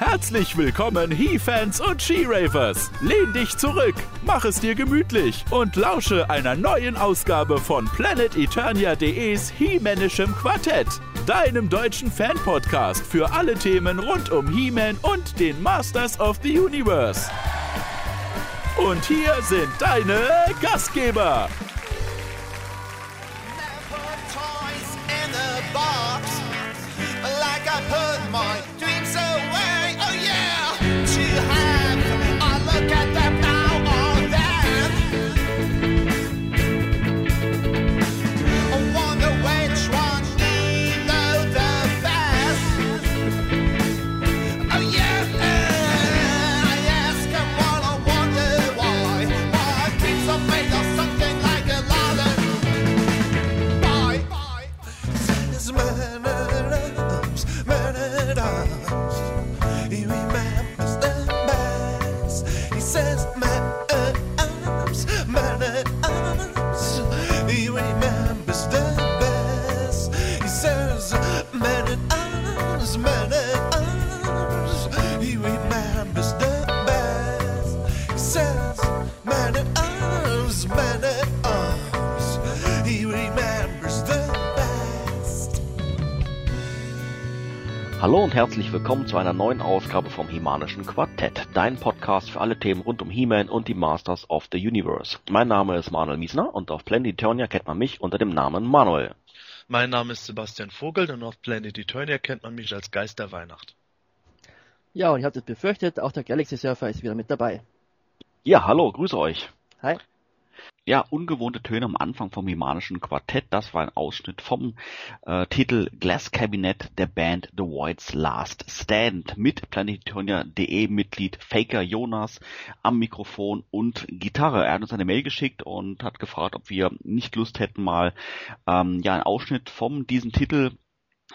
Herzlich willkommen, He-Fans und She-Ravers. Lehn dich zurück, mach es dir gemütlich und lausche einer neuen Ausgabe von PlanetEternia.de's He-Manischem Quartett, deinem deutschen Fan-Podcast für alle Themen rund um He-Man und den Masters of the Universe. Und hier sind deine Gastgeber. Hallo und herzlich willkommen zu einer neuen Ausgabe vom Himanischen Quartett, dein Podcast für alle Themen rund um He-Man und die Masters of the Universe. Mein Name ist Manuel Miesner und auf Planet Eternia kennt man mich unter dem Namen Manuel. Mein Name ist Sebastian Vogel und auf Planet Eternia kennt man mich als Geist der Weihnacht. Ja, und ihr habt es befürchtet, auch der Galaxy Surfer ist wieder mit dabei. Ja, hallo, grüße euch. Hi. Ja, ungewohnte Töne am Anfang vom Himanischen Quartett, das war ein Ausschnitt vom äh, Titel Glass Cabinet der Band The Void's Last Stand mit Planetetonia.de Mitglied Faker Jonas am Mikrofon und Gitarre. Er hat uns eine Mail geschickt und hat gefragt, ob wir nicht Lust hätten, mal ähm, ja einen Ausschnitt vom diesen Titel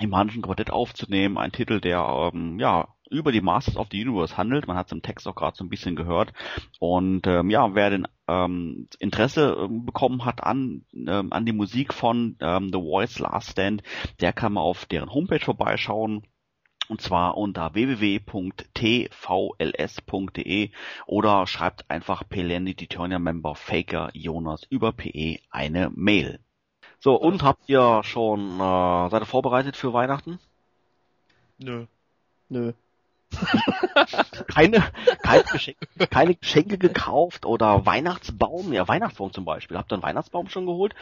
im Himanischen Quartett aufzunehmen. Ein Titel, der ähm, ja über die Masters of the Universe handelt. Man hat es im Text auch gerade so ein bisschen gehört. Und ähm, ja, wer den ähm, Interesse ähm, bekommen hat an, ähm, an die Musik von ähm, The Voice Last Stand, der kann mal auf deren Homepage vorbeischauen. Und zwar unter www.tvls.de oder schreibt einfach Pelendi Eternia Member Faker Jonas über PE eine Mail. So, und habt ihr schon, äh, seid ihr vorbereitet für Weihnachten? Nö. Nö. keine, keine, Geschenke, keine Geschenke gekauft oder Weihnachtsbaum, ja Weihnachtsbaum zum Beispiel. Habt ihr einen Weihnachtsbaum schon geholt?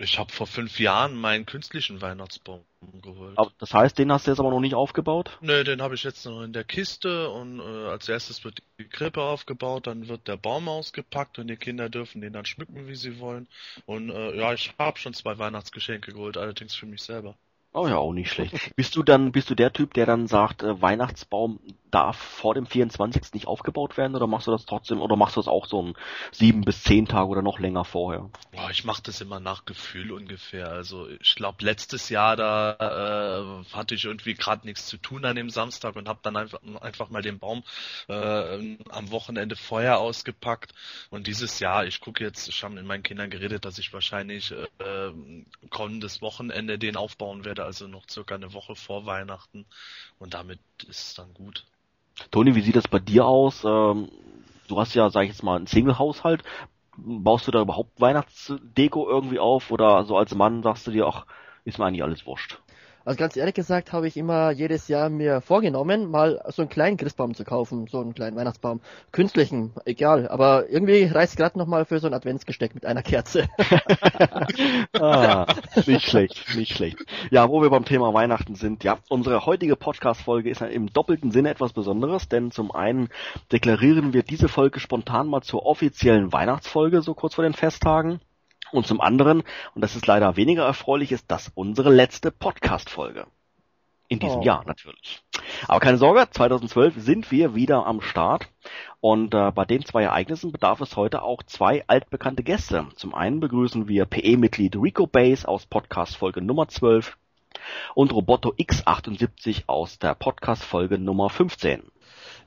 Ich habe vor fünf Jahren meinen künstlichen Weihnachtsbaum geholt. Aber das heißt, den hast du jetzt aber noch nicht aufgebaut? Nö, den habe ich jetzt noch in der Kiste und äh, als erstes wird die Krippe aufgebaut, dann wird der Baum ausgepackt und die Kinder dürfen den dann schmücken, wie sie wollen. Und äh, ja, ich habe schon zwei Weihnachtsgeschenke geholt, allerdings für mich selber. Oh ja, auch nicht schlecht. Bist du dann, bist du der Typ, der dann sagt, äh, Weihnachtsbaum darf vor dem 24. nicht aufgebaut werden oder machst du das trotzdem oder machst du das auch so ein sieben bis zehn Tage oder noch länger vorher? Boah, ich mache das immer nach Gefühl ungefähr. Also ich glaube letztes Jahr da äh, hatte ich irgendwie gerade nichts zu tun an dem Samstag und habe dann einfach einfach mal den Baum äh, am Wochenende vorher ausgepackt. Und dieses Jahr, ich gucke jetzt, ich habe mit meinen Kindern geredet, dass ich wahrscheinlich äh, kommendes Wochenende den aufbauen werde, also noch circa eine Woche vor Weihnachten. Und damit ist es dann gut. Toni, wie sieht das bei dir aus? Ähm, du hast ja, sag ich jetzt mal, einen Single-Haushalt. Baust du da überhaupt Weihnachtsdeko irgendwie auf oder so als Mann sagst du dir, ach, ist mir eigentlich alles wurscht? Also ganz ehrlich gesagt habe ich immer jedes Jahr mir vorgenommen, mal so einen kleinen Christbaum zu kaufen, so einen kleinen Weihnachtsbaum. Künstlichen, egal, aber irgendwie reißt gerade nochmal für so ein Adventsgesteck mit einer Kerze. ah, nicht schlecht, nicht schlecht. Ja, wo wir beim Thema Weihnachten sind, ja, unsere heutige Podcast-Folge ist im doppelten Sinne etwas Besonderes, denn zum einen deklarieren wir diese Folge spontan mal zur offiziellen Weihnachtsfolge, so kurz vor den Festtagen. Und zum anderen, und das ist leider weniger erfreulich, ist das unsere letzte Podcast-Folge. In diesem Oh. Jahr natürlich. Aber keine Sorge, 2012 sind wir wieder am Start. Und äh, bei den zwei Ereignissen bedarf es heute auch zwei altbekannte Gäste. Zum einen begrüßen wir PE-Mitglied Rico Base aus Podcast-Folge Nummer 12 und Roboto X78 aus der Podcast-Folge Nummer 15.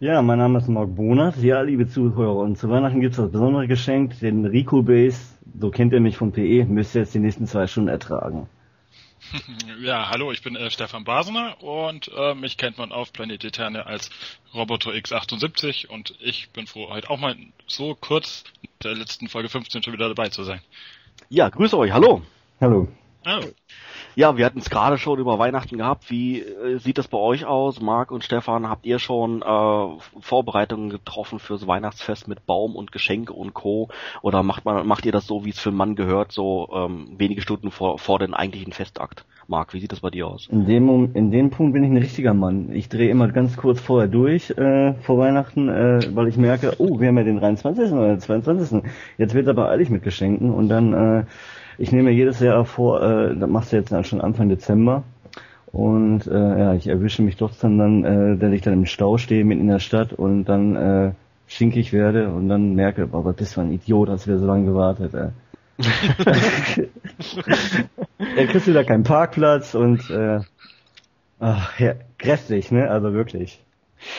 Ja, mein Name ist Marc Bonat. Ja, liebe Zuhörer, und zu Weihnachten gibt's das besondere Geschenk, den Rico Base, so kennt ihr mich von PE, müsst ihr jetzt die nächsten zwei Stunden ertragen. Ja, hallo, ich bin äh, Stefan Basener und äh, mich kennt man auf Planet Eterne als Roboter X78 und ich bin froh, heute auch mal so kurz in der letzten Folge 15 schon wieder dabei zu sein. Ja, grüße euch, hallo. Hallo. Oh. Ja, wir hatten es gerade schon über Weihnachten gehabt. Wie äh, sieht das bei euch aus, Marc und Stefan? Habt ihr schon äh, Vorbereitungen getroffen fürs Weihnachtsfest mit Baum und Geschenke und Co. Oder macht man macht ihr das so, wie es für einen Mann gehört, so ähm, wenige Stunden vor vor den eigentlichen Festakt? Marc, wie sieht das bei dir aus? In dem, in dem Punkt bin ich ein richtiger Mann. Ich drehe immer ganz kurz vorher durch, äh, vor Weihnachten, äh, weil ich merke, oh, wir haben ja den 23. oder den 22. Jetzt wird aber eilig mit Geschenken und dann, äh, ich nehme mir jedes Jahr vor, äh, das machst du jetzt schon Anfang Dezember. Und äh, ja, ich erwische mich doch dann, dann äh, dass ich dann im Stau stehe mitten in der Stadt und dann äh, stinkig werde und dann merke, boah, was bist du ein Idiot, hast wieder so lange gewartet. Äh. Dann kriegst du da keinen Parkplatz und äh, ach, ja, grässlich, ne? Also wirklich.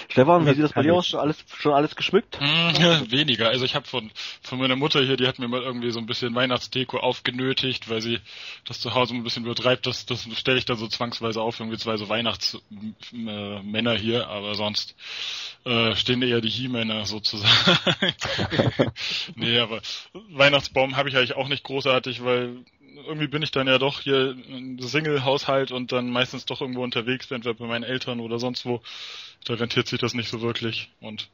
Stefan, wie sieht das bei dir aus? Schon alles schon alles geschmückt? Hm, weniger. Also ich habe von von meiner Mutter hier, die hat mir mal irgendwie so ein bisschen Weihnachtsdeko aufgenötigt, weil sie das zu Hause ein bisschen übertreibt. Das das stelle ich dann so zwangsweise auf, irgendwie zwei so Weihnachtsmänner Männer hier, aber sonst äh, stehen eher die He-Männer sozusagen. nee, aber Weihnachtsbaum habe ich eigentlich auch nicht großartig, weil irgendwie bin ich dann ja doch hier Single-Haushalt und dann meistens doch irgendwo unterwegs, entweder bei meinen Eltern oder sonst wo. Da rentiert sich das nicht so wirklich. Und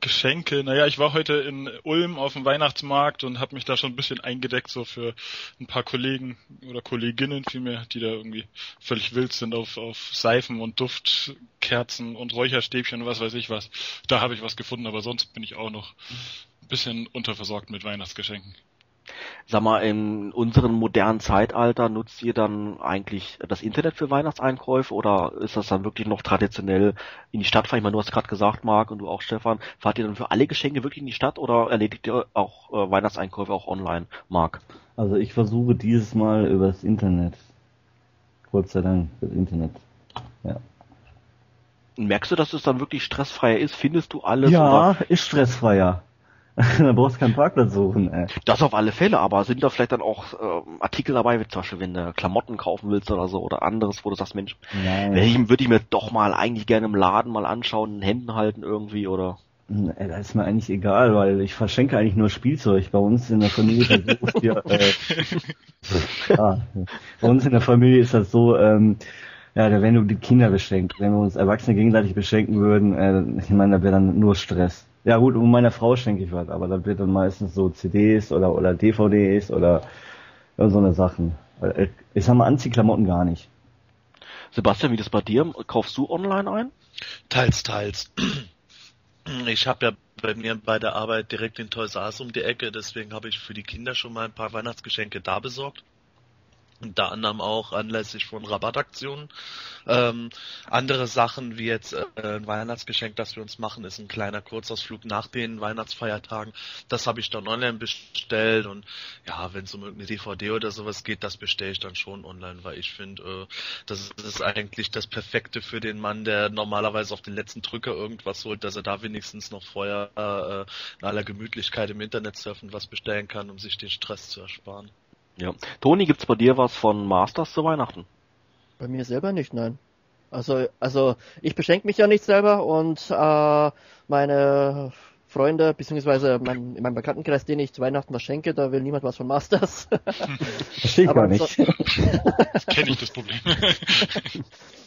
Geschenke, naja, ich war heute in Ulm auf dem Weihnachtsmarkt und habe mich da schon ein bisschen eingedeckt, so für ein paar Kollegen oder Kolleginnen vielmehr, die da irgendwie völlig wild sind auf, auf Seifen und Duftkerzen und Räucherstäbchen und was weiß ich was. Da habe ich was gefunden, aber sonst bin ich auch noch ein bisschen unterversorgt mit Weihnachtsgeschenken. Sag mal, in unserem modernen Zeitalter nutzt ihr dann eigentlich das Internet für Weihnachtseinkäufe oder ist das dann wirklich noch traditionell in die Stadt fahren? Ich meine, du hast gerade gesagt, Marc, und du auch, Stefan, fahrt ihr dann für alle Geschenke wirklich in die Stadt oder erledigt ihr auch äh, Weihnachtseinkäufe auch online, Marc? Also ich versuche dieses Mal übers Internet. Gott sei Dank, das Internet. Ja. Merkst du, dass es dann wirklich stressfreier ist? Findest du alles? Ja, Oder? ist stressfreier. da brauchst du keinen Parkplatz suchen, ey. Das auf alle Fälle, aber sind da vielleicht dann auch ähm, Artikel dabei, wie zum Beispiel, wenn du Klamotten kaufen willst oder so oder anderes, wo du sagst, Mensch, Nein. Ich, würde ich mir doch mal eigentlich gerne im Laden mal anschauen, in den Händen halten irgendwie oder. Ey, Das ist mir eigentlich egal, weil ich verschenke eigentlich nur Spielzeug. Bei uns in der Familie ist das so, wir, äh, ja, bei uns in der Familie ist das so, ähm, ja, da werden nur die Kinder beschenkt. Wenn wir uns Erwachsene gegenseitig beschenken würden, äh, ich meine, da wäre dann nur Stress. Ja gut, um meiner Frau schenke ich was, aber da wird dann meistens so CDs oder oder DVDs oder ja, so eine Sachen. Äh, Ich sag mal Anziehklamotten gar nicht. Sebastian, wie das bei dir? Kaufst du online ein? Teils, teils. Ich habe ja bei mir bei der Arbeit direkt in Toys R Us um die Ecke, deswegen habe ich für die Kinder schon mal ein paar Weihnachtsgeschenke da besorgt. Unter anderem auch anlässlich von Rabattaktionen. Ähm, andere Sachen wie jetzt äh, ein Weihnachtsgeschenk, das wir uns machen, ist ein kleiner Kurzausflug nach den Weihnachtsfeiertagen. Das habe ich dann online bestellt und ja, wenn es um irgendeine DVD oder sowas geht, das bestelle ich dann schon online, weil ich finde, äh, das ist eigentlich das Perfekte für den Mann, der normalerweise auf den letzten Drücker irgendwas holt, dass er da wenigstens noch vorher äh, in aller Gemütlichkeit im Internet surfen was bestellen kann, um sich den Stress zu ersparen. Ja. Toni, gibt's bei dir was von Masters zu Weihnachten? Bei mir selber nicht, nein. Also, also ich beschenke mich ja nicht selber und äh, meine Freunde, beziehungsweise mein, in meinem Bekanntenkreis, denen ich zu Weihnachten was schenke, da will niemand was von Masters. Verstehe ich gar nicht. Kenne ich das Problem.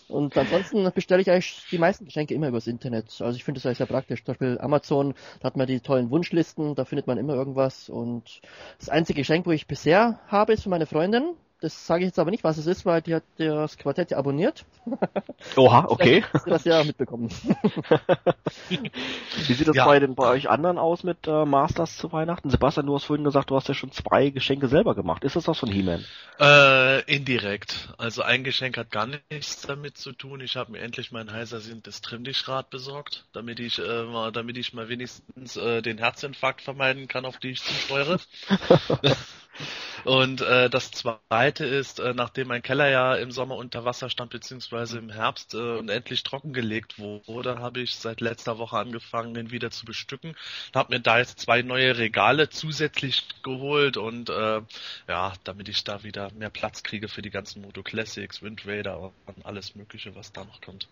Und ansonsten bestelle ich eigentlich die meisten Geschenke immer übers Internet. Also ich finde das eigentlich sehr praktisch. Zum Beispiel Amazon, da hat man die tollen Wunschlisten, da findet man immer irgendwas. Und das einzige Geschenk, wo ich bisher habe, ist für meine Freundin. Das sage ich jetzt aber nicht, was es ist, weil die hat das Quartett ja abonniert. Oha, okay. Hast du das ja mitbekommen. Wie sieht das Ja. bei den bei euch anderen aus mit äh, Masters zu Weihnachten? Sebastian, du hast vorhin gesagt, du hast ja schon zwei Geschenke selber gemacht. Ist das was von He-Man? Äh, indirekt. Also ein Geschenk hat gar nichts damit zu tun. Ich habe mir endlich mein heißer sindendes Trimmdichrad besorgt, damit ich äh, mal, damit ich mal wenigstens äh, den Herzinfarkt vermeiden kann, auf die ich zusteuere. Und äh, das zweite ist, äh, nachdem mein Keller ja im Sommer unter Wasser stand, beziehungsweise im Herbst äh, und endlich trockengelegt wurde, habe ich seit letzter Woche angefangen, den wieder zu bestücken. Habe mir da jetzt zwei neue Regale zusätzlich geholt und äh, ja, damit ich da wieder mehr Platz kriege für die ganzen Moto Classics, Wind Raider und alles Mögliche, was da noch kommt.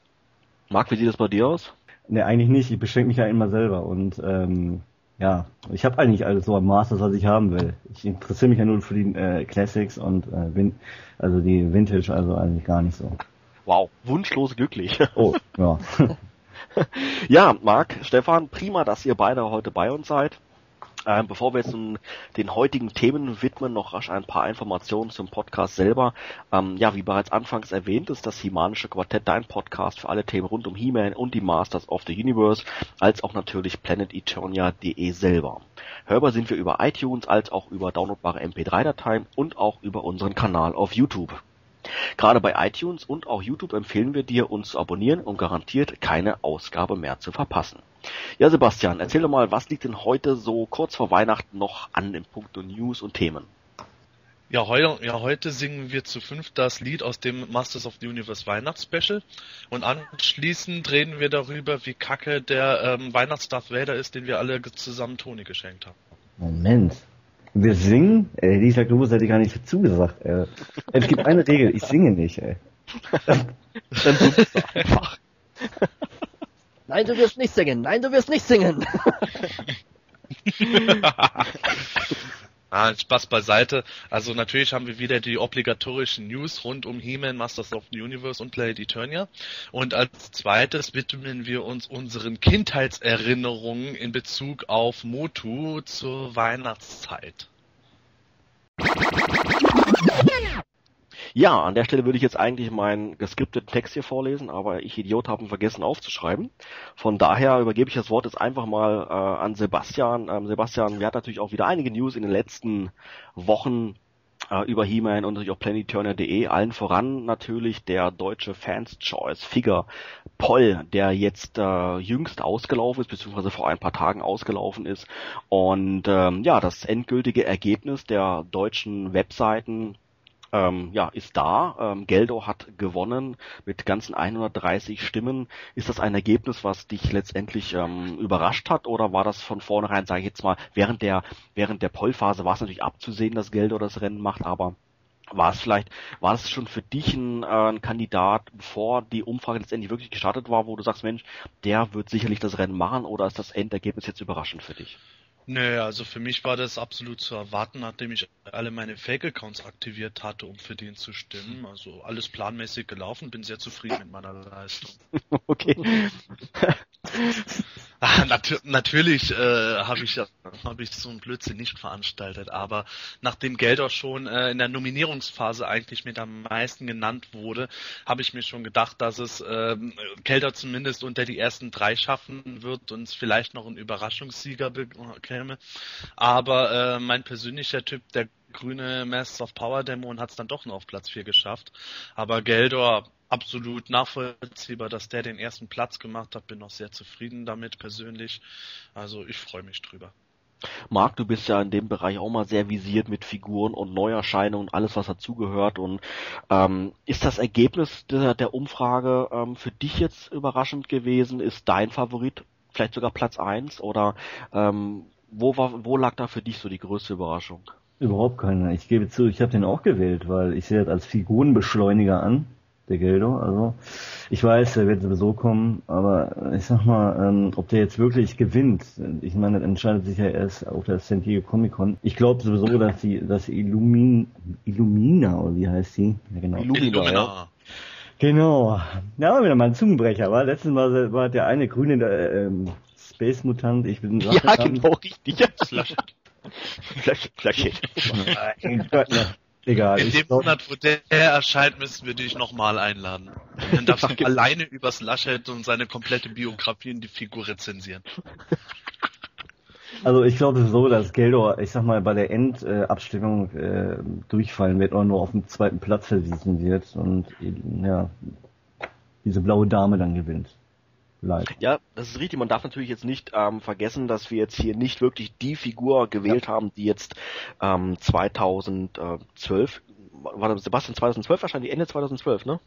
Marc, wie sieht das bei dir aus? Ne, eigentlich nicht. Ich beschränke mich ja immer selber und ähm, ja, ich habe eigentlich alles so am Masters, was ich haben will. Ich interessiere mich ja nur für die äh, Classics und äh, Vin also die Vintage, also eigentlich gar nicht so. Wow, wunschlos glücklich. Oh, ja. ja, Marc, Stefan, prima, dass ihr beide heute bei uns seid. Ähm, bevor wir jetzt nun den heutigen Themen widmen, noch rasch ein paar Informationen zum Podcast selber. Ähm, ja, wie bereits anfangs erwähnt, ist das Himanische Quartett dein Podcast für alle Themen rund um He-Man und die Masters of the Universe, als auch natürlich planeteternia.de selber. Hörbar sind wir über iTunes, als auch über downloadbare MP3-Dateien und auch über unseren Kanal auf YouTube. Gerade bei iTunes und auch YouTube empfehlen wir dir, uns zu abonnieren, um garantiert keine Ausgabe mehr zu verpassen. Ja, Sebastian, erzähl doch mal, was liegt denn heute so kurz vor Weihnachten noch an in puncto News und Themen? Ja, heute, ja, heute singen wir zu fünf das Lied aus dem Masters of the Universe Weihnachtsspecial und anschließend reden wir darüber, wie kacke der ähm, Weihnachts-Darth Vader ist, den wir alle zusammen Toni geschenkt haben. Moment. Wir singen? Ey, dieser Globus hätte ich gar nicht zugesagt, ey. Es gibt eine Regel, ich singe nicht, ey. Dann du einfach. Nein, du wirst nicht singen. Nein, du wirst nicht singen. Ah, Spaß beiseite. Also natürlich haben wir wieder die obligatorischen News rund um He-Man, Masters of the Universe und Planet Eternia. Und als zweites widmen wir uns unseren Kindheitserinnerungen in Bezug auf Motu zur Weihnachtszeit. Ja, an der Stelle würde ich jetzt eigentlich meinen geskripteten Text hier vorlesen, aber ich Idiot habe ihn vergessen aufzuschreiben. Von daher übergebe ich das Wort jetzt einfach mal äh, an Sebastian. Ähm, Sebastian, wir hatten natürlich auch wieder einige News in den letzten Wochen äh, über He-Man und natürlich auch planeturner.de. Allen voran natürlich der deutsche Fans Choice Figure Poll, der jetzt äh, jüngst ausgelaufen ist, beziehungsweise vor ein paar Tagen ausgelaufen ist. Und ähm, ja, das endgültige Ergebnis der deutschen Webseiten ähm, ja, ist da. Ähm, Geldo hat gewonnen mit ganzen 130 Stimmen. Ist das ein Ergebnis, was dich letztendlich ähm, überrascht hat oder war das von vornherein, sage ich jetzt mal, während der während der Pollphase war es natürlich abzusehen, dass Geldo das Rennen macht, aber war es vielleicht, war es schon für dich ein, äh, ein Kandidat, bevor die Umfrage letztendlich wirklich gestartet war, wo du sagst, Mensch, der wird sicherlich das Rennen machen oder ist das Endergebnis jetzt überraschend für dich? Nö, also für mich war das absolut zu erwarten, nachdem ich alle meine Fake-Accounts aktiviert hatte, um für den zu stimmen. Also alles planmäßig gelaufen, bin sehr zufrieden mit meiner Leistung. okay. Ah, nat natürlich äh, habe ich hab ich so einen Blödsinn nicht veranstaltet, aber nachdem Gelder schon äh, in der Nominierungsphase eigentlich mit am meisten genannt wurde, habe ich mir schon gedacht, dass es äh, Gelder zumindest unter die ersten drei schaffen wird und vielleicht noch ein Überraschungssieger bekäme. Aber äh, mein persönlicher Typ, der grüne Masters of Power Dämon hat es dann doch nur auf Platz 4 geschafft. Aber Geldor absolut nachvollziehbar, dass der den ersten Platz gemacht hat. Bin auch sehr zufrieden damit persönlich. Also ich freue mich drüber. Marc, du bist ja in dem Bereich auch mal sehr visiert mit Figuren und Neuerscheinungen, alles was dazugehört. Und ähm, ist das Ergebnis der, der Umfrage ähm, für dich jetzt überraschend gewesen? Ist dein Favorit vielleicht sogar Platz eins oder ähm, wo, war, wo lag da für dich so die größte Überraschung? Überhaupt keiner. Ich gebe zu, ich habe den auch gewählt, weil ich sehe das als Figurenbeschleuniger an, der Geldo. Also ich weiß, der wird sowieso kommen, aber ich sag mal, ähm, ob der jetzt wirklich gewinnt, ich meine, das entscheidet sich ja erst auf der San Diego Comic Con. Ich glaube sowieso, dass die, dass Illumin, Illumina, oder wie heißt die? Ja, genau. Illumina, ja. Genau. Da war wieder mal ein Zungenbrecher, war letztens war, war der eine grüne äh, ähm, Space Mutant, ich bin Ja, genau, richtig. Flasche. Mein Gott, ne. Egal. In dem Monat, wo der erscheint, müssen wir dich nochmal einladen. Dann darfst du alleine übers Laschet und seine komplette Biografie in die Figur rezensieren. Also ich glaube so, dass Geldor, ich sag mal, bei der Endabstimmung äh, durchfallen wird oder nur auf dem zweiten Platz verwiesen wird und eben, ja, diese blaue Dame dann gewinnt. Leid. Ja, das ist richtig. Man darf natürlich jetzt nicht ähm, vergessen, dass wir jetzt hier nicht wirklich die Figur gewählt haben, die jetzt ähm, 2012 war das Sebastian 2012 erscheint die Ende 2012, ne?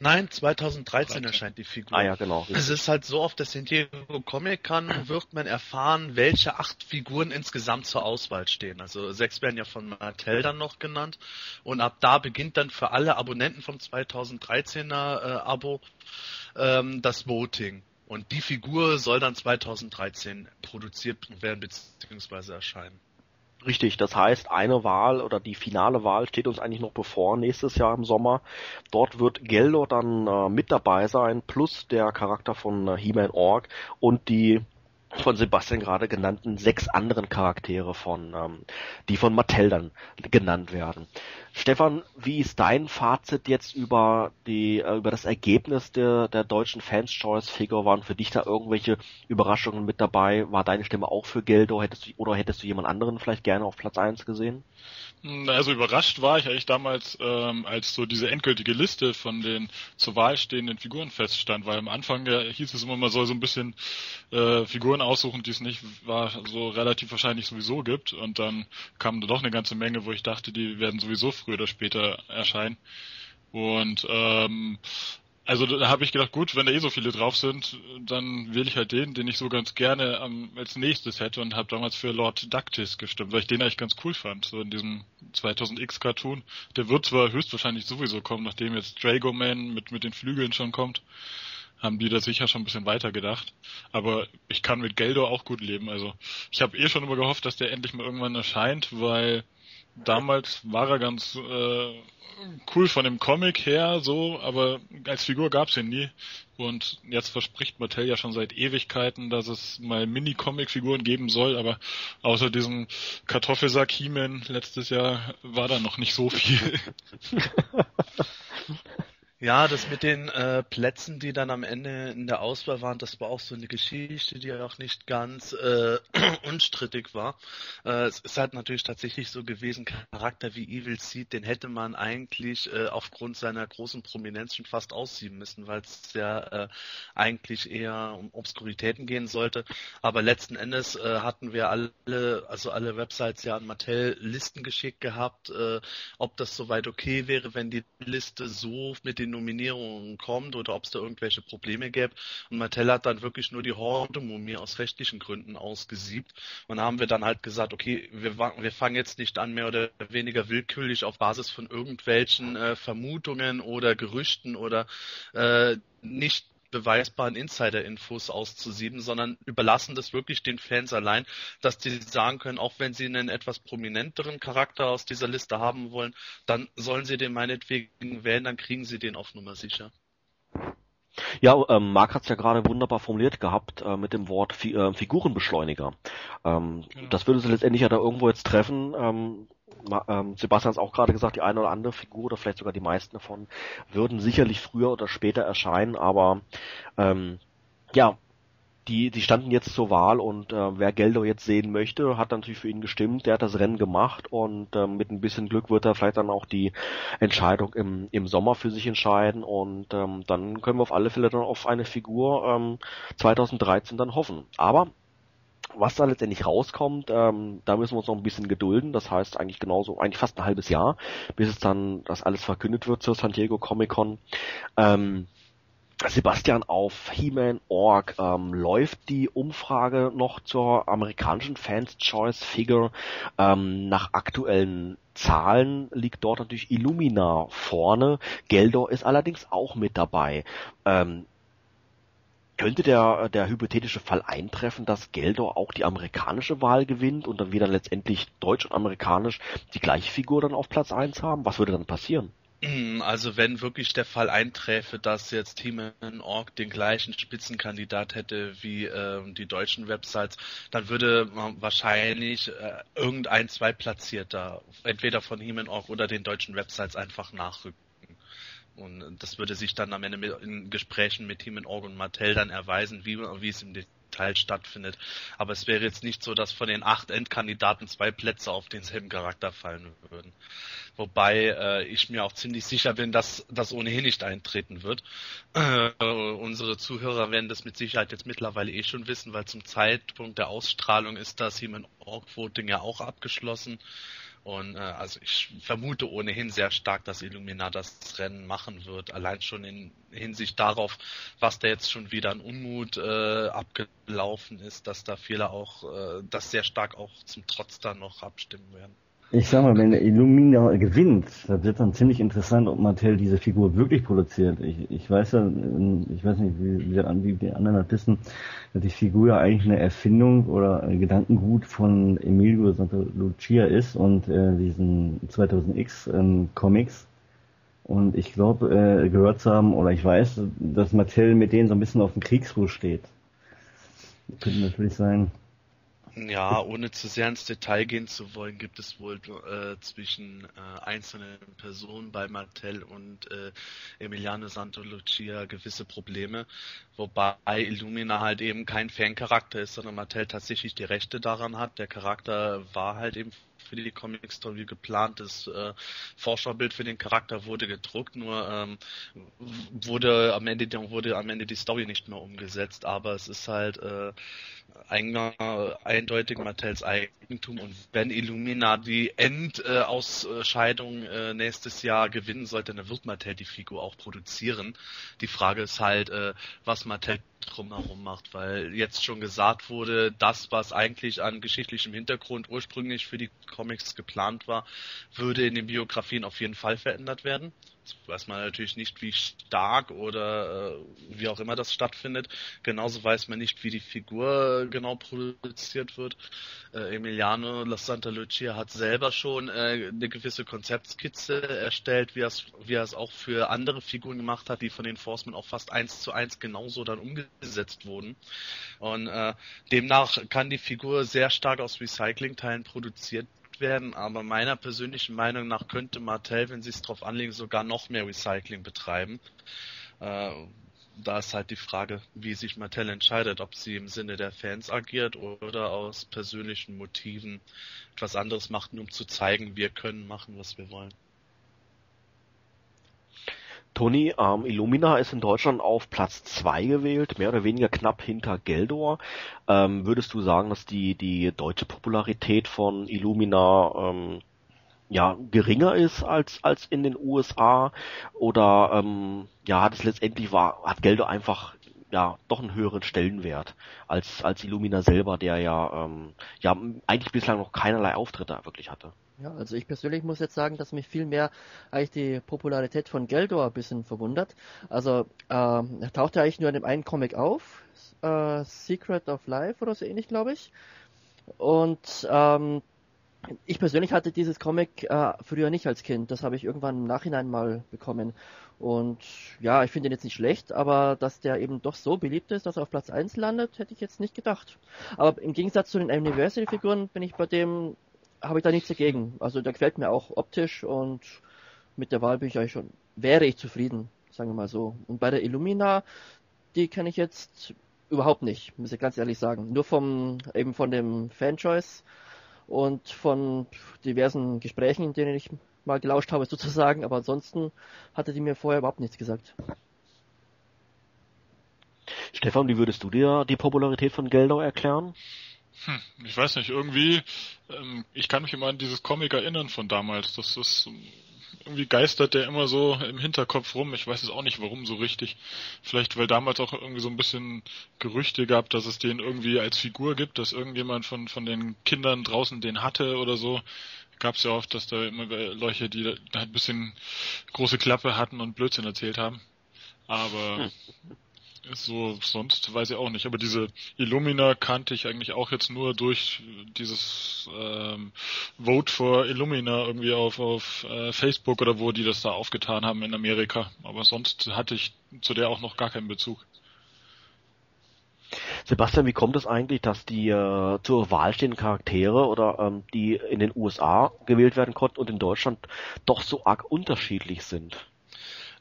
Nein, 2013 13. erscheint die Figur. Ah ja, genau. Es ist halt so, auf der San Diego Comic Con wird man erfahren, welche acht Figuren insgesamt zur Auswahl stehen. Also sechs werden ja von Mattel dann noch genannt. Und ab da beginnt dann für alle Abonnenten vom 2013er äh, Abo ähm, das Voting. Und die Figur soll dann 2013 produziert werden bzw. erscheinen. Richtig, das heißt, eine Wahl oder die finale Wahl steht uns eigentlich noch bevor nächstes Jahr im Sommer. Dort wird Geldo dann äh, mit dabei sein, plus der Charakter von äh, He-Man Org und die von Sebastian gerade genannten sechs anderen Charaktere von, ähm, die von Mattel dann genannt werden. Stefan, wie ist dein Fazit jetzt über die, äh, über das Ergebnis der, der deutschen Fans Choice Figure? Waren für dich da irgendwelche Überraschungen mit dabei? War deine Stimme auch für Geldo? Hättest du, oder hättest du jemand anderen vielleicht gerne auf Platz eins gesehen? Also überrascht war ich eigentlich damals, ähm, als so diese endgültige Liste von den zur Wahl stehenden Figuren feststand, weil am Anfang ja, hieß es immer, man soll so ein bisschen äh, Figuren aussuchen, die es nicht war, so relativ wahrscheinlich sowieso gibt. Und dann kamen da doch eine ganze Menge, wo ich dachte, die werden sowieso früher oder später erscheinen. Und ähm, also da habe ich gedacht, gut, wenn da eh so viele drauf sind, dann wähle ich halt den, den ich so ganz gerne ähm, als nächstes hätte und habe damals für Lord Ductis gestimmt, weil ich den eigentlich ganz cool fand, so in diesem 2000X Cartoon. Der wird zwar höchstwahrscheinlich sowieso kommen, nachdem jetzt Drago Man mit, mit den Flügeln schon kommt, haben die da sicher schon ein bisschen weiter gedacht. Aber ich kann mit Geldo auch gut leben. Also ich habe eh schon immer gehofft, dass der endlich mal irgendwann erscheint, weil damals war er ganz äh, cool von dem Comic her, so, aber als Figur gab's ihn nie. Und jetzt verspricht Mattel ja schon seit Ewigkeiten, dass es mal Mini-Comic-Figuren geben soll, aber außer diesem Kartoffelsack he letztes Jahr war da noch nicht so viel. Ja, das mit den äh, Plätzen, die dann am Ende in der Auswahl waren, das war auch so eine Geschichte, die auch nicht ganz äh, unstrittig war. Äh, es ist halt natürlich tatsächlich so gewesen, Charakter wie Evil Seed, den hätte man eigentlich äh, aufgrund seiner großen Prominenz schon fast aussieben müssen, weil es ja äh, eigentlich eher um Obskuritäten gehen sollte. Aber letzten Endes äh, hatten wir alle, also alle Websites ja an Mattel Listen geschickt gehabt, äh, ob das soweit okay wäre, wenn die Liste so mit den Nominierungen kommt oder ob es da irgendwelche Probleme gäbe. Und Mattel hat dann wirklich nur die Horde-Mumie aus rechtlichen Gründen ausgesiebt. Und haben wir dann halt gesagt, okay, wir, wir fangen jetzt nicht an, mehr oder weniger willkürlich auf Basis von irgendwelchen äh, Vermutungen oder Gerüchten oder äh, nicht beweisbaren Insider-Infos auszusieben, sondern überlassen das wirklich den Fans allein, dass die sagen können, auch wenn sie einen etwas prominenteren Charakter aus dieser Liste haben wollen, dann sollen sie den meinetwegen wählen, dann kriegen sie den auf Nummer sicher. Ja, ähm, Marc hat's ja gerade wunderbar formuliert gehabt äh, mit dem Wort Fi äh, Figurenbeschleuniger. Ähm, Genau. Das würde sie letztendlich ja da irgendwo jetzt treffen. Ähm, ähm, Sebastian hat auch gerade gesagt, die eine oder andere Figur oder vielleicht sogar die meisten davon würden sicherlich früher oder später erscheinen, aber ähm, ja, die, die standen jetzt zur Wahl und äh, wer Geldo jetzt sehen möchte, hat natürlich für ihn gestimmt, der hat das Rennen gemacht und ähm, mit ein bisschen Glück wird er vielleicht dann auch die Entscheidung im, im Sommer für sich entscheiden und ähm, dann können wir auf alle Fälle dann auf eine Figur ähm, 2013 dann hoffen. Aber was da letztendlich rauskommt, ähm, da müssen wir uns noch ein bisschen gedulden. Das heißt eigentlich genauso, eigentlich fast ein halbes Jahr, bis es dann das alles verkündet wird zur San Diego Comic Con. Ähm, Sebastian, auf He-Man.org ähm, läuft die Umfrage noch zur amerikanischen Fans Choice Figure. Ähm, nach aktuellen Zahlen liegt dort natürlich Illumina vorne. Geldor ist allerdings auch mit dabei. Ähm, könnte der, der hypothetische Fall eintreffen, dass Geldor auch die amerikanische Wahl gewinnt und dann wieder letztendlich deutsch und amerikanisch die gleiche Figur dann auf Platz eins haben? Was würde dann passieren? Also wenn wirklich der Fall einträfe, dass jetzt Team Org den gleichen Spitzenkandidat hätte wie äh, die deutschen Websites, dann würde man wahrscheinlich äh, irgendein Zweitplatzierter, entweder von He-Man Org oder den deutschen Websites einfach nachrücken. Und das würde sich dann am Ende mit, in Gesprächen mit Team Org und Mattel dann erweisen, wie, wie es im Teil stattfindet. Aber es wäre jetzt nicht so, dass von den acht Endkandidaten zwei Plätze auf denselben Charakter fallen würden. Wobei äh, ich mir auch ziemlich sicher bin, dass das ohnehin nicht eintreten wird. Äh, unsere Zuhörer werden das mit Sicherheit jetzt mittlerweile eh schon wissen, weil zum Zeitpunkt der Ausstrahlung ist das Human Org Voting ja auch abgeschlossen. Und äh, also ich vermute ohnehin sehr stark, dass Illumina das Rennen machen wird, allein schon in Hinsicht darauf, was da jetzt schon wieder an Unmut äh, abgelaufen ist, dass da viele auch äh, das sehr stark auch zum Trotz dann noch abstimmen werden. Ich sag mal, wenn der Illumina gewinnt, das wird dann ziemlich interessant, ob Mattel diese Figur wirklich produziert. Ich, ich weiß ja, ich weiß nicht, wie, wie, die anderen das wissen, dass die Figur ja eigentlich eine Erfindung oder ein Gedankengut von Emilio Santa Lucia ist und äh, diesen 2000X ähm, Comics. Und ich glaube, äh, gehört zu haben, oder ich weiß, dass Mattel mit denen so ein bisschen auf dem Kriegsruhe steht. Könnte natürlich sein. Ja, ohne zu sehr ins Detail gehen zu wollen, gibt es wohl äh, zwischen äh, einzelnen Personen bei Mattel und äh, Emiliano Santolucia gewisse Probleme, wobei Illumina halt eben kein Fancharakter ist, sondern Mattel tatsächlich die Rechte daran hat. Der Charakter war halt eben für die Comic Story geplant. Das äh, Vorschaubild für den Charakter wurde gedruckt, nur ähm, wurde am Ende wurde am Ende die Story nicht mehr umgesetzt. Aber es ist halt äh, ein, eindeutig Mattels Eigentum und wenn Illumina die Endausscheidung äh, nächstes Jahr gewinnen sollte, dann wird Mattel die Figur auch produzieren. Die Frage ist halt, äh, was Mattel drumherum macht, weil jetzt schon gesagt wurde, das, was eigentlich an geschichtlichem Hintergrund ursprünglich für die Comics geplant war, würde in den Biografien auf jeden Fall verändert werden. Weiß man natürlich nicht, wie stark oder äh, wie auch immer das stattfindet. Genauso weiß man nicht, wie die Figur genau produziert wird. Äh, Emiliano La Santa Lucia hat selber schon äh, eine gewisse Konzeptskizze erstellt, wie er es wie es auch für andere Figuren gemacht hat, die von den Forcemen auch fast eins zu eins genauso dann umgesetzt wurden. Und äh, demnach kann die Figur sehr stark aus Recyclingteilen produziert werden, aber meiner persönlichen Meinung nach könnte Mattel, wenn sie es drauf anlegen, sogar noch mehr Recycling betreiben. Äh, da ist halt die Frage, wie sich Mattel entscheidet, ob sie im Sinne der Fans agiert oder aus persönlichen Motiven etwas anderes macht, um zu zeigen, wir können machen, was wir wollen. Tony, ähm, Illumina ist in Deutschland auf Platz zwei gewählt, mehr oder weniger knapp hinter Geldor. Ähm, würdest du sagen, dass die, die deutsche Popularität von Illumina ähm, ja geringer ist als als in den USA oder ähm, ja hat es letztendlich war hat Geldor einfach ja doch einen höheren Stellenwert als als Illumina selber, der ja ähm, ja eigentlich bislang noch keinerlei Auftritte wirklich hatte. Ja, also ich persönlich muss jetzt sagen, dass mich viel mehr eigentlich die Popularität von Geldor ein bisschen verwundert. Also äh, er taucht ja eigentlich nur in dem einen Comic auf, äh, Secret of Life oder so ähnlich, glaube ich. Und ähm, ich persönlich hatte dieses Comic äh, früher nicht als Kind. Das habe ich irgendwann im Nachhinein mal bekommen. Und ja, ich finde ihn jetzt nicht schlecht, aber dass der eben doch so beliebt ist, dass er auf Platz 1 landet, hätte ich jetzt nicht gedacht. Aber im Gegensatz zu den Anniversary-Figuren bin ich bei dem habe ich da nichts dagegen. Also der gefällt mir auch optisch und mit der Wahl bin ich eigentlich schon, wäre ich zufrieden, sagen wir mal so. Und bei der Illumina, die kenne ich jetzt überhaupt nicht, muss ich ganz ehrlich sagen. Nur vom, eben von dem Fanchoice und von diversen Gesprächen, in denen ich mal gelauscht habe sozusagen, aber ansonsten hatte die mir vorher überhaupt nichts gesagt. Stefan, wie würdest du dir die Popularität von Geldau erklären? Hm, ich weiß nicht, irgendwie, ähm, ich kann mich immer an dieses Comic erinnern von damals. Das ist irgendwie geistert der immer so im Hinterkopf rum. Ich weiß es auch nicht warum so richtig. Vielleicht weil damals auch irgendwie so ein bisschen Gerüchte gab, dass es den irgendwie als Figur gibt, dass irgendjemand von von den Kindern draußen den hatte oder so. Gab es ja oft, dass da immer Leute, die da ein bisschen große Klappe hatten und Blödsinn erzählt haben. Aber hm so sonst weiß ich auch nicht. Aber diese Illumina kannte ich eigentlich auch jetzt nur durch dieses ähm, Vote for Illumina irgendwie auf, auf äh, Facebook oder wo die das da aufgetan haben in Amerika. Aber sonst hatte ich zu der auch noch gar keinen Bezug. Sebastian, wie kommt es eigentlich, dass die äh, zur Wahl stehenden Charaktere oder ähm, die in den USA gewählt werden konnten und in Deutschland doch so arg unterschiedlich sind?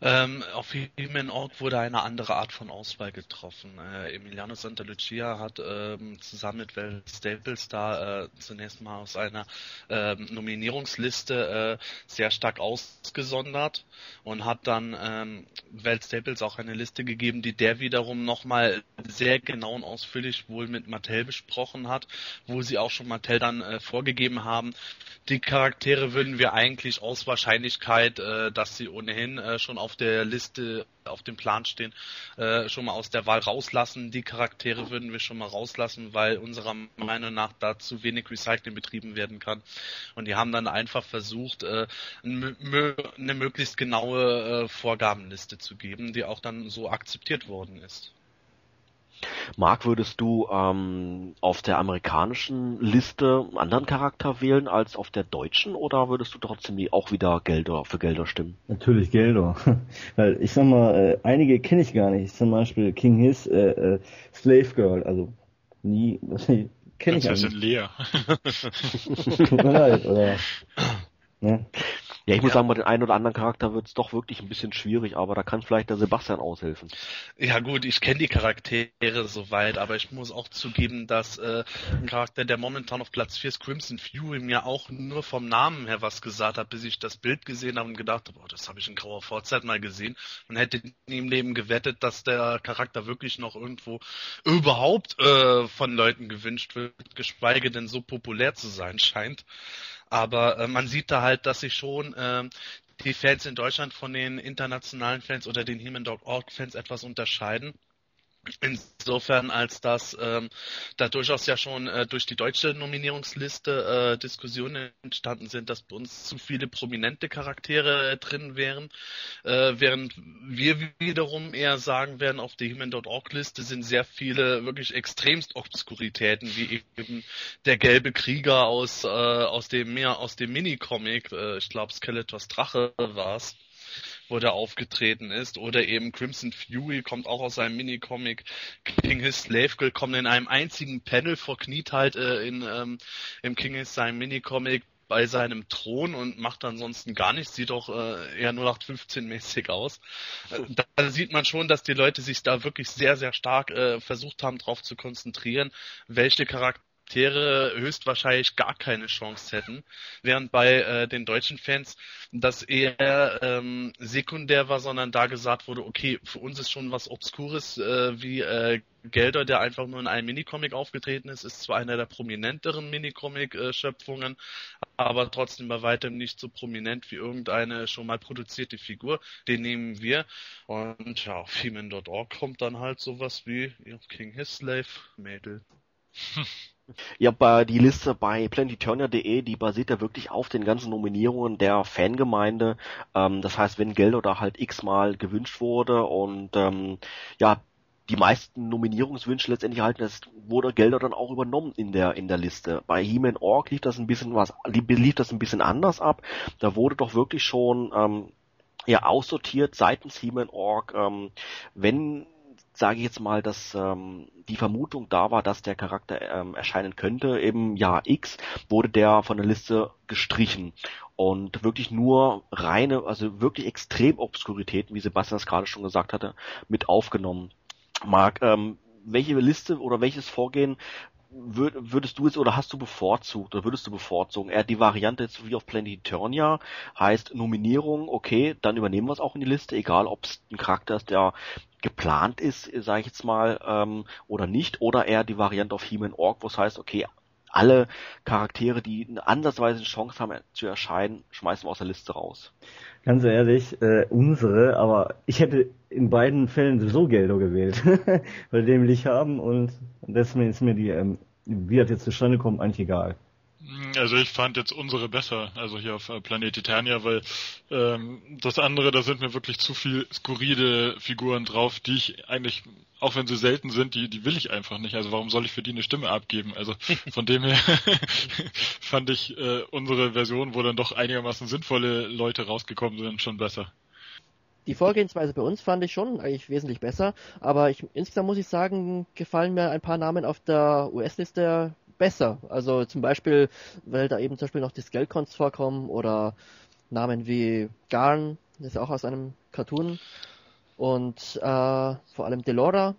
Ähm, auf Human Org wurde eine andere Art von Auswahl getroffen. Äh, Emiliano Santa Lucia hat ähm, zusammen mit Val Staples da äh, zunächst mal aus einer ähm, Nominierungsliste äh, sehr stark ausgesondert und hat dann ähm, Val Staples auch eine Liste gegeben, die der wiederum nochmal sehr genau und ausführlich wohl mit Mattel besprochen hat, wo sie auch schon Mattel dann äh, vorgegeben haben, die Charaktere würden wir eigentlich aus Wahrscheinlichkeit, äh, dass sie ohnehin äh, schon auf der Liste, auf dem Plan stehen, äh, schon mal aus der Wahl rauslassen. Die Charaktere würden wir schon mal rauslassen, weil unserer Meinung nach da zu wenig Recycling betrieben werden kann. Und die haben dann einfach versucht, äh, eine möglichst genaue äh, Vorgabenliste zu geben, die auch dann so akzeptiert worden ist. Marc, würdest du ähm, auf der amerikanischen Liste einen anderen Charakter wählen als auf der deutschen oder würdest du trotzdem auch wieder Gelder für Gelder stimmen? Natürlich Gelder. Weil ich sag mal, äh, einige kenne ich gar nicht. Zum Beispiel King His, äh, äh, Slave Girl, also nie, kenne ich eigentlich. leer. Tut mir leid, oder? Ne? Ja, ich muss ja. sagen, bei den einen oder anderen Charakter wird es doch wirklich ein bisschen schwierig, aber da kann vielleicht der Sebastian aushelfen. Ja gut, ich kenne die Charaktere soweit, aber ich muss auch zugeben, dass äh, ein Charakter, der momentan auf Platz 4 ist, Crimson Fury, mir auch nur vom Namen her was gesagt hat, bis ich das Bild gesehen habe und gedacht habe, oh, das habe ich in grauer Vorzeit mal gesehen und hätte im Leben gewettet, dass der Charakter wirklich noch irgendwo überhaupt äh, von Leuten gewünscht wird, geschweige denn so populär zu sein scheint. Aber äh, man sieht da halt, dass sich schon äh, die Fans in Deutschland von den internationalen Fans oder den Human Dog Org Fans etwas unterscheiden. Insofern, als dass ähm, da durchaus ja schon äh, durch die deutsche Nominierungsliste äh, Diskussionen entstanden sind, dass bei uns zu viele prominente Charaktere äh, drin wären, äh, während wir wiederum eher sagen werden, auf der Human.org-Liste sind sehr viele wirklich extremst Obskuritäten, wie eben der gelbe Krieger aus, äh, aus dem mehr aus dem Minicomic, äh, ich glaube Skeletors Drache war's wo der aufgetreten ist. Oder eben Crimson Fury kommt auch aus seinem Minicomic. King His Slave Girl kommt in einem einzigen Panel verkniet halt äh, in, ähm, im King His seinem Minicomic bei seinem Thron und macht ansonsten gar nichts, sieht auch äh, eher 0815 mäßig aus. Äh, da sieht man schon, dass die Leute sich da wirklich sehr, sehr stark äh, versucht haben, darauf zu konzentrieren, welche Charaktere Charaktere höchstwahrscheinlich gar keine Chance hätten, während bei äh, den deutschen Fans das eher ähm, sekundär war, sondern da gesagt wurde, okay, für uns ist schon was Obskures äh, wie äh, Gelder, der einfach nur in einem Minicomic aufgetreten ist, ist zwar einer der prominenteren Minicomic-Schöpfungen, aber trotzdem bei weitem nicht so prominent wie irgendeine schon mal produzierte Figur. Den nehmen wir. Und ja, auf Femen.org kommt dann halt sowas wie King His Slave Mädel. Ja, die Liste bei planetiturnia.de, die basiert ja wirklich auf den ganzen Nominierungen der Fangemeinde. Ähm, das heißt, wenn Gelder da halt x-mal gewünscht wurde und ähm, ja, die meisten Nominierungswünsche letztendlich erhalten, das wurde Gelder dann auch übernommen in der in der Liste. Bei He-Man Org lief das ein bisschen was, lief das ein bisschen anders ab. Da wurde doch wirklich schon ähm, ja aussortiert seitens He-Man Org, ähm, wenn sage ich jetzt mal, dass ähm, die Vermutung da war, dass der Charakter ähm, erscheinen könnte, im Jahr X, wurde der von der Liste gestrichen und wirklich nur reine, also wirklich extrem Obskuritäten, wie Sebastian es gerade schon gesagt hatte, mit aufgenommen. Marc, ähm, welche Liste oder welches Vorgehen würdest du jetzt oder hast du bevorzugt oder würdest du bevorzugen? Eher die Variante jetzt wie auf Planet Eternia heißt Nominierung, okay, dann übernehmen wir es auch in die Liste, egal ob es ein Charakter ist, der geplant ist, sage ich jetzt mal, ähm, oder nicht, oder eher die Variante auf He-Man Org, wo es heißt, okay, alle Charaktere, die eine ansatzweise Chance haben zu erscheinen, schmeißen wir aus der Liste raus. Ganz ehrlich, äh, unsere, aber ich hätte in beiden Fällen sowieso Geldo gewählt, weil den will ich haben und deswegen ist mir die, ähm, wie das jetzt zustande kommt, eigentlich egal. Also ich fand jetzt unsere besser, also hier auf äh, Planet Eternia, weil ähm, das andere, da sind mir wirklich zu viel skurrile Figuren drauf, die ich eigentlich, auch wenn sie selten sind, die, die will ich einfach nicht. Also warum soll ich für die eine Stimme abgeben? Also von dem her fand ich äh, unsere Version, wo dann doch einigermaßen sinnvolle Leute rausgekommen sind, schon besser. Die Vorgehensweise bei uns fand ich schon eigentlich wesentlich besser, aber ich, insgesamt muss ich sagen, gefallen mir ein paar Namen auf der US-Liste besser. Also zum Beispiel, weil da eben zum Beispiel noch die Skelcons vorkommen oder Namen wie Garn, Das ist auch aus einem Cartoon. Und äh, vor allem Delora.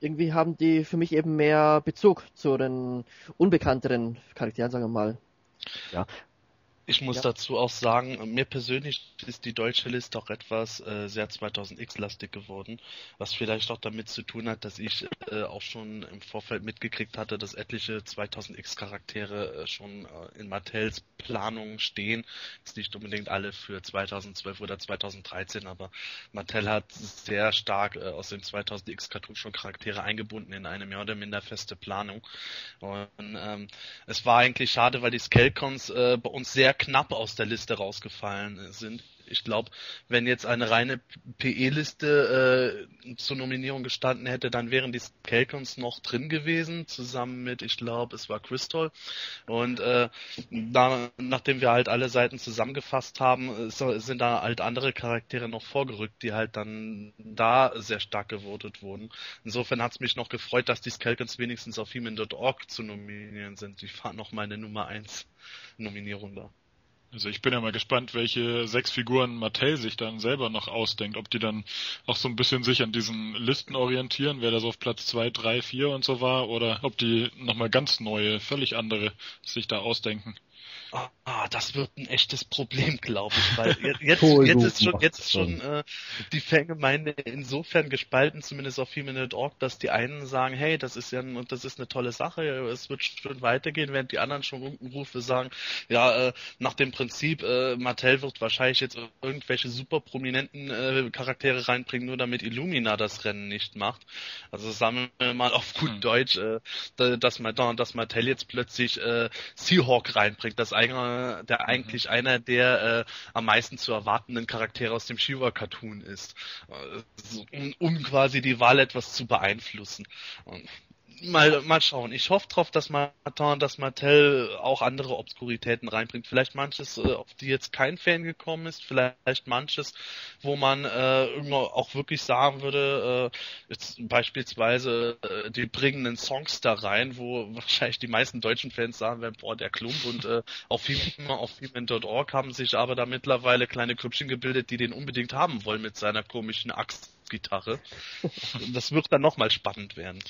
Irgendwie haben die für mich eben mehr Bezug zu den unbekannteren Charakteren, sagen wir mal. Ich muss Ja. dazu auch sagen, mir persönlich ist die deutsche Liste auch etwas äh, sehr 2000X-lastig geworden, was vielleicht auch damit zu tun hat, dass ich äh, auch schon im Vorfeld mitgekriegt hatte, dass etliche 2000X-Charaktere äh, schon äh, in Mattels Planung stehen. Jetzt nicht unbedingt alle für 2012 oder 2013, aber Mattel hat sehr stark äh, aus dem 2000X-Cartoon schon Charaktere eingebunden in eine mehr oder minder feste Planung. Und ähm, es war eigentlich schade, weil die Skelcons äh, bei uns sehr knapp aus der Liste rausgefallen sind. Ich glaube, wenn jetzt eine reine PE-Liste äh, zur Nominierung gestanden hätte, dann wären die Skelcons noch drin gewesen, zusammen mit, ich glaube, es war Crystal. Und äh, da, nachdem wir halt alle Seiten zusammengefasst haben, äh, sind da halt andere Charaktere noch vorgerückt, die halt dann da sehr stark gewotet wurden. Insofern hat es mich noch gefreut, dass die Skelcons wenigstens auf Human.org zu nominieren sind. Die waren noch meine Nummer 1 Nominierung da. Also ich bin ja mal gespannt, welche sechs Figuren Mattel sich dann selber noch ausdenkt, ob die dann auch so ein bisschen sich an diesen Listen orientieren, wer da so auf Platz zwei, drei, vier und so war, oder ob die nochmal ganz neue, völlig andere sich da ausdenken. Ah, das wird ein echtes Problem, glaube ich, weil jetzt, jetzt, ist schon, jetzt ist schon. äh, die Fangemeinde insofern gespalten, zumindest auf Human.org, dass die einen sagen, hey, das ist ja ein, das ist eine tolle Sache, es wird schön weitergehen, während die anderen schon Unkenrufe sagen, ja, äh, nach dem Prinzip, äh, Mattel wird wahrscheinlich jetzt irgendwelche super prominenten äh, Charaktere reinbringen, nur damit Illumina das Rennen nicht macht. Also sagen wir mal auf gut Hm. Deutsch, äh, da- dass, dass Mattel jetzt plötzlich äh, Seahawk reinbringt, das eigentlich, der eigentlich einer der äh, am meisten zu erwartenden Charaktere aus dem Shiva-Cartoon ist, äh, um, um quasi die Wahl etwas zu beeinflussen. Und mal, mal schauen. Ich hoffe drauf, dass Martin, dass Mattel auch andere Obskuritäten reinbringt. Vielleicht manches, äh, auf die jetzt kein Fan gekommen ist, vielleicht manches, wo man äh, irgendwo auch wirklich sagen würde, äh, jetzt beispielsweise, äh, die bringen einen Songster rein, wo wahrscheinlich die meisten deutschen Fans sagen werden, boah, der Klump und äh, auf Human, auf Human.org haben sich aber da mittlerweile kleine Krüppchen gebildet, die den unbedingt haben wollen mit seiner komischen Axtgitarre. Das wird dann nochmal spannend werden.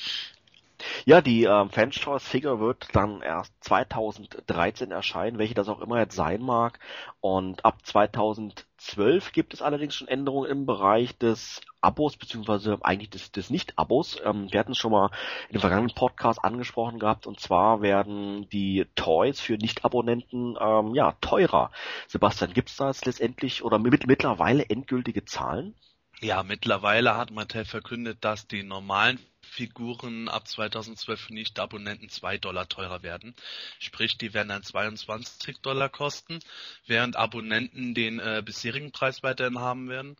Ja, die ähm, Fans Choice Figure wird dann erst 2013 erscheinen, welche das auch immer jetzt sein mag. Und ab 2012 gibt es allerdings schon Änderungen im Bereich des Abos, beziehungsweise eigentlich des, des Nicht-Abos. Ähm, wir hatten es schon mal in dem vergangenen Podcast angesprochen gehabt, und zwar werden die Toys für Nicht-Abonnenten ähm, ja teurer. Sebastian, gibt es da jetzt letztendlich oder mit, mittlerweile endgültige Zahlen? Ja, mittlerweile hat Mattel verkündet, dass die normalen Figuren ab 2012 für Nicht-Abonnenten 2 Dollar teurer werden. Sprich, die werden dann 22 Dollar kosten, während Abonnenten den äh, bisherigen Preis weiterhin haben werden.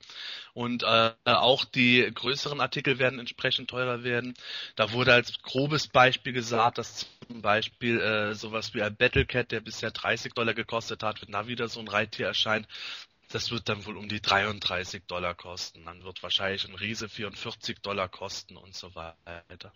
Und äh, auch die größeren Artikel werden entsprechend teurer werden. Da wurde als grobes Beispiel gesagt, dass zum Beispiel äh, sowas wie ein Battlecat, der bisher 30 Dollar gekostet hat, wenn da wieder so ein Reittier erscheint, das wird dann wohl um die 33 Dollar kosten. Dann wird wahrscheinlich ein Riese 44 Dollar kosten und so weiter.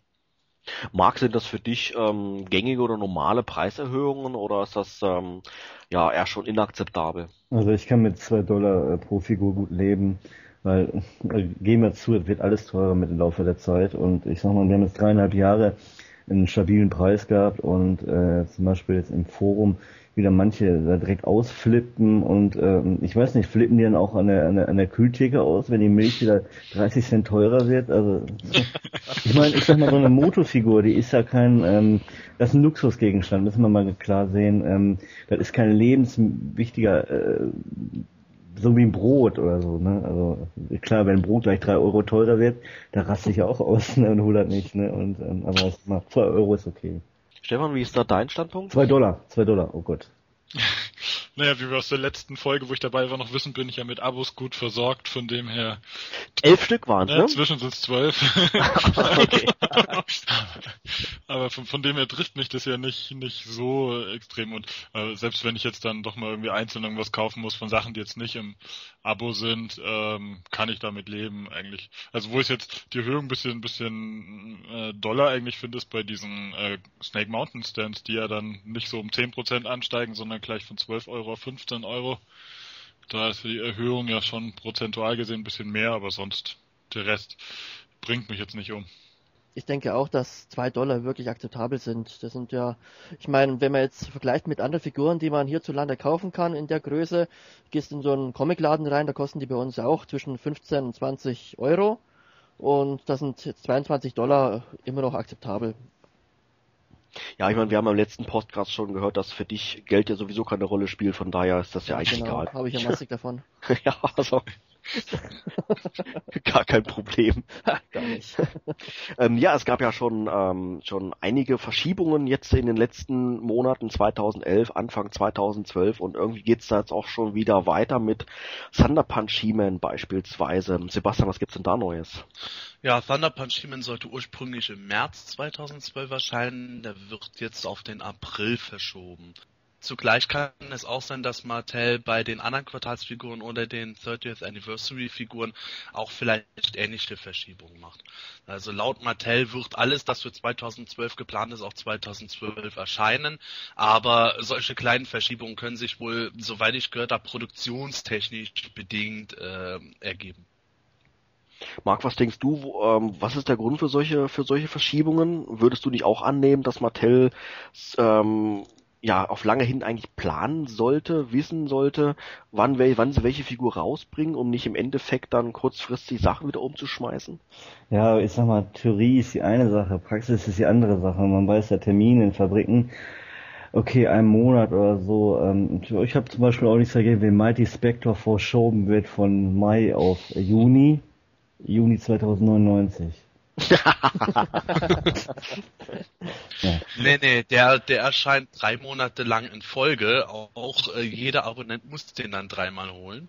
Marc, sind das für dich ähm, gängige oder normale Preiserhöhungen oder ist das ähm, ja eher schon inakzeptabel? Also ich kann mit zwei Dollar äh, pro Figur gut leben, weil äh, gehen wir zu, es wird alles teurer mit dem Laufe der Zeit und ich sag mal, wir haben jetzt dreieinhalb Jahre einen stabilen Preis gehabt und äh, zum Beispiel jetzt im Forum wieder manche da direkt ausflippen und ähm, ich weiß nicht, flippen die dann auch an der, an der, an der Kühltheke aus, wenn die Milch wieder 30 Cent teurer wird? Also ich meine, ich sag mal, so eine Motofigur, die ist ja kein, ähm, das ist ein Luxusgegenstand, müssen wir mal klar sehen. Ähm, das ist kein lebenswichtiger, äh, so wie ein Brot oder so, ne? Also klar, wenn ein Brot gleich drei Euro teurer wird, da raste ich auch aus, ne? Und hol das nicht, ne? Und ähm, aber mal, zwei Euro ist okay. Stefan, wie ist da dein Standpunkt? Zwei Dollar, zwei Dollar, oh Gott. Naja, wie wir aus der letzten Folge, wo ich dabei war, noch wissen, bin ich ja mit Abos gut versorgt, von dem her. Elf Stück waren Ne, ne? Zwischen sind es zwölf. Aber von, von dem her trifft mich das ja nicht, nicht so extrem. Und äh, selbst wenn ich jetzt dann doch mal irgendwie einzeln irgendwas kaufen muss von Sachen, die jetzt nicht im Abo sind, ähm, kann ich damit leben eigentlich. Also wo ich jetzt die Erhöhung ein bisschen, ein bisschen äh, doller eigentlich finde, ist bei diesen äh, Snake Mountain Stands, die ja dann nicht so um 10% ansteigen, sondern gleich von 12 Euro auf 15 Euro. Da ist die Erhöhung ja schon prozentual gesehen ein bisschen mehr, aber sonst der Rest bringt mich jetzt nicht um. Ich denke auch, dass zwei Dollar wirklich akzeptabel sind. Das sind ja, ich meine, wenn man jetzt vergleicht mit anderen Figuren, die man hierzulande kaufen kann in der Größe, gehst in so einen Comicladen rein, da kosten die bei uns auch zwischen 15 und 20 Euro. Und das sind jetzt 22 Dollar immer noch akzeptabel. Ja, ich meine, wir haben am letzten Podcast schon gehört, dass für dich Geld ja sowieso keine Rolle spielt, von daher ist das ja eigentlich Genau, egal. habe ich ja massig davon. ja, also. Gar kein Problem. Gar nicht. Ähm, ja, es gab ja schon, ähm, schon einige Verschiebungen jetzt in den letzten Monaten 2011, Anfang 2012 und irgendwie geht's da jetzt auch schon wieder weiter mit Thunder Punch He-Man beispielsweise. Sebastian, was gibt's denn da Neues? Ja, Thunder Punch He-Man sollte ursprünglich im März 2012 erscheinen, der wird jetzt auf den April verschoben. Zugleich kann es auch sein, dass Mattel bei den anderen Quartalsfiguren oder den 30th Anniversary Figuren auch vielleicht ähnliche Verschiebungen macht. Also laut Mattel wird alles, das für 2012 geplant ist, auch 2012 erscheinen, aber solche kleinen Verschiebungen können sich wohl, soweit ich gehört habe, produktionstechnisch bedingt äh, ergeben. Marc, was denkst du, wo, ähm, was ist der Grund für solche, für solche Verschiebungen? Würdest du nicht auch annehmen, dass Mattel ähm, ja auf lange hin eigentlich planen sollte, wissen sollte, wann, wel, wann sie welche Figur rausbringen, um nicht im Endeffekt dann kurzfristig Sachen wieder umzuschmeißen? Ja, ich sag mal, Theorie ist die eine Sache, Praxis ist die andere Sache. Man weiß ja Termine in Fabriken, okay, einen Monat oder so. Ähm, ich habe zum Beispiel auch nichts dagegen, wenn Mighty Spectre verschoben wird von Mai auf Juni, Juni 2099. ja. Nee, nee, der, der erscheint drei Monate lang in Folge. Auch, äh, jeder Abonnent muss den dann dreimal holen.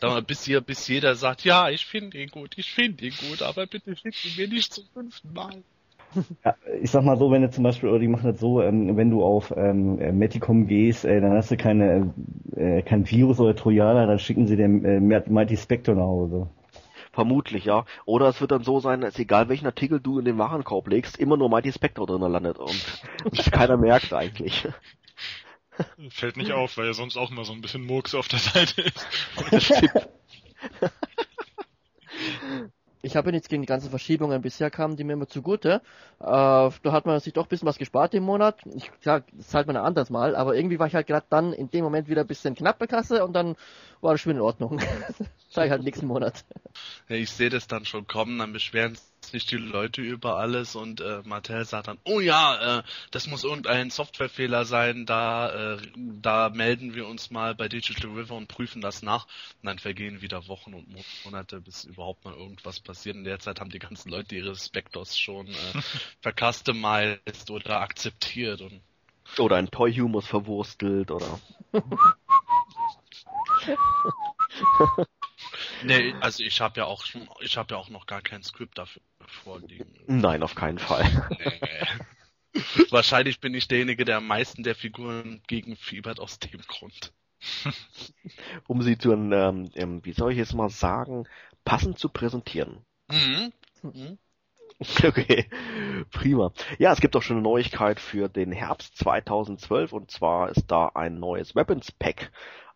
Da, bis, hier, bis jeder sagt, ja, ich finde ihn gut, ich finde ihn gut, aber bitte schick ihn mir nicht zum fünften Mal. Ja, ich sag mal so, wenn du zum Beispiel, oder die machen das so, ähm, wenn du auf ähm, äh, Meticom gehst, äh, dann hast du keine, äh, kein Virus oder Trojaner, dann schicken sie dem äh, Mighty Spectre nach Hause. Vermutlich, ja. Oder es wird dann so sein, dass egal welchen Artikel du in den Warenkorb legst, immer nur Mighty Spectre drin landet und und keiner merkt eigentlich. Fällt nicht auf, weil ja sonst auch immer so ein bisschen Murks auf der Seite ist. Ich habe ja nichts gegen die ganzen Verschiebungen. Bisher kamen die mir immer zugute. Äh, da hat man sich doch ein bisschen was gespart im Monat. Ich, klar, das zahlt man ein anderes Mal, aber irgendwie war ich halt gerade dann in dem Moment wieder ein bisschen knapp bei Kasse und dann war das schon in Ordnung. Sag ich halt nächsten Monat. Ja, ich sehe das dann schon kommen, dann beschweren sich die Leute über alles und äh, Mattel sagt dann, oh ja, äh, das muss irgendein Softwarefehler sein, da, äh, da melden wir uns mal bei Digital River und prüfen das nach. Und dann vergehen wieder Wochen und Monate, bis überhaupt mal irgendwas passiert. In der Zeit haben die ganzen Leute ihre Spectors schon äh, vercustomized oder akzeptiert und Oder ein Toy Humus verwurstelt oder. Nee, also ich habe ja auch schon, ich habe ja auch noch gar kein Skript dafür vorliegen. Nein, auf keinen Fall. Nee. Wahrscheinlich bin ich derjenige, der am meisten der Figuren gegenfiebert aus dem Grund. Um sie zu, ähm, ähm, wie soll ich jetzt mal sagen, passend zu präsentieren. Mhm. Mhm. Okay, prima. Ja, es gibt auch schon eine Neuigkeit für den Herbst 2012 und zwar ist da ein neues Weapons Pack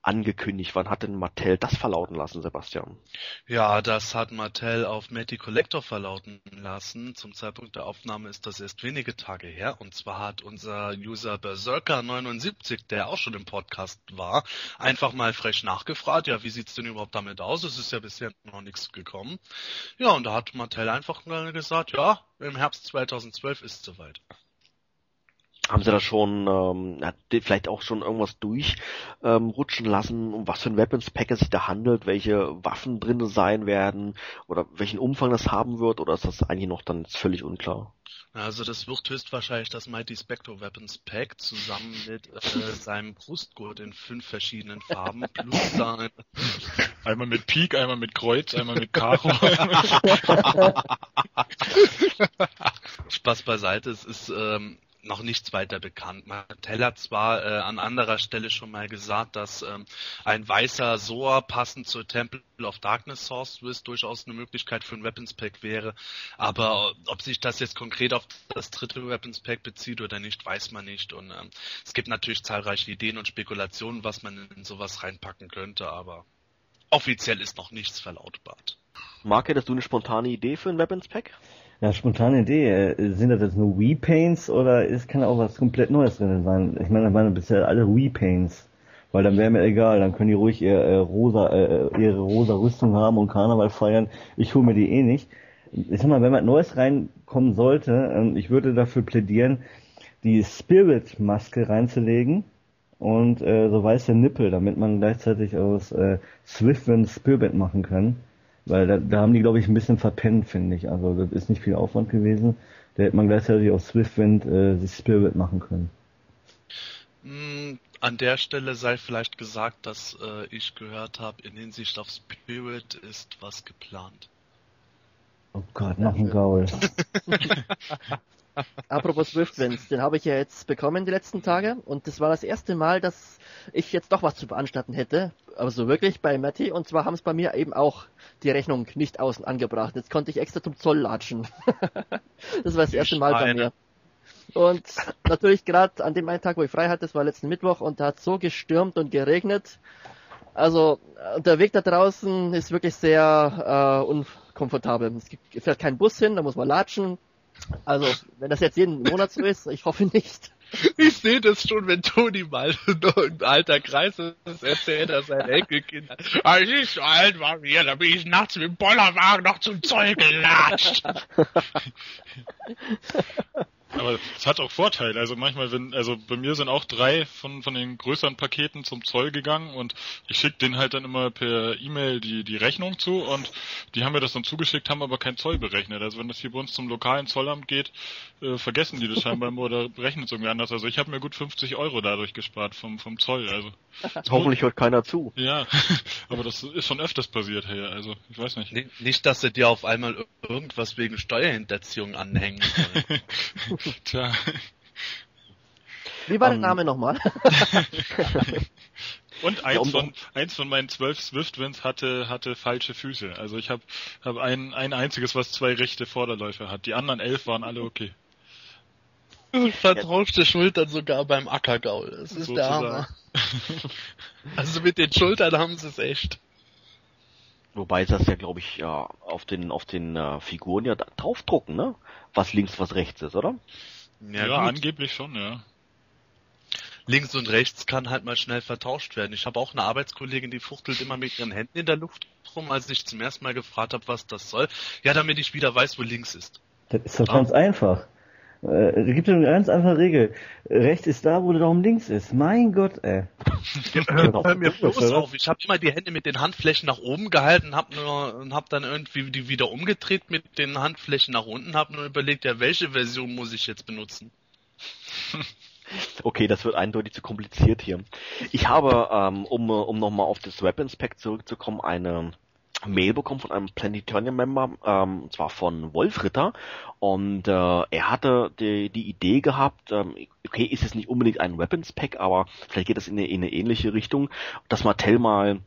angekündigt. Wann hat denn Mattel das verlauten lassen, Sebastian? Ja, das hat Mattel auf Matty Collector verlauten lassen. Zum Zeitpunkt der Aufnahme ist das erst wenige Tage her. Und zwar hat unser User Berserker79, der auch schon im Podcast war, einfach mal frech nachgefragt, ja, wie sieht's denn überhaupt damit aus? Es ist ja bisher noch nichts gekommen. Ja, und da hat Mattel einfach mal gesagt, ja, im Herbst 2012 ist soweit. Haben sie da schon ähm, hat die vielleicht auch schon irgendwas durchrutschen ähm, rutschen lassen, um was für ein Weapons Pack es sich da handelt, welche Waffen drin sein werden oder welchen Umfang das haben wird oder ist das eigentlich noch dann völlig unklar? Also das wird höchstwahrscheinlich das Mighty Spectre Weapons Pack zusammen mit äh, seinem Brustgurt in fünf verschiedenen Farben plus sein Einmal mit Pik, einmal mit Kreuz, einmal mit Karo. Spaß beiseite. Es ist ähm, noch nichts weiter bekannt. Mattel hat zwar äh, an anderer Stelle schon mal gesagt, dass ähm, ein weißer Soa passend zur Temple of Darkness Source durchaus eine Möglichkeit für ein Weapons Pack wäre, aber ob sich das jetzt konkret auf das dritte Weapons Pack bezieht oder nicht, weiß man nicht. Und ähm, es gibt natürlich zahlreiche Ideen und Spekulationen, was man in sowas reinpacken könnte, aber offiziell ist noch nichts verlautbart. Mark, hättest du eine spontane Idee für ein Weapons Pack? Ja, spontane Idee. Äh, Sind das jetzt nur Wii-Paints oder ist, kann auch was komplett Neues drin sein? Ich meine, da waren bisher alle Wii-Paints. Weil dann wäre mir egal, dann können die ruhig ihr, äh, rosa, äh, ihre rosa Rüstung haben und Karneval feiern. Ich hole mir die eh nicht. Ich sag mal, wenn was Neues reinkommen sollte, ähm, ich würde dafür plädieren, die Spirit-Maske reinzulegen und äh, so weiße Nippel, damit man gleichzeitig aus äh, Swiftwind Spirit machen kann. Weil da, da haben die, glaube ich, ein bisschen verpennt, finde ich. Also das ist nicht viel Aufwand gewesen. Da hätte man gleichzeitig auf Swiftwind äh, sich Spirit machen können. Mm, An der Stelle sei vielleicht gesagt, dass äh, ich gehört habe, in Hinsicht auf Spirit ist was geplant. Oh Gott, noch ein Gaul. Apropos Swiftwinds, den habe ich ja jetzt bekommen die letzten Tage und das war das erste Mal, dass ich jetzt doch was zu beanstanden hätte. Aber so wirklich bei Matti und zwar haben es bei mir eben auch die Rechnung nicht außen angebracht. Jetzt konnte ich extra zum Zoll latschen. das war das erste Mal bei mir. Und natürlich gerade an dem einen Tag, wo ich frei hatte, das war letzten Mittwoch und da hat so gestürmt und geregnet. Also der Weg da draußen ist wirklich sehr äh, unkomfortabel. Es fährt kein Bus hin, da muss man latschen. Also, wenn das jetzt jeden Monat so ist, ich hoffe nicht. Ich sehe das schon, wenn Toni mal ein alter Kreis ist, erzählt er seinen Enkelkindern. Als ich so alt war wie ihr, da bin ich nachts mit dem Bollerwagen noch zum Zoll gelatscht. Aber es hat auch Vorteile. Also manchmal, wenn, also bei mir sind auch drei von, von den größeren Paketen zum Zoll gegangen und ich schicke denen halt dann immer per E-Mail die, die Rechnung zu und die haben mir das dann zugeschickt, haben aber keinen Zoll berechnet. Also wenn das hier bei uns zum lokalen Zollamt geht, äh, vergessen die das scheinbar immer oder berechnen es irgendwie anders. Also ich habe mir gut 50 Euro dadurch gespart vom, vom Zoll. Also Hoffentlich hört keiner zu. ja, aber das ist schon öfters passiert hier. Also ich weiß nicht. Ni- Nicht, dass sie dir auf einmal irgendwas wegen Steuerhinterziehung anhängen. Tja. Wie war der Ähm, Name nochmal? Und eins Ja, um- von eins von meinen zwölf Swiftwinds hatte hatte falsche Füße. Also ich habe hab ein ein einziges, was zwei rechte Vorderläufe hat. Die anderen elf waren alle okay. Vertauschte Schultern sogar beim Ackergaul. Das ist der Sozusagen. Hammer. Also mit den Schultern haben sie es echt. Wobei das ja, glaube ich, ja, auf den auf den äh, Figuren ja draufdrucken, ne? Was links, was rechts ist, oder? Ja, gut. angeblich schon, ja. links und rechts kann halt mal schnell vertauscht werden. Ich habe auch eine Arbeitskollegin, die fuchtelt immer mit ihren Händen in der Luft rum, als ich zum ersten Mal gefragt habe, was das soll. Ja, damit ich wieder weiß, wo links ist. Das ist doch ganz einfach. Äh, Es gibt eine ganz einfache Regel. Rechts ist da, wo der Daumen links ist. Mein Gott, ey. Hör mir bloß oder? auf. Ich habe immer die Hände mit den Handflächen nach oben gehalten, habe nur und habe dann irgendwie die wieder umgedreht mit den Handflächen nach unten, habe nur überlegt, ja, welche Version muss ich jetzt benutzen? Okay, das wird eindeutig zu kompliziert hier. Ich habe, ähm, um, äh, um nochmal auf das Weapons Pack zurückzukommen, eine Mail bekommen von einem Planetarium-Member, ähm, und zwar von Wolf Ritter. Und äh, er hatte die, die Idee gehabt, ähm, okay, ist es nicht unbedingt ein Weapons Pack, aber vielleicht geht es in eine, in eine ähnliche Richtung, dass Mattel mal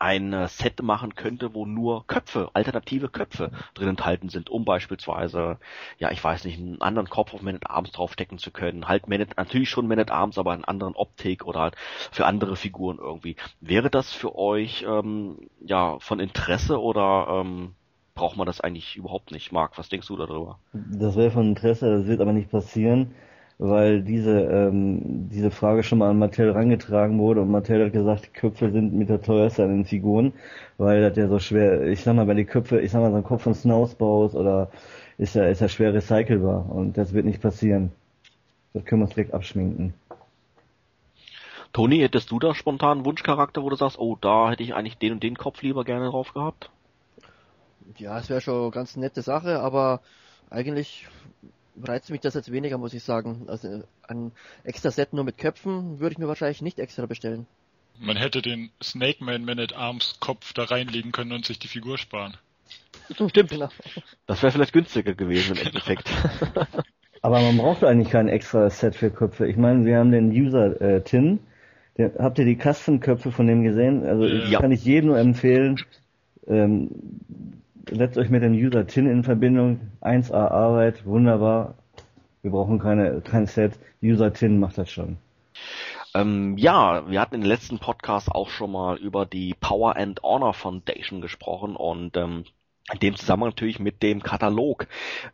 ein äh, Set machen könnte, wo nur Köpfe, alternative Köpfe drin enthalten sind, um beispielsweise, ja, ich weiß nicht, einen anderen Kopf auf Man at Arms draufstecken zu können. Halt Man at, natürlich schon Man at Arms, aber in anderen Optik oder halt für andere Figuren irgendwie. Wäre das für euch, ähm, ja, von Interesse oder ähm, braucht man das eigentlich überhaupt nicht? Marc, was denkst du darüber? Das wäre von Interesse, das wird aber nicht passieren, weil diese, ähm, diese Frage schon mal an Mattel rangetragen wurde und Mattel hat gesagt, die Köpfe sind mit der teuerste an den Figuren, weil das ja so schwer, ich sag mal, wenn die Köpfe, ich sag mal, so ein Kopf von Snows baust oder ist ja, ist ja schwer recycelbar und das wird nicht passieren. Das können wir uns direkt abschminken. Toni, hättest du da spontan einen Wunschcharakter, wo du sagst, oh, da hätte ich eigentlich den und den Kopf lieber gerne drauf gehabt? Ja, es wäre schon eine ganz nette Sache, aber eigentlich reizt mich das jetzt weniger, muss ich sagen. Also ein extra Set nur mit Köpfen würde ich mir wahrscheinlich nicht extra bestellen. Man hätte den Snake Man Man at Arms Kopf da reinlegen können und sich die Figur sparen. Stimmt, genau. Das wäre vielleicht günstiger gewesen im Endeffekt. Aber Aber man braucht eigentlich kein extra Set für Köpfe. Ich meine, wir haben den User äh, Tin. Der, habt ihr die Custom-Köpfe von dem gesehen? Also ich Ja. kann ich jedem nur empfehlen. Ähm, setzt euch mit dem User Tin in Verbindung. 1A Arbeit, wunderbar. Wir brauchen keine kein Set. User Tin macht das schon. Ähm, ja, wir hatten in den letzten Podcast auch schon mal über die Power and Honor Foundation gesprochen und ähm, in dem Zusammenhang natürlich mit dem Katalog,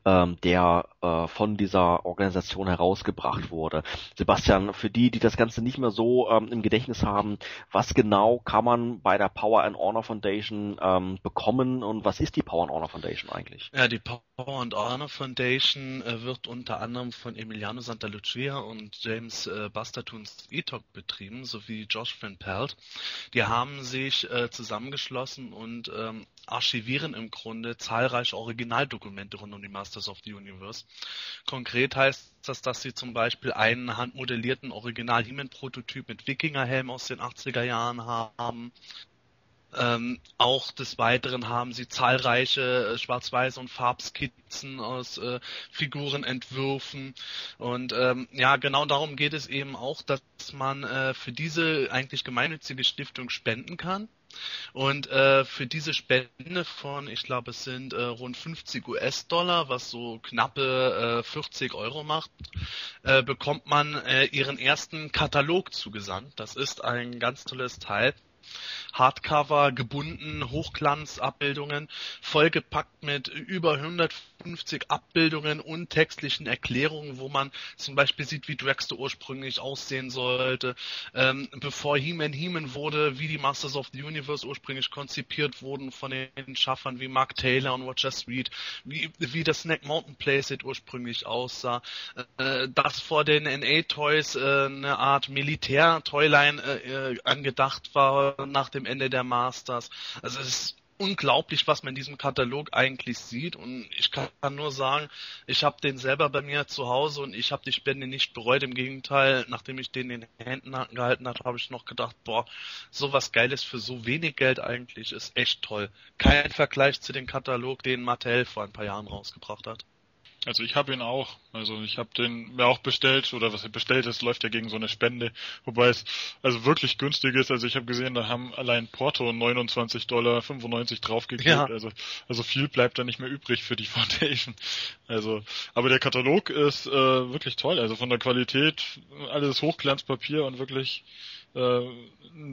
ähm, der äh, von dieser Organisation herausgebracht wurde. Sebastian, für die, die das Ganze nicht mehr so ähm, im Gedächtnis haben, was genau kann man bei der Power and Honor Foundation ähm, bekommen und was ist die Power and Honor Foundation eigentlich? Ja, die Power and Honor Foundation äh, wird unter anderem von Emiliano Santa Lucia und James äh, Bastertuns Etok betrieben, sowie Josh Van Pelt. Die haben sich äh, zusammengeschlossen und ähm, archivieren im Grunde zahlreiche Originaldokumente rund um die Masters of the Universe. Konkret heißt das, dass sie zum Beispiel einen handmodellierten Original He-Man-Prototyp mit Wikingerhelm aus den 80er Jahren haben. Ähm, auch des Weiteren haben sie zahlreiche äh, Schwarz-Weiß- und Farbskizzen aus äh, Figurenentwürfen. Und ähm, ja, genau darum geht es eben auch, dass man äh, für diese eigentlich gemeinnützige Stiftung spenden kann. Und äh, für diese Spende von, ich glaube, es sind äh, rund 50 US-Dollar, was so knappe äh, 40 Euro macht, äh, bekommt man äh, ihren ersten Katalog zugesandt. Das ist ein ganz tolles Teil. Hardcover, gebunden, Hochglanzabbildungen, vollgepackt mit über 150 Abbildungen und textlichen Erklärungen, wo man zum Beispiel sieht, wie Dragster ursprünglich aussehen sollte, ähm, bevor He-Man He-Man wurde, wie die Masters of the Universe ursprünglich konzipiert wurden von den Schaffern wie Mark Taylor und Roger Street, wie, wie das Snack Mountain Playset ursprünglich aussah, äh, dass vor den NA-Toys äh, eine Art Militär-Toyline äh, äh, angedacht war nach dem Ende der Masters. Also es ist unglaublich, was man in diesem Katalog eigentlich sieht und ich kann nur sagen, ich habe den selber bei mir zu Hause und ich habe die Spende nicht bereut. Im Gegenteil, nachdem ich den in den Händen gehalten habe, habe ich noch gedacht, boah, sowas Geiles für so wenig Geld eigentlich ist echt toll. Kein Vergleich zu dem Katalog, den Mattel vor ein paar Jahren rausgebracht hat. Also ich habe ihn auch. Also ich habe den mir auch bestellt oder was er bestellt ist, läuft ja gegen so eine Spende. Wobei es also wirklich günstig ist. Also ich habe gesehen, da haben allein Porto 29 Dollar 95 draufgeklebt. Ja. Also also viel bleibt da nicht mehr übrig für die Foundation. Also aber der Katalog ist äh, wirklich toll. Also von der Qualität alles Hochglanzpapier und wirklich äh,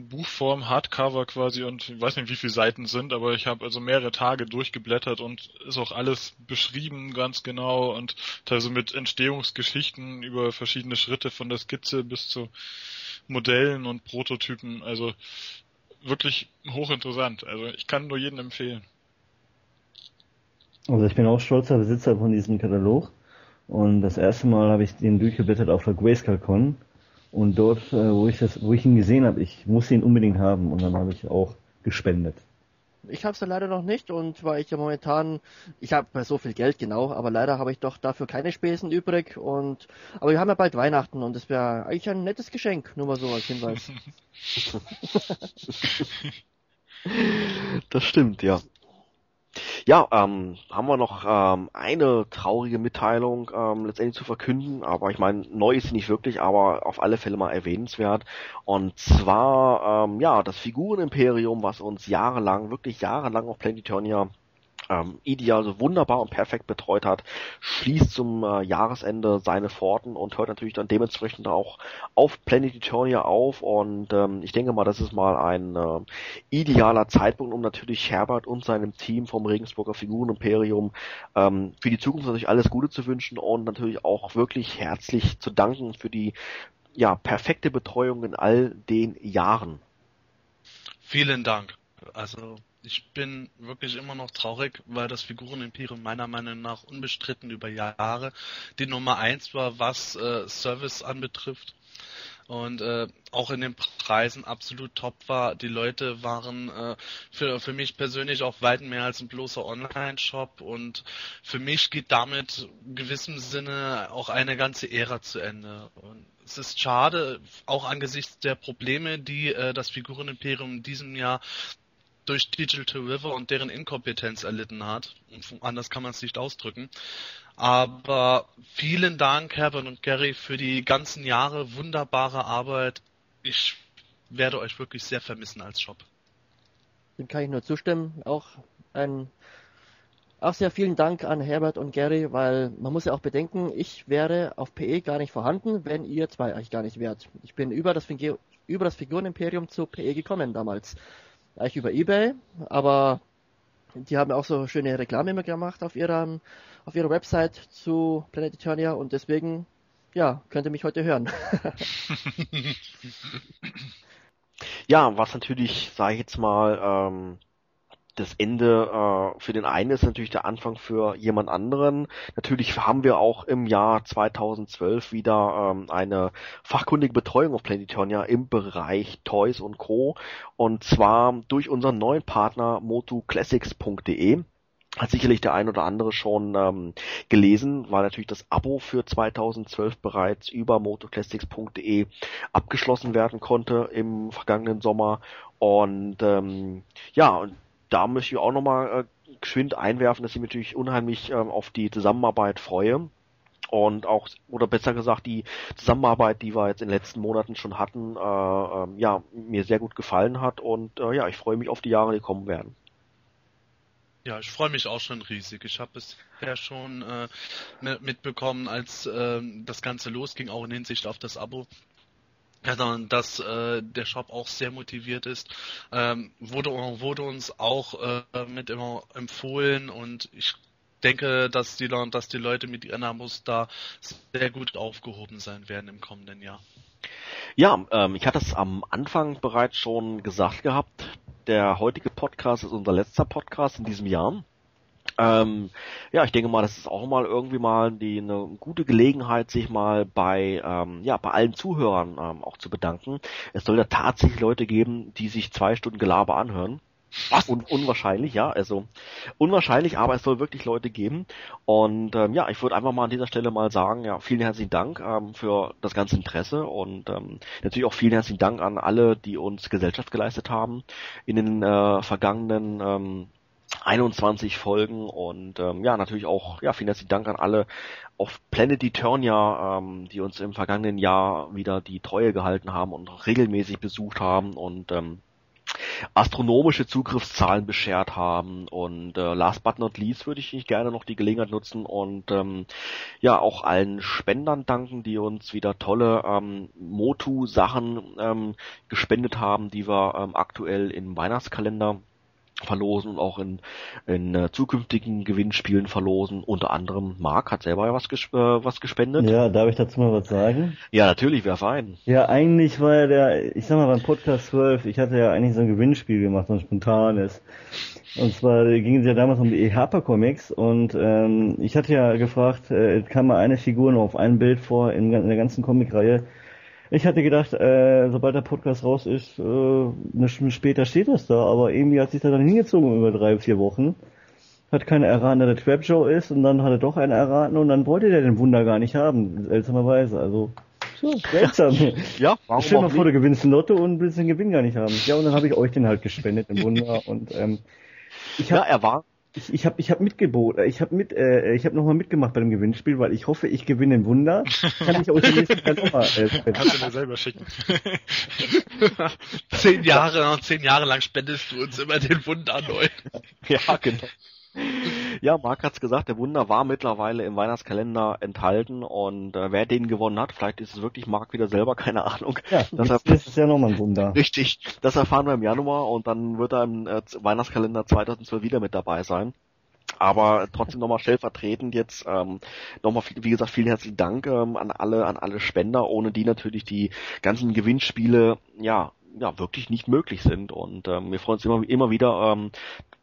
Buchform, Hardcover quasi und ich weiß nicht, wie viele Seiten sind, aber ich habe also mehrere Tage durchgeblättert und ist auch alles beschrieben ganz genau und teilweise mit Entstehungsgeschichten über verschiedene Schritte von der Skizze bis zu Modellen und Prototypen. Also wirklich hochinteressant. Also ich kann nur jedem empfehlen. Also ich bin auch stolzer Besitzer von diesem Katalog. Und das erste Mal habe ich den durchgeblättert auf der Grayscale-Con. Und dort, äh, wo ich das, wo ich ihn gesehen habe, ich musste ihn unbedingt haben und dann habe ich auch gespendet. Ich habe es ja leider noch nicht und weil ich ja momentan, ich habe so viel Geld genau, aber leider habe ich doch dafür keine Spesen übrig und aber wir haben ja bald Weihnachten und das wäre eigentlich ein nettes Geschenk, nur mal so als Hinweis. Das stimmt, ja. Ja, ähm, haben wir noch ähm, eine traurige Mitteilung ähm, letztendlich zu verkünden, aber ich meine, neu ist sie nicht wirklich, aber auf alle Fälle mal erwähnenswert. Und zwar, ähm, ja, das Figurenimperium, was uns jahrelang, wirklich jahrelang auf Planetonia ähm, ideal, so wunderbar und perfekt betreut hat, schließt zum äh, Jahresende seine Pforten und hört natürlich dann dementsprechend auch auf Planet Eternia auf und ähm, ich denke mal, das ist mal ein äh, idealer Zeitpunkt, um natürlich Herbert und seinem Team vom Regensburger Figurenimperium ähm, für die Zukunft natürlich alles Gute zu wünschen und natürlich auch wirklich herzlich zu danken für die ja perfekte Betreuung in all den Jahren. Vielen Dank. Also ich bin wirklich immer noch traurig, weil das Figurenimperium meiner Meinung nach unbestritten über Jahre die Nummer eins war, was äh, Service anbetrifft. Und äh, auch in den Preisen absolut top war. Die Leute waren äh, für, für mich persönlich auch weit mehr als ein bloßer Online-Shop und für mich geht damit in gewissem Sinne auch eine ganze Ära zu Ende. Und es ist schade, auch angesichts der Probleme, die äh, das Figurenimperium in diesem Jahr durch Digital River und deren Inkompetenz erlitten hat. Anders kann man es nicht ausdrücken. Aber vielen Dank, Herbert und Gary, für die ganzen Jahre wunderbare Arbeit. Ich werde euch wirklich sehr vermissen als Shop. Dem kann ich nur zustimmen. Auch ein auch sehr vielen Dank an Herbert und Gary, weil man muss ja auch bedenken, ich wäre auf PE gar nicht vorhanden, wenn ihr zwei eigentlich gar nicht wärt. Ich bin über das, Figur über das Figurenimperium zu PE gekommen damals. Eigentlich über Ebay, aber die haben auch so schöne Reklame immer gemacht auf ihrer, auf ihrer Website zu Planet Eternia und deswegen, ja, könnt ihr mich heute hören. Ja, was natürlich, sage ich jetzt mal, ähm, das Ende äh, für den einen ist natürlich der Anfang für jemand anderen. Natürlich haben wir auch im Jahr 2012 wieder ähm, eine fachkundige Betreuung auf Planetonia im Bereich Toys und Co. Und zwar durch unseren neuen Partner motoclassics.de hat sicherlich der ein oder andere schon ähm, gelesen, weil natürlich das Abo für 2012 bereits über motoclassics.de abgeschlossen werden konnte im vergangenen Sommer. Und ähm, ja, und da möchte ich auch nochmal äh, geschwind einwerfen, dass ich mich natürlich unheimlich ähm, auf die Zusammenarbeit freue. Und auch, oder besser gesagt, die Zusammenarbeit, die wir jetzt in den letzten Monaten schon hatten, äh, äh, ja, mir sehr gut gefallen hat. Und äh, ja, ich freue mich auf die Jahre, die kommen werden. Ja, ich freue mich auch schon riesig. Ich habe bisher schon äh, mitbekommen, als äh, das Ganze losging, auch in Hinsicht auf das Abo, ja, dass äh, der Shop auch sehr motiviert ist. Ähm, wurde, wurde uns auch äh, mit immer empfohlen und ich denke, dass die, dass die Leute mit ihren Amos da sehr gut aufgehoben sein werden im kommenden Jahr. Ja, ähm, ich hatte es am Anfang bereits schon gesagt gehabt. Der heutige Podcast ist unser letzter Podcast in diesem Jahr. Ähm, ja, ich denke mal, das ist auch mal irgendwie mal die eine gute Gelegenheit, sich mal bei ähm, ja bei allen Zuhörern ähm, auch zu bedanken. Es soll ja tatsächlich Leute geben, die sich zwei Stunden Gelaber anhören. Was? Un unwahrscheinlich, ja, also unwahrscheinlich, aber es soll wirklich Leute geben. Und ähm, ja, ich würde einfach mal an dieser Stelle mal sagen, ja, vielen herzlichen Dank ähm, für das ganze Interesse und ähm, natürlich auch vielen herzlichen Dank an alle, die uns Gesellschaft geleistet haben in den äh, vergangenen ähm, 21 Folgen und ähm, ja, natürlich auch, ja, vielen herzlichen Dank an alle auf Planet Eternia, ähm, die uns im vergangenen Jahr wieder die Treue gehalten haben und regelmäßig besucht haben und ähm, astronomische Zugriffszahlen beschert haben. Und äh, last but not least würde ich gerne noch die Gelegenheit nutzen und ähm, ja auch allen Spendern danken, die uns wieder tolle ähm, Motu-Sachen ähm, gespendet haben, die wir ähm, aktuell im Weihnachtskalender verlosen und auch in, in äh, zukünftigen Gewinnspielen verlosen. Unter anderem Marc hat selber was, ges äh, was gespendet. Ja, darf ich dazu mal was sagen? Ja, natürlich, wer fein. Ja, eigentlich war ja der, ich sag mal beim Podcast 12, ich hatte ja eigentlich so ein Gewinnspiel gemacht, so ein spontanes. Und zwar ging es ja damals um die E-Harper Comics und ähm, ich hatte ja gefragt, äh, kam mal eine Figur noch auf ein Bild vor in, in der ganzen Comicreihe ich hatte gedacht, äh, sobald der Podcast raus ist, äh, eine Stunde später steht das da, aber irgendwie hat sich das dann hingezogen über drei, vier Wochen. Hat keiner erraten, dass der Trap Joe ist und dann hat er doch einer erraten und dann wollte der den Wunder gar nicht haben, seltsamerweise. Also, so, seltsam. ja, warum Stell mal vor, du gewinnst ein Lotto und willst den Gewinn gar nicht haben. Ja, und dann habe ich euch den halt gespendet im Wunder und ähm, ich hab, ja, er war ich, ich habe ich hab mitgeboten, ich habe mit, äh, ich habe nochmal mitgemacht bei dem Gewinnspiel, weil ich hoffe, ich gewinne ein Wunder. Kann ich euch nächsten Jahr nochmal äh, Kannst du mir selber schicken. zehn Jahre, zehn Jahre lang spendest du uns immer den Wunder neu. ja, genau. Ja, Marc hat's gesagt, der Wunder war mittlerweile im Weihnachtskalender enthalten und äh, wer den gewonnen hat, vielleicht ist es wirklich Marc wieder selber, keine Ahnung. Ja, das, das ist ja nochmal ein Wunder. Richtig, das erfahren wir im Januar und dann wird er im äh, Weihnachtskalender 2012 wieder mit dabei sein. Aber trotzdem nochmal stellvertretend jetzt ähm, nochmal, wie gesagt, vielen herzlichen Dank ähm, an alle, an alle Spender, ohne die natürlich die ganzen Gewinnspiele ja ja wirklich nicht möglich sind und ähm, wir freuen uns immer immer wieder ähm,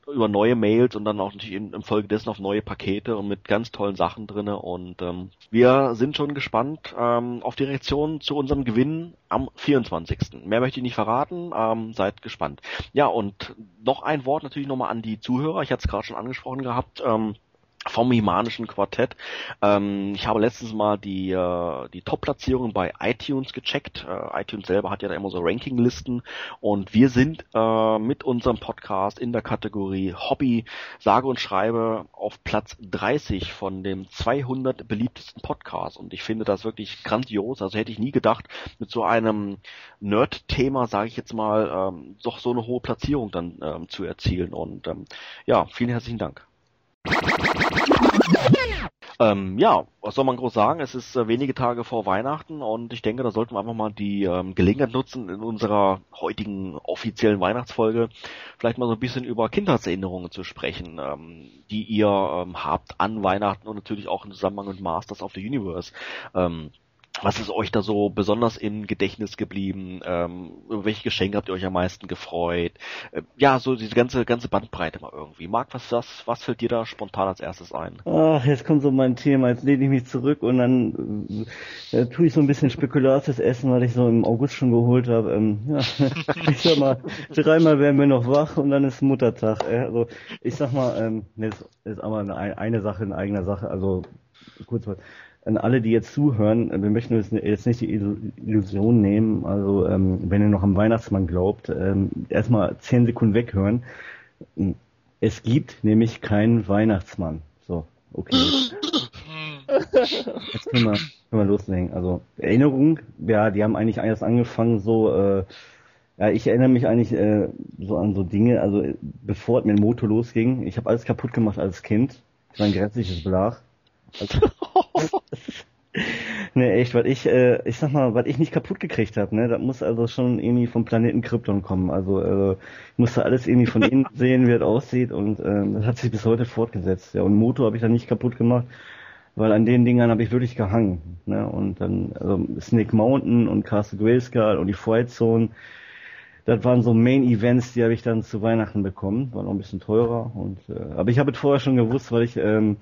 über neue Mails und dann auch natürlich in, in Folge dessen auf neue Pakete und mit ganz tollen Sachen drinne und ähm, wir sind schon gespannt ähm, auf die Reaktion zu unserem Gewinn am 24. Mehr möchte ich nicht verraten, ähm, seid gespannt. Ja und noch ein Wort natürlich nochmal an die Zuhörer, ich hatte es gerade schon angesprochen gehabt, ähm, vom Himanischen Quartett. Ähm, ich habe letztens mal die, äh, die Top-Platzierungen bei iTunes gecheckt. Äh, iTunes selber hat ja da immer so Rankinglisten und wir sind äh, mit unserem Podcast in der Kategorie Hobby, sage und schreibe auf Platz 30 von dem 200 beliebtesten Podcasts und ich finde das wirklich grandios. Also hätte ich nie gedacht, mit so einem Nerd-Thema, sage ich jetzt mal, ähm, doch so eine hohe Platzierung dann ähm, zu erzielen und ähm, ja, vielen herzlichen Dank. Ähm, ja, was soll man groß sagen? Es ist äh, wenige Tage vor Weihnachten und ich denke, da sollten wir einfach mal die ähm, Gelegenheit nutzen, in unserer heutigen offiziellen Weihnachtsfolge vielleicht mal so ein bisschen über Kindheitserinnerungen zu sprechen, ähm, die ihr ähm, habt an Weihnachten und natürlich auch im Zusammenhang mit Masters of the Universe. Ähm, was ist euch da so besonders im Gedächtnis geblieben? Ähm, welche Geschenke habt ihr euch am meisten gefreut? Äh, ja, so diese ganze ganze Bandbreite mal irgendwie. Marc, was das, was fällt dir da spontan als erstes ein? Ach, jetzt kommt so mein Thema, jetzt lehne ich mich zurück und dann äh, tue ich so ein bisschen Spekulatius essen, weil ich so im August schon geholt habe. Ähm, ja, ich sag mal, dreimal werden wir noch wach und dann ist Muttertag. Äh, also ich sag mal, ähm, das ist aber eine, eine Sache in eigener Sache, also kurz mal an alle, die jetzt zuhören, wir möchten jetzt nicht die Illusion nehmen, also ähm, wenn ihr noch am Weihnachtsmann glaubt, ähm, erstmal zehn Sekunden weghören. Es gibt nämlich keinen Weihnachtsmann. So, okay. Jetzt können wir, können wir loslegen. Also Erinnerung, ja, die haben eigentlich erst angefangen so, äh, ja, ich erinnere mich eigentlich äh, so an so Dinge, also bevor es mit dem Motor losging, ich habe alles kaputt gemacht als Kind. Ich war ein grässliches Blach. Also, ne, echt, weil ich, äh, ich sag mal, was ich nicht kaputt gekriegt habe, ne, das muss also schon irgendwie vom Planeten Krypton kommen. Also, also ich musste alles irgendwie von innen sehen, wie es aussieht und äh, das hat sich bis heute fortgesetzt. Ja, und Motor habe ich dann nicht kaputt gemacht, weil an den Dingern habe ich wirklich gehangen. Ne, und dann also Snake Mountain und Castle Grayskull und die Fright Zone. Das waren so Main Events, die habe ich dann zu Weihnachten bekommen, war noch ein bisschen teurer und äh, aber ich habe es vorher schon gewusst, weil ich ähm,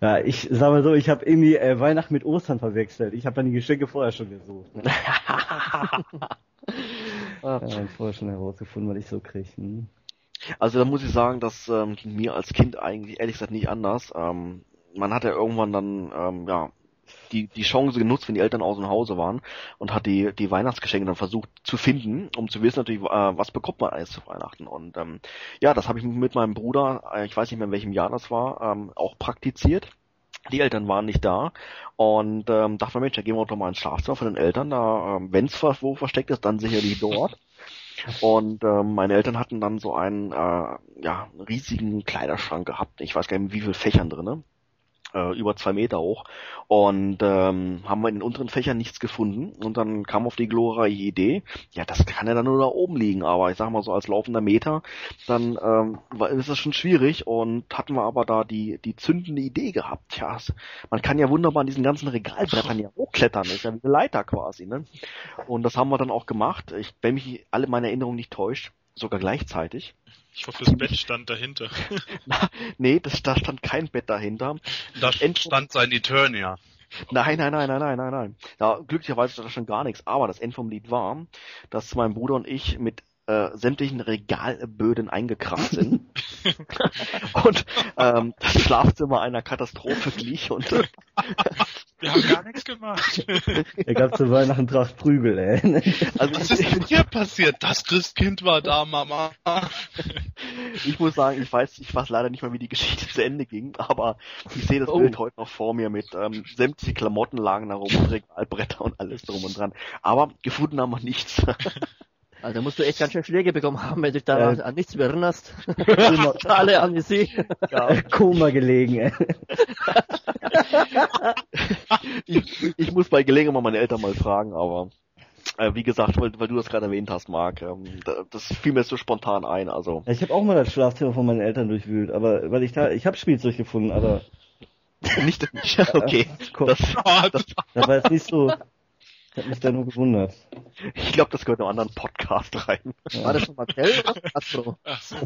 ja, ich sag mal so, ich habe irgendwie äh, Weihnachten mit Ostern verwechselt. Ich habe dann die Geschenke vorher schon gesucht. Ne? ja, vorher schon herausgefunden, was ich so kriege. Hm? Also da muss ich sagen, das ähm, ging mir als Kind eigentlich ehrlich gesagt nicht anders. Ähm, man hat ja irgendwann dann ähm, ja die die Chance genutzt, wenn die Eltern aus dem Hause waren und hat die die Weihnachtsgeschenke dann versucht zu finden, um zu wissen natürlich, äh, was bekommt man alles zu Weihnachten. Und ähm, ja, das habe ich mit meinem Bruder, äh, ich weiß nicht mehr in welchem Jahr das war, ähm, auch praktiziert. Die Eltern waren nicht da und ähm, dachte mir, Mensch, da gehen wir doch mal ins Schlafzimmer von den Eltern, da, ähm, wenn es wo versteckt ist, dann sicherlich dort. Und ähm, meine Eltern hatten dann so einen äh, ja, riesigen Kleiderschrank gehabt. Ich weiß gar nicht, wie viele Fächern drinne äh, über zwei Meter hoch und ähm, haben wir in den unteren Fächern nichts gefunden und dann kam auf die glorreiche Idee, ja, das kann ja dann nur da oben liegen, aber ich sag mal so als laufender Meter, dann ähm, ist das schon schwierig und hatten wir aber da die die zündende Idee gehabt, ja, man kann ja wunderbar an diesen ganzen Regalbrettern ja hochklettern, ist ja wie eine Leiter quasi, ne? Und das haben wir dann auch gemacht. Ich, wenn mich alle meine Erinnerungen nicht täuscht, sogar gleichzeitig. Ich hoffe, das Bett stand dahinter. nee, das, da stand kein Bett dahinter. Da stand sein Eternia. Nein, nein, nein, nein, nein, nein, nein. Ja, glücklicherweise stand da schon gar nichts. Aber das End vom Lied war, dass mein Bruder und ich mit äh, sämtlichen Regalböden eingekracht sind. und ähm, das Schlafzimmer einer Katastrophe glich und äh, Wir haben gar nichts gemacht. Er gab zu Weihnachten Tracht Prügel, ey. Also was ist denn hier passiert? Das Christkind war da, Mama. ich muss sagen, ich weiß, ich weiß leider nicht mal, wie die Geschichte zu Ende ging, aber ich sehe das Oh. Bild heute noch vor mir mit ähm, sämtliche Klamotten lagen da rum, und Regalbretter und alles drum und dran. Aber gefunden haben wir nichts. Also musst du echt ganz schön Schläge bekommen haben, wenn du dich da Ja. an, nichts mehr erinnerst. Alle Amnesie. Ja. Koma gelegen, ey. ich, ich muss bei Gelegenheit mal meine Eltern mal fragen, aber äh, wie gesagt, weil, weil du das gerade erwähnt hast, Marc, ähm, da- das fiel mir so spontan ein, also Ich habe auch mal das Schlafzimmer von meinen Eltern durchwühlt, aber weil ich da, ich habe Spielzeug gefunden, aber nicht, okay, das, das, da war es nicht so, hat mich da nur gewundert. ich glaube, das gehört in einen anderen Podcast rein. War das schon Mattel oder Astro? Ach so.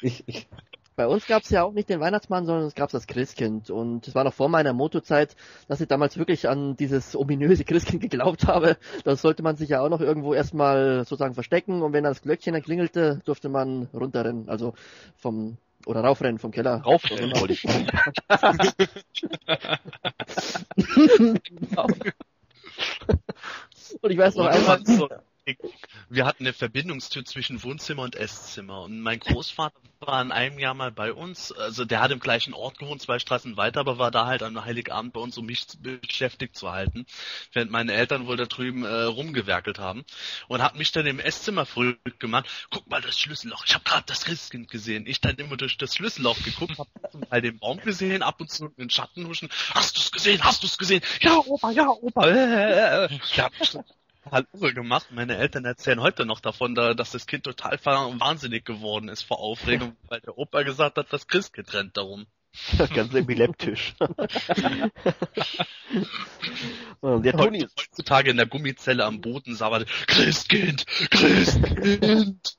Ich, ich, Bei uns gab's ja auch nicht den Weihnachtsmann, sondern es gab's das Christkind. Und es war noch vor meiner Motozeit, dass ich damals wirklich an dieses ominöse Christkind geglaubt habe. Da sollte man sich ja auch noch irgendwo erstmal sozusagen verstecken und wenn dann das Glöckchen dann klingelte, durfte man runterrennen. Also vom Oder raufrennen vom Keller. Raufrennen wollte ich. Und ich weiß noch einmal, so- Wir hatten eine Verbindungstür zwischen Wohnzimmer und Esszimmer. Und mein Großvater war in einem Jahr mal bei uns, also der hat im gleichen Ort gewohnt, zwei Straßen weiter, aber war da halt am Heiligabend bei uns, um mich beschäftigt zu halten, während meine Eltern wohl da drüben äh, rumgewerkelt haben. Und hat mich dann im Esszimmer verrückt gemacht, guck mal das Schlüsselloch, ich habe gerade das Christkind gesehen, ich dann immer durch das Schlüsselloch geguckt, hab zum Teil den Baum gesehen, ab und zu in den Schatten huschen, hast du's gesehen, hast du's gesehen, ja Opa, ja Opa, äh, äh, äh. Ich irre gemacht. Meine Eltern erzählen heute noch davon, da, dass das Kind total wahnsinnig geworden ist vor Aufregung, weil der Opa gesagt hat, das Christkind rennt darum. Ganz epileptisch. Und der Toni ist Heutzutage in der Gummizelle am Boden sabbert, Christkind, Christkind.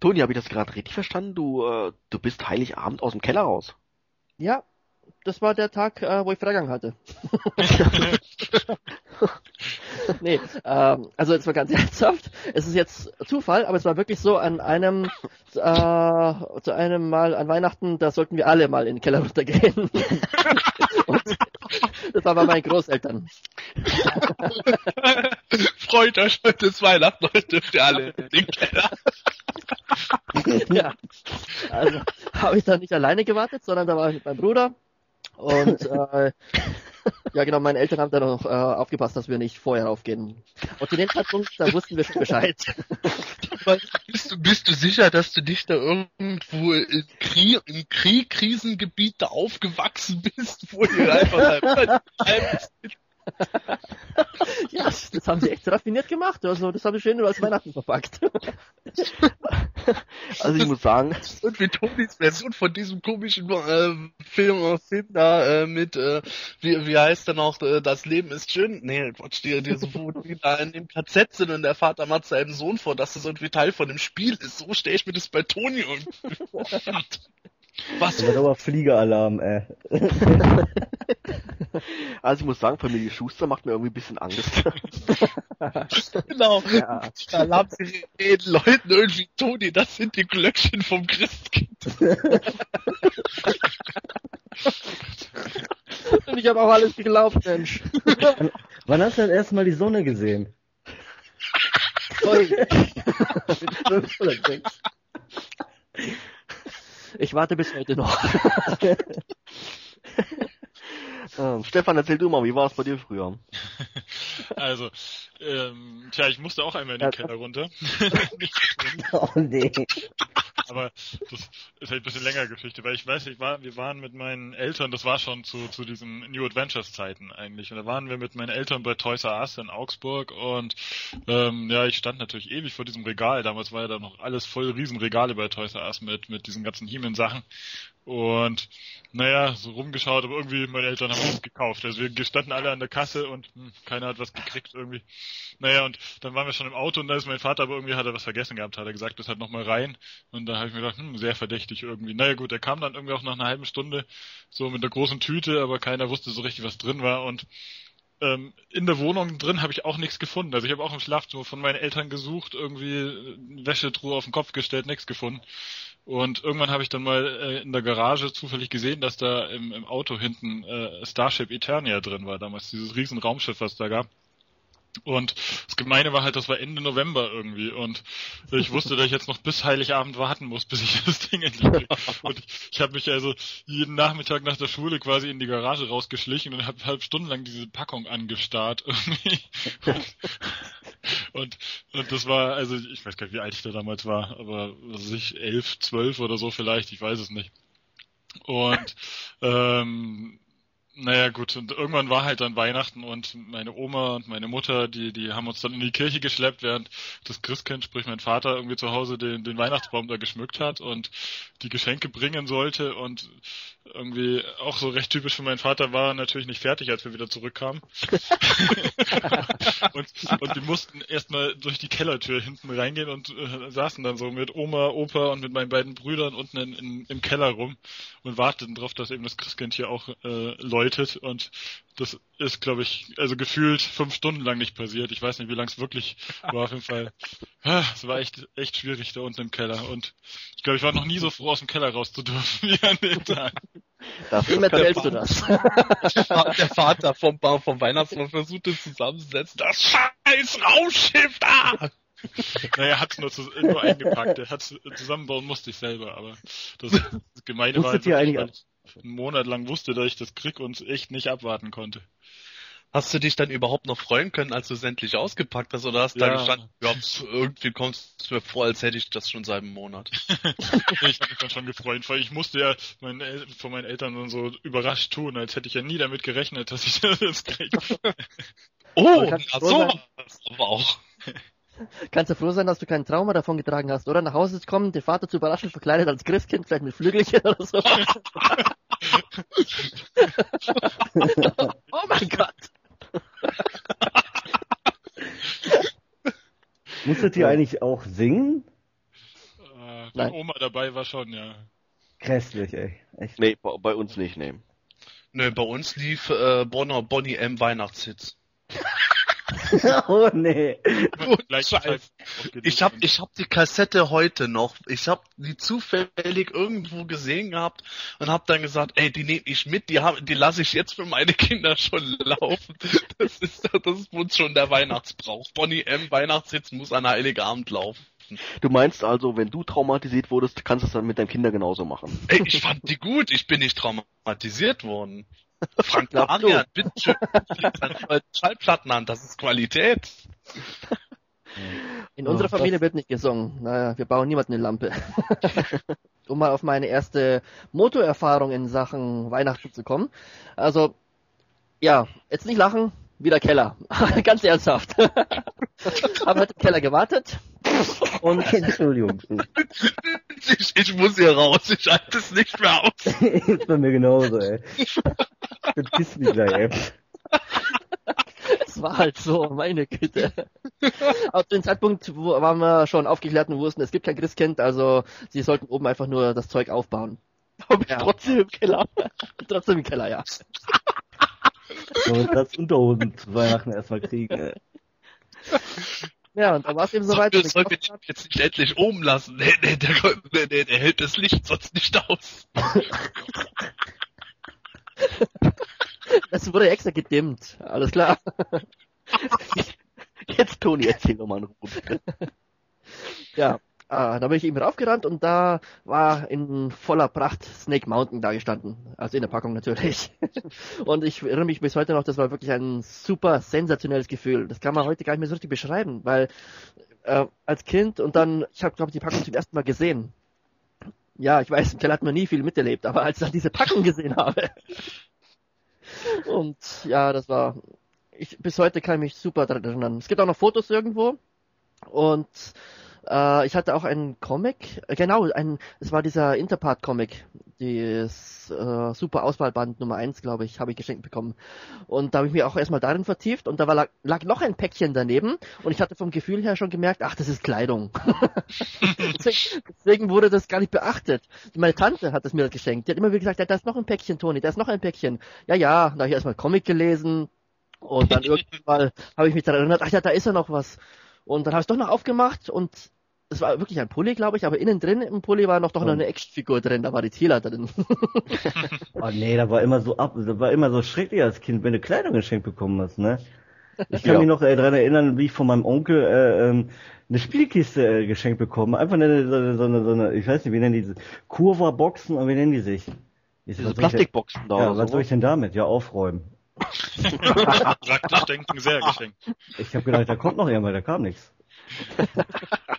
Toni, habe ich das gerade richtig verstanden? Du, äh, du bist Heiligabend aus dem Keller raus. ja, das war der Tag, äh, wo ich Freigang hatte. nee, ähm, also jetzt mal ganz ernsthaft. Es ist jetzt Zufall, aber es war wirklich so an einem, äh, zu einem Mal an Weihnachten, da sollten wir alle mal in den Keller runtergehen. Und das war bei meinen Großeltern. Freut euch, heute ist Weihnachten, heute dürft ihr alle in den Keller. ja. Also habe ich da nicht alleine gewartet, sondern da war ich mit meinem Bruder. Und äh, ja genau, meine Eltern haben dann noch äh, aufgepasst, dass wir nicht vorher raufgehen. Und zu dem Zeitpunkt, da wussten wir schon Bescheid. Bist du, bist du sicher, dass du nicht da irgendwo in, Krieg, in Krieg, Krisengebiet da aufgewachsen bist, wo ihr einfach mal ja, das, haben sie echt raffiniert gemacht. Also das haben sie schön als Weihnachten verpackt. Also ich muss sagen, Und wie Tonis Version von diesem komischen äh, Film, Film da äh, mit, äh, wie, wie heißt der noch, äh, das Leben ist schön? Nee, Quatsch, die, die, so, wo die da in dem KZ sind und der Vater macht seinem Sohn vor, dass das irgendwie Teil von dem Spiel ist. So stelle ich mir das bei Toni irgendwie vor. Was? Das wird aber Fliegeralarm, ey. also ich muss sagen, Familie Schuster macht mir irgendwie ein bisschen Angst. Genau. Ja. Da haben sie reden Leuten irgendwie, Toni, das sind die Glöckchen vom Christkind. Und ich habe auch alles geglaubt, Mensch. Wann hast du denn erstmal die Sonne gesehen? Sorry. Mit fünf oder sechs. Ich warte bis heute noch. ähm, Stefan, erzähl du mal, wie war es bei dir früher? Also, ähm, tja, ich musste auch einmal in den. Keller runter. Oh nee. Aber das ist halt ein bisschen länger Geschichte, weil ich weiß, ich war, wir waren mit meinen Eltern, das war schon zu, zu diesen New Adventures Zeiten eigentlich. Und da waren wir mit meinen Eltern bei Toys R Us in Augsburg und ähm, ja, ich stand natürlich ewig vor diesem Regal. Damals war ja da noch alles voll Riesenregale bei Toys R Us mit, mit diesen ganzen He-Man Sachen. Und naja, so rumgeschaut, aber irgendwie meine Eltern haben nichts gekauft. Also wir standen alle an der Kasse und hm, keiner hat was gekriegt irgendwie. Naja, und dann waren wir schon im Auto und da ist mein Vater aber irgendwie hat er was vergessen gehabt, hat er gesagt, das hat nochmal rein. Und da habe ich mir gedacht, hm, sehr verdächtig irgendwie. Naja gut, er kam dann irgendwie auch nach einer halben Stunde so mit einer großen Tüte, aber keiner wusste so richtig, was drin war. Und ähm, in der Wohnung drin habe ich auch nichts gefunden. Also ich habe auch im Schlafzimmer von meinen Eltern gesucht, irgendwie Wäschetruhe auf den Kopf gestellt, nichts gefunden. Und irgendwann habe ich dann mal äh, in der Garage zufällig gesehen, dass da im, im Auto hinten äh, Starship Eternia drin war, damals dieses riesen Raumschiff, was da gab. Und das Gemeine war halt, das war Ende November irgendwie. Und ich wusste, dass ich jetzt noch bis Heiligabend warten muss, bis ich das Ding endlich krieg. Und ich, ich habe mich also jeden Nachmittag nach der Schule quasi in die Garage rausgeschlichen und habe halb stundenlang diese Packung angestarrt irgendwie. Und, und das war, also ich weiß gar nicht, wie alt ich da damals war, aber was weiß ich, elf, zwölf oder so vielleicht, ich weiß es nicht. Und ähm, naja gut, und irgendwann war halt dann Weihnachten und meine Oma und meine Mutter, die, die haben uns dann in die Kirche geschleppt, während das Christkind, sprich mein Vater, irgendwie zu Hause den, den Weihnachtsbaum da geschmückt hat und die Geschenke bringen sollte und irgendwie auch so recht typisch für meinen Vater war natürlich nicht fertig, als wir wieder zurückkamen. und, und die mussten erstmal durch die Kellertür hinten reingehen und äh, saßen dann so mit Oma, Opa und mit meinen beiden Brüdern unten in, in, im Keller rum und warteten drauf, dass eben das Christkind hier auch äh, läuft gedeutet und das ist, glaube ich, also gefühlt fünf Stunden lang nicht passiert. Ich weiß nicht, wie lang es wirklich war. Auf jeden Fall, ah, es war echt, echt schwierig da unten im Keller. Und ich glaube, ich war noch nie so froh, aus dem Keller raus zu dürfen wie an dem Tag. Wie erzählst du das? Der Vater vom, Ba- vom Weihnachtsmann versucht es zusammenzusetzen. Das scheiß Raumschiff da! Naja, er hat es nur, zu- nur eingepackt. Er hat zusammenbauen musste ich selber, aber das, das Gemeine war, Wusstet ihr eigentlich- einen Monat lang wusste, dass ich das krieg und echt nicht abwarten konnte. Hast du dich dann überhaupt noch freuen können, als du es endlich ausgepackt hast, oder hast du Ja. da gestanden, ja, irgendwie kommt es mir vor, als hätte ich das schon seit einem Monat. ich habe mich dann schon gefreut, weil ich musste ja meinen El von meinen Eltern dann so überrascht tun, als hätte ich ja nie damit gerechnet, dass ich das jetzt kriege. Oh, Du so, aber auch. Kannst du froh sein, dass du kein Trauma davon getragen hast, oder? Nach Hause zu kommen, den Vater zu überraschen, verkleidet als Christkind, vielleicht mit Flügelchen oder so. oh mein Gott. Musstet ihr eigentlich auch singen? Äh, Nein. wenn Oma dabei war schon, ja. Grässlich, ey. Echt. Nee, bei, bei uns nicht, nee. Nö, bei uns lief äh, Bonner Bonnie M Weihnachtshits. oh nee. Ich hab, ich hab die Kassette heute noch. Ich hab die zufällig irgendwo gesehen gehabt und hab dann gesagt, ey, die nehme ich mit, die haben, die lasse ich jetzt für meine Kinder schon laufen. Das ist, das ist wohl schon der Weihnachtsbrauch. Bonnie M Weihnachtshits muss an Heiligabend laufen. Du meinst also, wenn du traumatisiert wurdest, kannst du es dann mit deinen Kindern genauso machen. Ey, ich fand die gut, ich bin nicht traumatisiert worden. Frank? Damian, bitte Schallplatten an, das ist Qualität. In unserer Oh, Familie wird nicht gesungen. Naja, wir bauen niemanden eine Lampe. um mal auf meine erste Motorerfahrung in Sachen Weihnachten zu kommen. Also, ja, jetzt nicht lachen, wieder Keller. Ganz ernsthaft. Habe heute im Keller gewartet. Und Entschuldigung. Ich, ich muss hier raus, ich halte es nicht mehr aus. ist bei mir genauso, ey. Vergiss mich gleich, ey. es war halt so, meine Güte. Zu dem Zeitpunkt wo, waren wir schon aufgeklärt und wussten, es gibt kein Christkind, also sie sollten oben einfach nur das Zeug aufbauen. Aber Ja. trotzdem im Keller. Trotzdem im Keller, ja. So, das Unterhosen zu Weihnachten erstmal kriegen, ey. Ja, und dann war es eben soweit. ich sollen wir den jetzt nicht endlich oben lassen? Nee, nee, der, nee, nee, der hält das Licht sonst nicht aus. Das wurde extra gedimmt. Alles klar. Jetzt, Toni, erzähl doch mal einen Ruf. Ja. Ah, da bin ich eben raufgerannt und da war in voller Pracht Snake Mountain da gestanden. Also in der Packung natürlich. Und ich erinnere mich bis heute noch, das war wirklich ein super sensationelles Gefühl. Das kann man heute gar nicht mehr so richtig beschreiben, weil äh, als Kind und dann, ich habe glaube ich die Packung zum ersten Mal gesehen. Ja, ich weiß, im Keller hat man nie viel miterlebt, aber als ich dann diese Packung gesehen habe. Und ja, das war, ich, bis heute kann ich mich super daran erinnern. Es gibt auch noch Fotos irgendwo und äh, ich hatte auch einen Comic, äh, genau, ein, es war dieser Interpart-Comic, das äh, Super Auswahlband Nummer 1, glaube ich, habe ich geschenkt bekommen. Und da habe ich mich auch erstmal darin vertieft und da war, lag, lag noch ein Päckchen daneben und ich hatte vom Gefühl her schon gemerkt, ach, das ist Kleidung. deswegen, deswegen wurde das gar nicht beachtet. Meine Tante hat es mir geschenkt. Die hat immer wieder gesagt, ja, da ist noch ein Päckchen, Toni, da ist noch ein Päckchen. Ja, ja, da habe ich erstmal Comic gelesen und dann irgendwann habe ich mich daran erinnert, ach ja, da ist ja noch was. Und dann habe ich es doch noch aufgemacht und es war wirklich ein Pulli, glaube ich, aber innen drin im Pulli war noch doch noch eine Actionfigur drin, da war die Tila drin. Oh nee, da war immer so ab, da war immer so schrecklich als Kind, wenn du Kleidung geschenkt bekommen hast, ne? Ich kann Ja. mich noch äh, daran erinnern, wie ich von meinem Onkel äh, ähm, eine Spielkiste äh, geschenkt bekommen. Einfach eine, so, eine, so, eine, so eine, ich weiß nicht, wie nennen die diese Kurva-Boxen, oder wie nennen die sich? Diese ich Plastikboxen da Ja, oder was so. soll ich denn damit? Ja, aufräumen. Praktisch denken, sehr geschenkt. Ich habe gedacht, da kommt noch irgendwann, da kam nichts.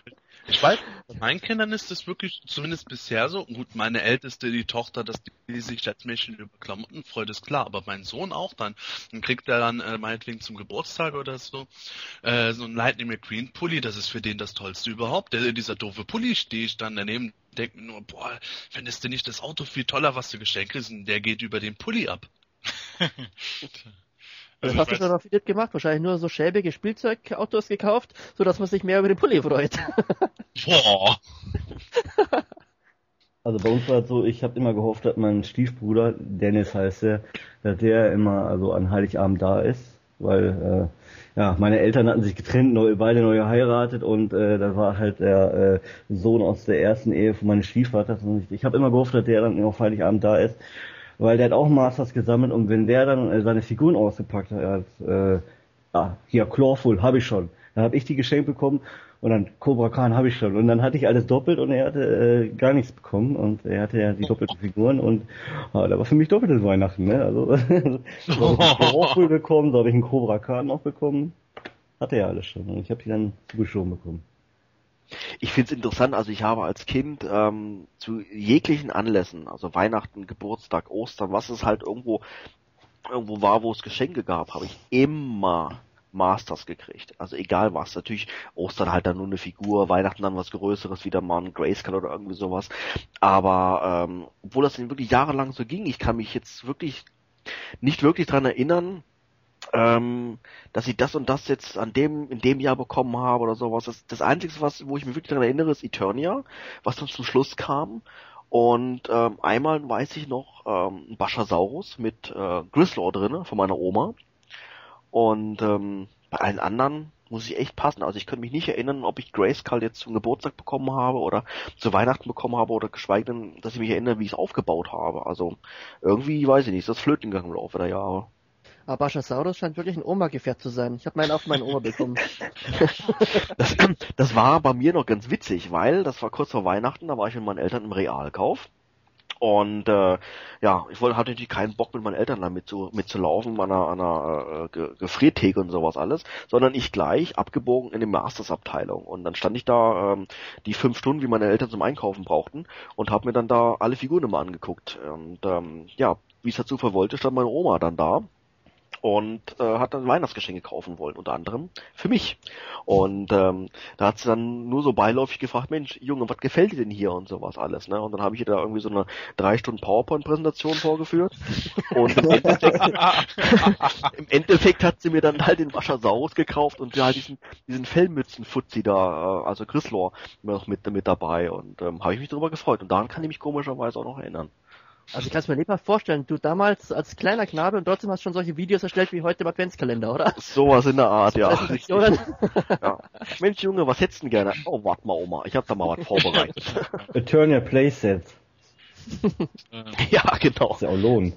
Ich weiß, bei meinen Kindern ist das wirklich, zumindest bisher so. Gut, meine Älteste, die Tochter, dass die, die sich als Mädchen über Klamotten freut, ist klar. Aber mein Sohn auch dann. Dann kriegt er dann äh, meinetwegen zum Geburtstag oder so äh, so ein Lightning McQueen Pulli. Das ist für den das Tollste überhaupt. Der, dieser doofe Pulli stehe ich dann daneben, denke mir nur, boah, findest du nicht das Auto viel toller, was du geschenkt kriegst? Und der geht über den Pulli ab. Was Also hast ich du weiß, dann raffiniert gemacht? Wahrscheinlich nur so schäbige Spielzeugautos gekauft, so dass man sich mehr über den Pulli freut. Boah. Also bei uns war es so, ich habe immer gehofft, dass mein Stiefbruder, Dennis heißt er, dass der immer also an Heiligabend da ist, weil äh, ja meine Eltern hatten sich getrennt, neu, beide neu geheiratet und äh, da war halt der äh, Sohn aus der ersten Ehe von meines Stiefvaters und ich, ich habe immer gehofft, dass der dann auf Heiligabend da ist, weil der hat auch Masters gesammelt und wenn der dann äh, seine Figuren ausgepackt hat, äh, ah, hier Clawful habe ich schon, dann habe ich die geschenkt bekommen und dann Cobra Khan habe ich schon. Und dann hatte ich alles doppelt und er hatte äh, gar nichts bekommen und er hatte ja die doppelten Figuren und ah, da war für mich doppeltes Weihnachten, ne? Also so habe ich Clawful bekommen, so habe ich einen Cobra Khan noch bekommen. Hatte er alles schon und ich habe die dann zugeschoben bekommen. Ich finde es interessant, also ich habe als Kind ähm, zu jeglichen Anlässen, also Weihnachten, Geburtstag, Ostern, was es halt irgendwo irgendwo war, wo es Geschenke gab, habe ich immer Masters gekriegt. Also egal was. Natürlich Ostern halt dann nur eine Figur, Weihnachten dann was Größeres, wieder mal ein Grayscale oder irgendwie sowas. Aber ähm, obwohl das wirklich jahrelang so ging, ich kann mich jetzt wirklich nicht wirklich dran erinnern, ähm, dass ich das und das jetzt an dem, in dem Jahr bekommen habe oder sowas. Das, das Einzige, was, wo ich mich wirklich daran erinnere, ist Eternia, was dann zum Schluss kam. Und ähm, einmal weiß ich noch ähm, Baschasaurus mit äh, Grislaw drinne von meiner Oma. Und ähm, bei allen anderen muss ich echt passen. Also ich könnte mich nicht erinnern, ob ich Grayskull jetzt zum Geburtstag bekommen habe oder zu Weihnachten bekommen habe oder geschweige denn, dass ich mich erinnere, wie ich es aufgebaut habe. Also irgendwie, weiß ich nicht, ist das flöten gegangen im Laufe der Jahre. Aber Baschasaurus scheint wirklich ein Oma-Gefährt zu sein. Ich habe meinen auch von meiner Oma bekommen. Das, das war bei mir noch ganz witzig, weil das war kurz vor Weihnachten, da war ich mit meinen Eltern im Realkauf. Und äh, ja, ich wollte hatte natürlich keinen Bock mit meinen Eltern da mit zu, mitzulaufen an einer, einer äh, Ge- Gefriertheke und sowas alles, sondern ich gleich abgebogen in die Masters-Abteilung. Und dann stand ich da ähm, die fünf Stunden, wie meine Eltern zum Einkaufen brauchten, und habe mir dann da alle Figuren immer angeguckt. Und ähm, ja, wie es dazu verwollte, stand meine Oma dann da und äh, hat dann Weihnachtsgeschenke kaufen wollen, unter anderem für mich. Und ähm, da hat sie dann nur so beiläufig gefragt, Mensch, Junge, was gefällt dir denn hier und sowas alles, ne? Und dann habe ich ihr da irgendwie so eine drei Stunden PowerPoint-Präsentation vorgeführt. Und im Endeffekt, im Endeffekt hat sie mir dann halt den Waschersaurus gekauft und ja, halt diesen, diesen Fellmützen-Fuzzi da, äh, also Grislor, noch mit, mit dabei. Und ähm, habe ich mich darüber gefreut. Und daran kann ich mich komischerweise auch noch erinnern. Also ich kann es mir lebhaft vorstellen, du damals als kleiner Knabe und trotzdem hast schon solche Videos erstellt wie heute im Adventskalender, oder? Sowas in der Art, ja. Ja. Mensch, Junge, was hättest du denn gerne? Oh, warte mal, Oma, ich habe da mal was vorbereitet. Eternia Playset. Äh, ja, genau. Ist ja auch lohn.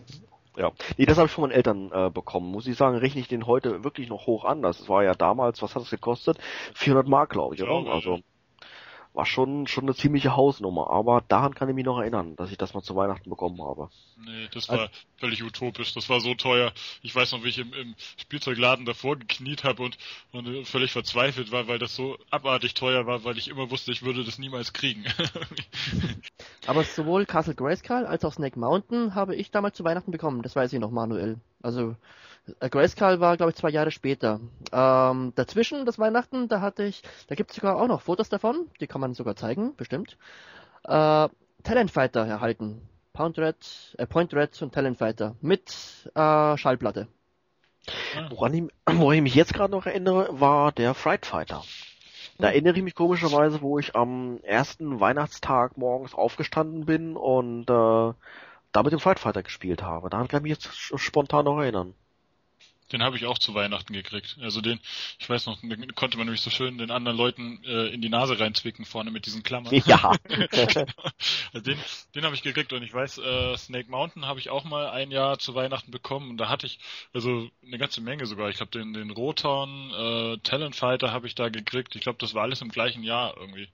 Ja. Nee, das habe ich von meinen Eltern äh, bekommen. Muss ich sagen, rechne ich den heute wirklich noch hoch an. Das war ja damals, was hat das gekostet? 400 Mark, glaube ich, oder? Also war schon schon eine ziemliche Hausnummer. Aber daran kann ich mich noch erinnern, dass ich das mal zu Weihnachten bekommen habe. Nee, das war völlig utopisch. Das war so teuer. Ich weiß noch, wie ich im, im Spielzeugladen davor gekniet habe und, und völlig verzweifelt war, weil das so abartig teuer war, weil ich immer wusste, ich würde das niemals kriegen. Aber sowohl Castle Grayskull als auch Snake Mountain habe ich damals zu Weihnachten bekommen. Das weiß ich noch manuell. Also Grayskull war, glaube ich, zwei Jahre später. Ähm, dazwischen, das Weihnachten, da hatte ich, da gibt es sogar auch noch Fotos davon, die kann man sogar zeigen, bestimmt. Äh, Talent Fighter erhalten. Pound Red, äh, Point Red und Talent Fighter mit äh, Schallplatte. Woran ich, woran ich mich jetzt gerade noch erinnere, war der Fright Fighter. Da erinnere ich mich komischerweise, wo ich am ersten Weihnachtstag morgens aufgestanden bin und äh, da mit dem Fright Fighter gespielt habe. Daran kann ich mich jetzt spontan noch erinnern. Den habe ich auch zu Weihnachten gekriegt. Also den, ich weiß noch, den konnte man nämlich so schön den anderen Leuten äh, in die Nase reinzwicken vorne mit diesen Klammern. Ja. Also den, den habe ich gekriegt und ich weiß, äh, Snake Mountain habe ich auch mal ein Jahr zu Weihnachten bekommen und da hatte ich also eine ganze Menge sogar. Ich glaube den den Roton, äh, Talent Fighter habe ich da gekriegt. Ich glaube, das war alles im gleichen Jahr irgendwie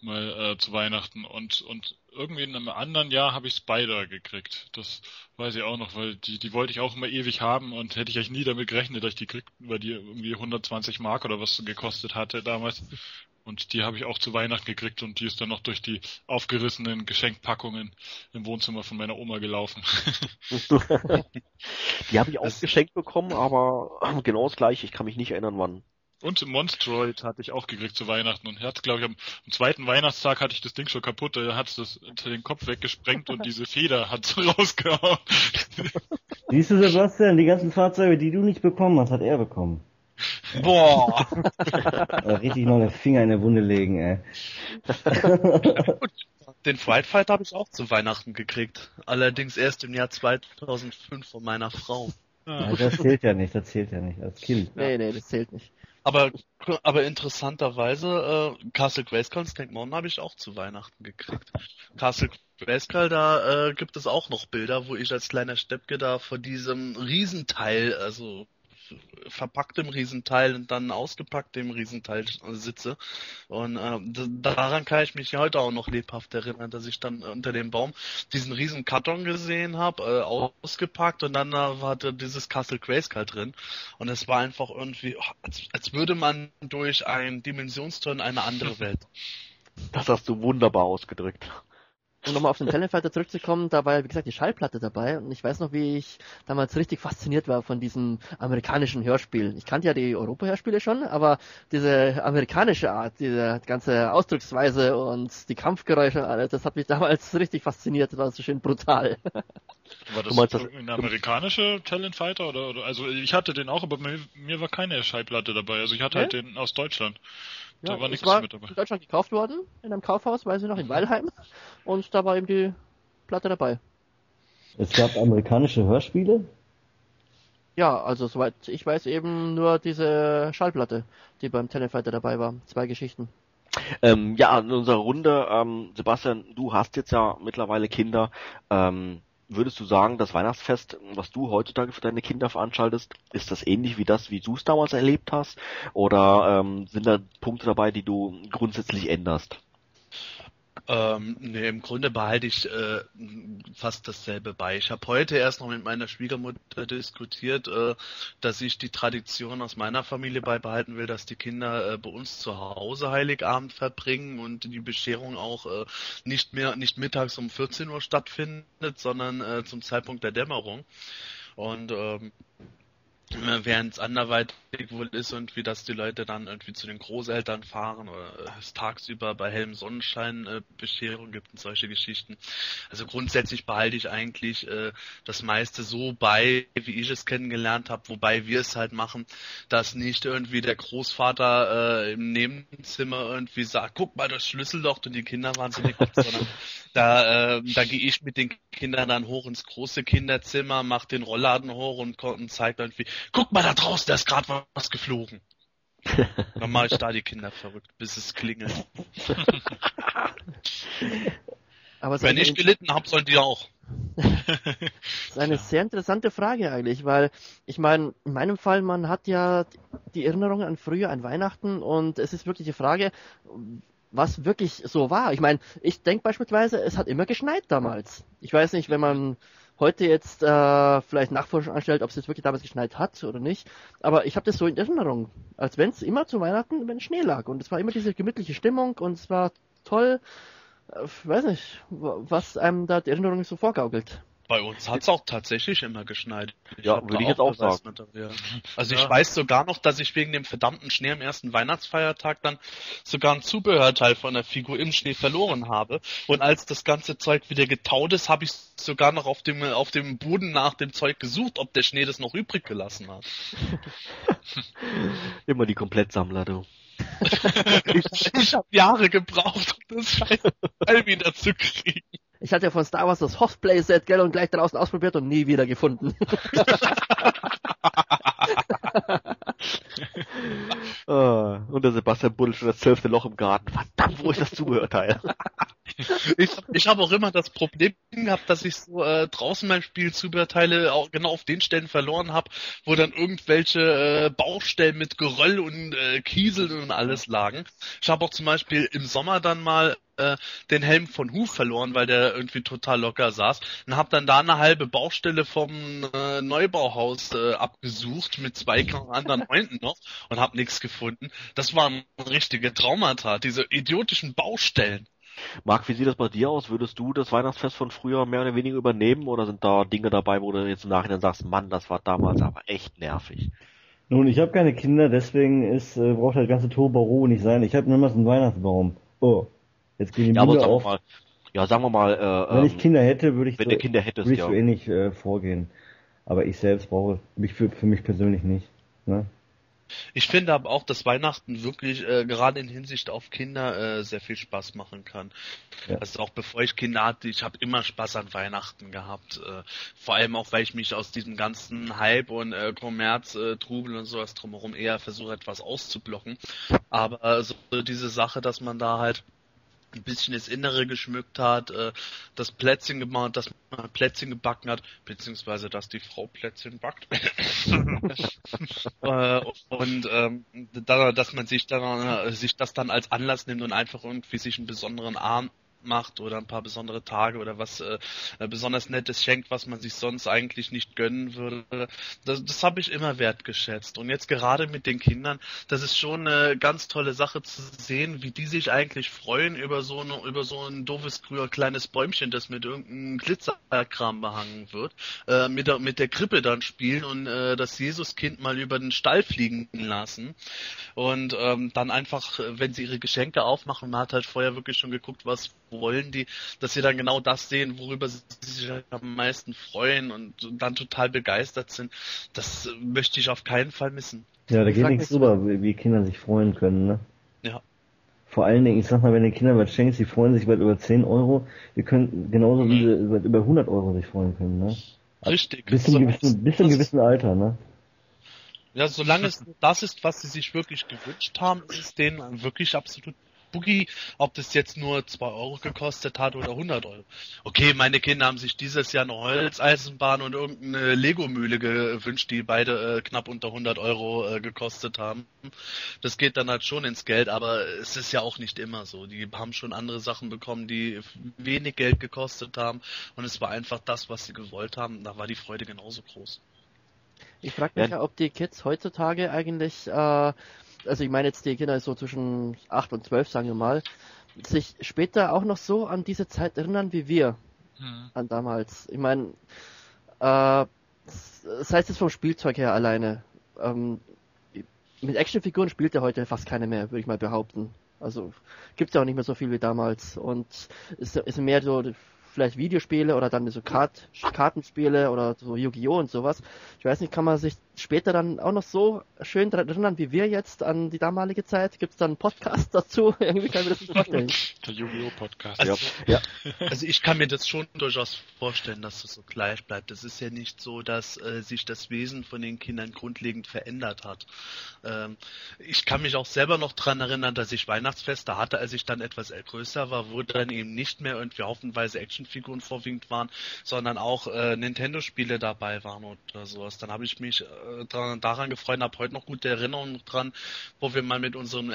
mal äh, zu Weihnachten und und irgendwie in einem anderen Jahr habe ich Spider gekriegt. Das weiß ich auch noch, weil die die wollte ich auch immer ewig haben und hätte ich eigentlich nie damit gerechnet, dass ich die krieg, weil die irgendwie 120 Mark oder was gekostet hatte damals. Und die habe ich auch zu Weihnachten gekriegt und die ist dann noch durch die aufgerissenen Geschenkpackungen im Wohnzimmer von meiner Oma gelaufen. Die habe ich auch geschenkt bekommen, aber genau das gleiche. Ich kann mich nicht erinnern, wann. Und Monstroid hatte ich auch gekriegt zu Weihnachten und er hat, glaube ich, am, am zweiten Weihnachtstag hatte ich das Ding schon kaputt, er hat das unter den Kopf weggesprengt und diese Feder hat so rausgehauen. Siehst du, Sebastian, die ganzen Fahrzeuge, die du nicht bekommen hast, hat er bekommen. Boah! Da richtig noch den Finger in der Wunde legen, ey. Den Fright Fighter habe ich auch zu Weihnachten gekriegt. Allerdings erst im Jahr 2005 von meiner Frau. Ja, das zählt ja nicht, das zählt ja nicht als Kind. Nee, nee, das zählt nicht. Aber, aber interessanterweise, äh, Castle Grayskull Snake Mountain habe ich auch zu Weihnachten gekriegt. Castle Grayskull, da äh, gibt es auch noch Bilder, wo ich als kleiner Steppke da vor diesem Riesenteil, also verpackt im Riesenteil und dann ausgepackt im Riesenteil sitze. Und äh, daran kann ich mich heute auch noch lebhaft erinnern, dass ich dann unter dem Baum diesen riesen Karton gesehen habe, äh, ausgepackt und dann äh, war da dieses Castle Grayskull drin. Und es war einfach irgendwie, oh, als, als würde man durch ein Dimensionstor in eine andere Welt. Das hast du wunderbar ausgedrückt. Um nochmal auf den Telefighter zurückzukommen, da war ja, wie gesagt, die Schallplatte dabei und ich weiß noch, wie ich damals richtig fasziniert war von diesem amerikanischen Hörspiel. Ich kannte ja die Europa-Hörspiele schon, aber diese amerikanische Art, diese ganze Ausdrucksweise und die Kampfgeräusche und alles, das hat mich damals richtig fasziniert, das war so schön brutal. War das Du meinst das- ein amerikanische Talent Fighter oder, oder also ich hatte den auch, aber mir, mir war keine Schallplatte dabei. Also ich hatte Ja? halt den aus Deutschland. Da war es nichts war mit dabei. in Deutschland gekauft worden, in einem Kaufhaus, weiß ich noch, in Weilheim und da war eben die Platte dabei. Es gab amerikanische Hörspiele. Ja, also soweit ich weiß eben nur diese Schallplatte, die beim Telefighter dabei war. Zwei Geschichten. Ähm, ja, in unserer Runde, ähm, Sebastian, du hast jetzt ja mittlerweile Kinder. Ähm, würdest du sagen, das Weihnachtsfest, was du heutzutage für deine Kinder veranstaltest, ist das ähnlich wie das, wie du es damals erlebt hast? Oder ähm, sind da Punkte dabei, die du grundsätzlich änderst? Ähm, nee, im Grunde behalte ich äh, fast dasselbe bei. Ich habe heute erst noch mit meiner Schwiegermutter diskutiert, äh, dass ich die Tradition aus meiner Familie beibehalten will, dass die Kinder äh, bei uns zu Hause Heiligabend verbringen und die Bescherung auch äh, nicht mehr nicht mittags um 14 Uhr stattfindet, sondern äh, zum Zeitpunkt der Dämmerung. Und ähm, Während es anderweitig wohl ist und wie dass die Leute dann irgendwie zu den Großeltern fahren oder es tagsüber bei hellem Sonnenschein äh, Bescherung gibt und solche Geschichten. Also grundsätzlich behalte ich eigentlich äh, das meiste so bei, wie ich es kennengelernt habe, wobei wir es halt machen, dass nicht irgendwie der Großvater äh, im Nebenzimmer irgendwie sagt, guck mal das Schlüsselloch und die Kinder wahnsinnig gucken, sondern da, äh, da gehe ich mit den Kindern dann hoch ins große Kinderzimmer, mach den Rollladen hoch und, und zeigt irgendwie, guck mal da draußen, da ist gerade was geflogen. Dann mache ich da die Kinder verrückt, bis es klingelt. Aber Wenn ich gelitten habe, sollen die auch. Das ist eine sehr interessante Frage eigentlich, weil ich meine, in meinem Fall, man hat ja die Erinnerungen an früher, an Weihnachten und es ist wirklich die Frage, was wirklich so war. Ich meine, ich denke beispielsweise, es hat immer geschneit damals. Ich weiß nicht, wenn man heute jetzt äh, vielleicht Nachforschung anstellt, ob es jetzt wirklich damals geschneit hat oder nicht, aber ich habe das so in Erinnerung, als wenn es immer zu Weihnachten wenn Schnee lag und es war immer diese gemütliche Stimmung und es war toll. Äh, Ich weiß nicht, wa- was einem da die Erinnerung so vorgaukelt. Bei uns hat's auch tatsächlich immer geschneit. Ja, hab würde ich jetzt auch sagen. Also Ja. ich weiß sogar noch, dass ich wegen dem verdammten Schnee am ersten Weihnachtsfeiertag dann sogar ein Zubehörteil von der Figur im Schnee verloren habe. Und als das ganze Zeug wieder getaut ist, habe ich sogar noch auf dem auf dem Boden nach dem Zeug gesucht, ob der Schnee das noch übrig gelassen hat. Immer die Komplettsammler, du. ich ich habe Jahre gebraucht, um das Teil wieder zu kriegen. Ich hatte ja von Star Wars das Hoth-Playset, gell, und gleich draußen ausprobiert und nie wieder gefunden. Ah, und der Sebastian buddelt schon das zwölfte Loch im Garten. Verdammt, wo ist das Zubehörteil? Ich, ich habe auch immer das Problem gehabt, dass ich so äh, draußen beim Spiel Zubehörteile auch genau auf den Stellen verloren habe, wo dann irgendwelche äh, Baustellen mit Geröll und äh, Kieseln und alles lagen. Ich habe auch zum Beispiel im Sommer dann mal äh, den Helm von Huf verloren, weil der irgendwie total locker saß und habe dann da eine halbe Baustelle vom äh, Neubauhaus äh, abgesucht mit zwei anderen Freunden noch und habe nichts gefunden. Das waren richtige Traumata, diese idiotischen Baustellen. Marc, wie sieht das bei dir aus? Würdest du das Weihnachtsfest von früher mehr oder weniger übernehmen oder sind da Dinge dabei, wo du jetzt im Nachhinein sagst, Mann, das war damals aber echt nervig? Nun, ich habe keine Kinder, deswegen ist, äh, braucht das ganze Turbo nicht sein. Ich habe niemals einen Weihnachtsbaum. Oh, jetzt gehen die Ja, aber Bilder sagen wir auf. mal, ja, sagen wir mal, äh, Wenn ich ähm, Kinder hätte, würde ich wenn so, du Kinder hättest, würde ich ja. so ähnlich äh, vorgehen. Aber ich selbst brauche mich für, für mich persönlich nicht. Ne? Ich finde aber auch, dass Weihnachten wirklich äh, gerade in Hinsicht auf Kinder äh, sehr viel Spaß machen kann. Ja. Also auch bevor ich Kinder hatte, ich habe immer Spaß an Weihnachten gehabt. Äh, vor allem auch, weil ich mich aus diesem ganzen Hype und äh, Kommerz, äh, Trubel und sowas drumherum eher versuche, etwas auszublocken. Aber äh, so diese Sache, dass man da halt ein bisschen das Innere geschmückt hat, äh, das Plätzchen gemacht, dass man Plätzchen gebacken hat, beziehungsweise dass die Frau Plätzchen backt. äh, und ähm, da, dass man sich dann äh, sich das dann als Anlass nimmt und einfach irgendwie sich einen besonderen Abend macht oder ein paar besondere Tage oder was äh, besonders Nettes schenkt, was man sich sonst eigentlich nicht gönnen würde. Das, das habe ich immer wertgeschätzt. Und jetzt gerade mit den Kindern, das ist schon eine ganz tolle Sache zu sehen, wie die sich eigentlich freuen über so, eine, über so ein doofes früher kleines Bäumchen, das mit irgendeinem Glitzerkram behangen wird, äh, mit, der, mit der Krippe dann spielen und äh, das Jesuskind mal über den Stall fliegen lassen. Und ähm, dann einfach, wenn sie ihre Geschenke aufmachen, man hat halt vorher wirklich schon geguckt, was wollen die, dass sie dann genau das sehen, worüber sie sich am meisten freuen und dann total begeistert sind. Das möchte ich auf keinen Fall missen. Ja, da geht nichts drüber, wie, wie Kinder sich freuen können, ne? Ja. Vor allen Dingen, ich sag mal, wenn du Kindern was schenkst, die freuen sich weit über 10 Euro, die können genauso wie sie weit über 100 Euro sich freuen können, ne? Richtig. Bis zu einem gewissen, bis zu einem das- gewissen Alter, ne? Ja, solange es das ist, was sie sich wirklich gewünscht haben, ist es denen wirklich absolut Boogie, ob das jetzt nur 2 Euro gekostet hat oder 100 Euro. Okay, meine Kinder haben sich dieses Jahr eine Holzeisenbahn und irgendeine Lego-Mühle gewünscht, die beide äh, knapp unter 100 Euro äh, gekostet haben. Das geht dann halt schon ins Geld, aber es ist ja auch nicht immer so. Die haben schon andere Sachen bekommen, die wenig Geld gekostet haben und es war einfach das, was sie gewollt haben. Da war die Freude genauso groß. Ich frage mich Ja. ja, ob die Kids heutzutage eigentlich, äh, also ich meine jetzt die Kinder so zwischen 8 und 12, sagen wir mal, sich später auch noch so an diese Zeit erinnern wie wir Hm. an damals. Ich meine, äh, das heißt jetzt vom Spielzeug her alleine. Ähm, mit Actionfiguren spielt ja heute fast keine mehr, würde ich mal behaupten. Also gibt's ja auch nicht mehr so viel wie damals. Und es ist mehr so vielleicht Videospiele oder dann so Kart Kartenspiele oder so Yu-Gi-Oh! und sowas. Ich weiß nicht, kann man sich später dann auch noch so schön daran erinnern wie wir jetzt an die damalige Zeit? Gibt's dann einen Podcast dazu? Irgendwie kann ich mir das nicht vorstellen. Der Yu-Gi-Oh! Podcast. Also, Ja. also ich kann mir das schon durchaus vorstellen, dass es so gleich bleibt. Es ist ja nicht so, dass äh, sich das Wesen von den Kindern grundlegend verändert hat. Ähm, ich kann mich auch selber noch dran erinnern, dass ich Weihnachtsfeste hatte, als ich dann etwas größer war, wo dann eben nicht mehr irgendwie haufenweise Actionfiguren vorwiegend waren, sondern auch äh, Nintendo-Spiele dabei waren oder sowas. Dann habe ich mich äh, dran, daran gefreut und habe heute noch gute Erinnerungen dran, wo wir mal mit unserem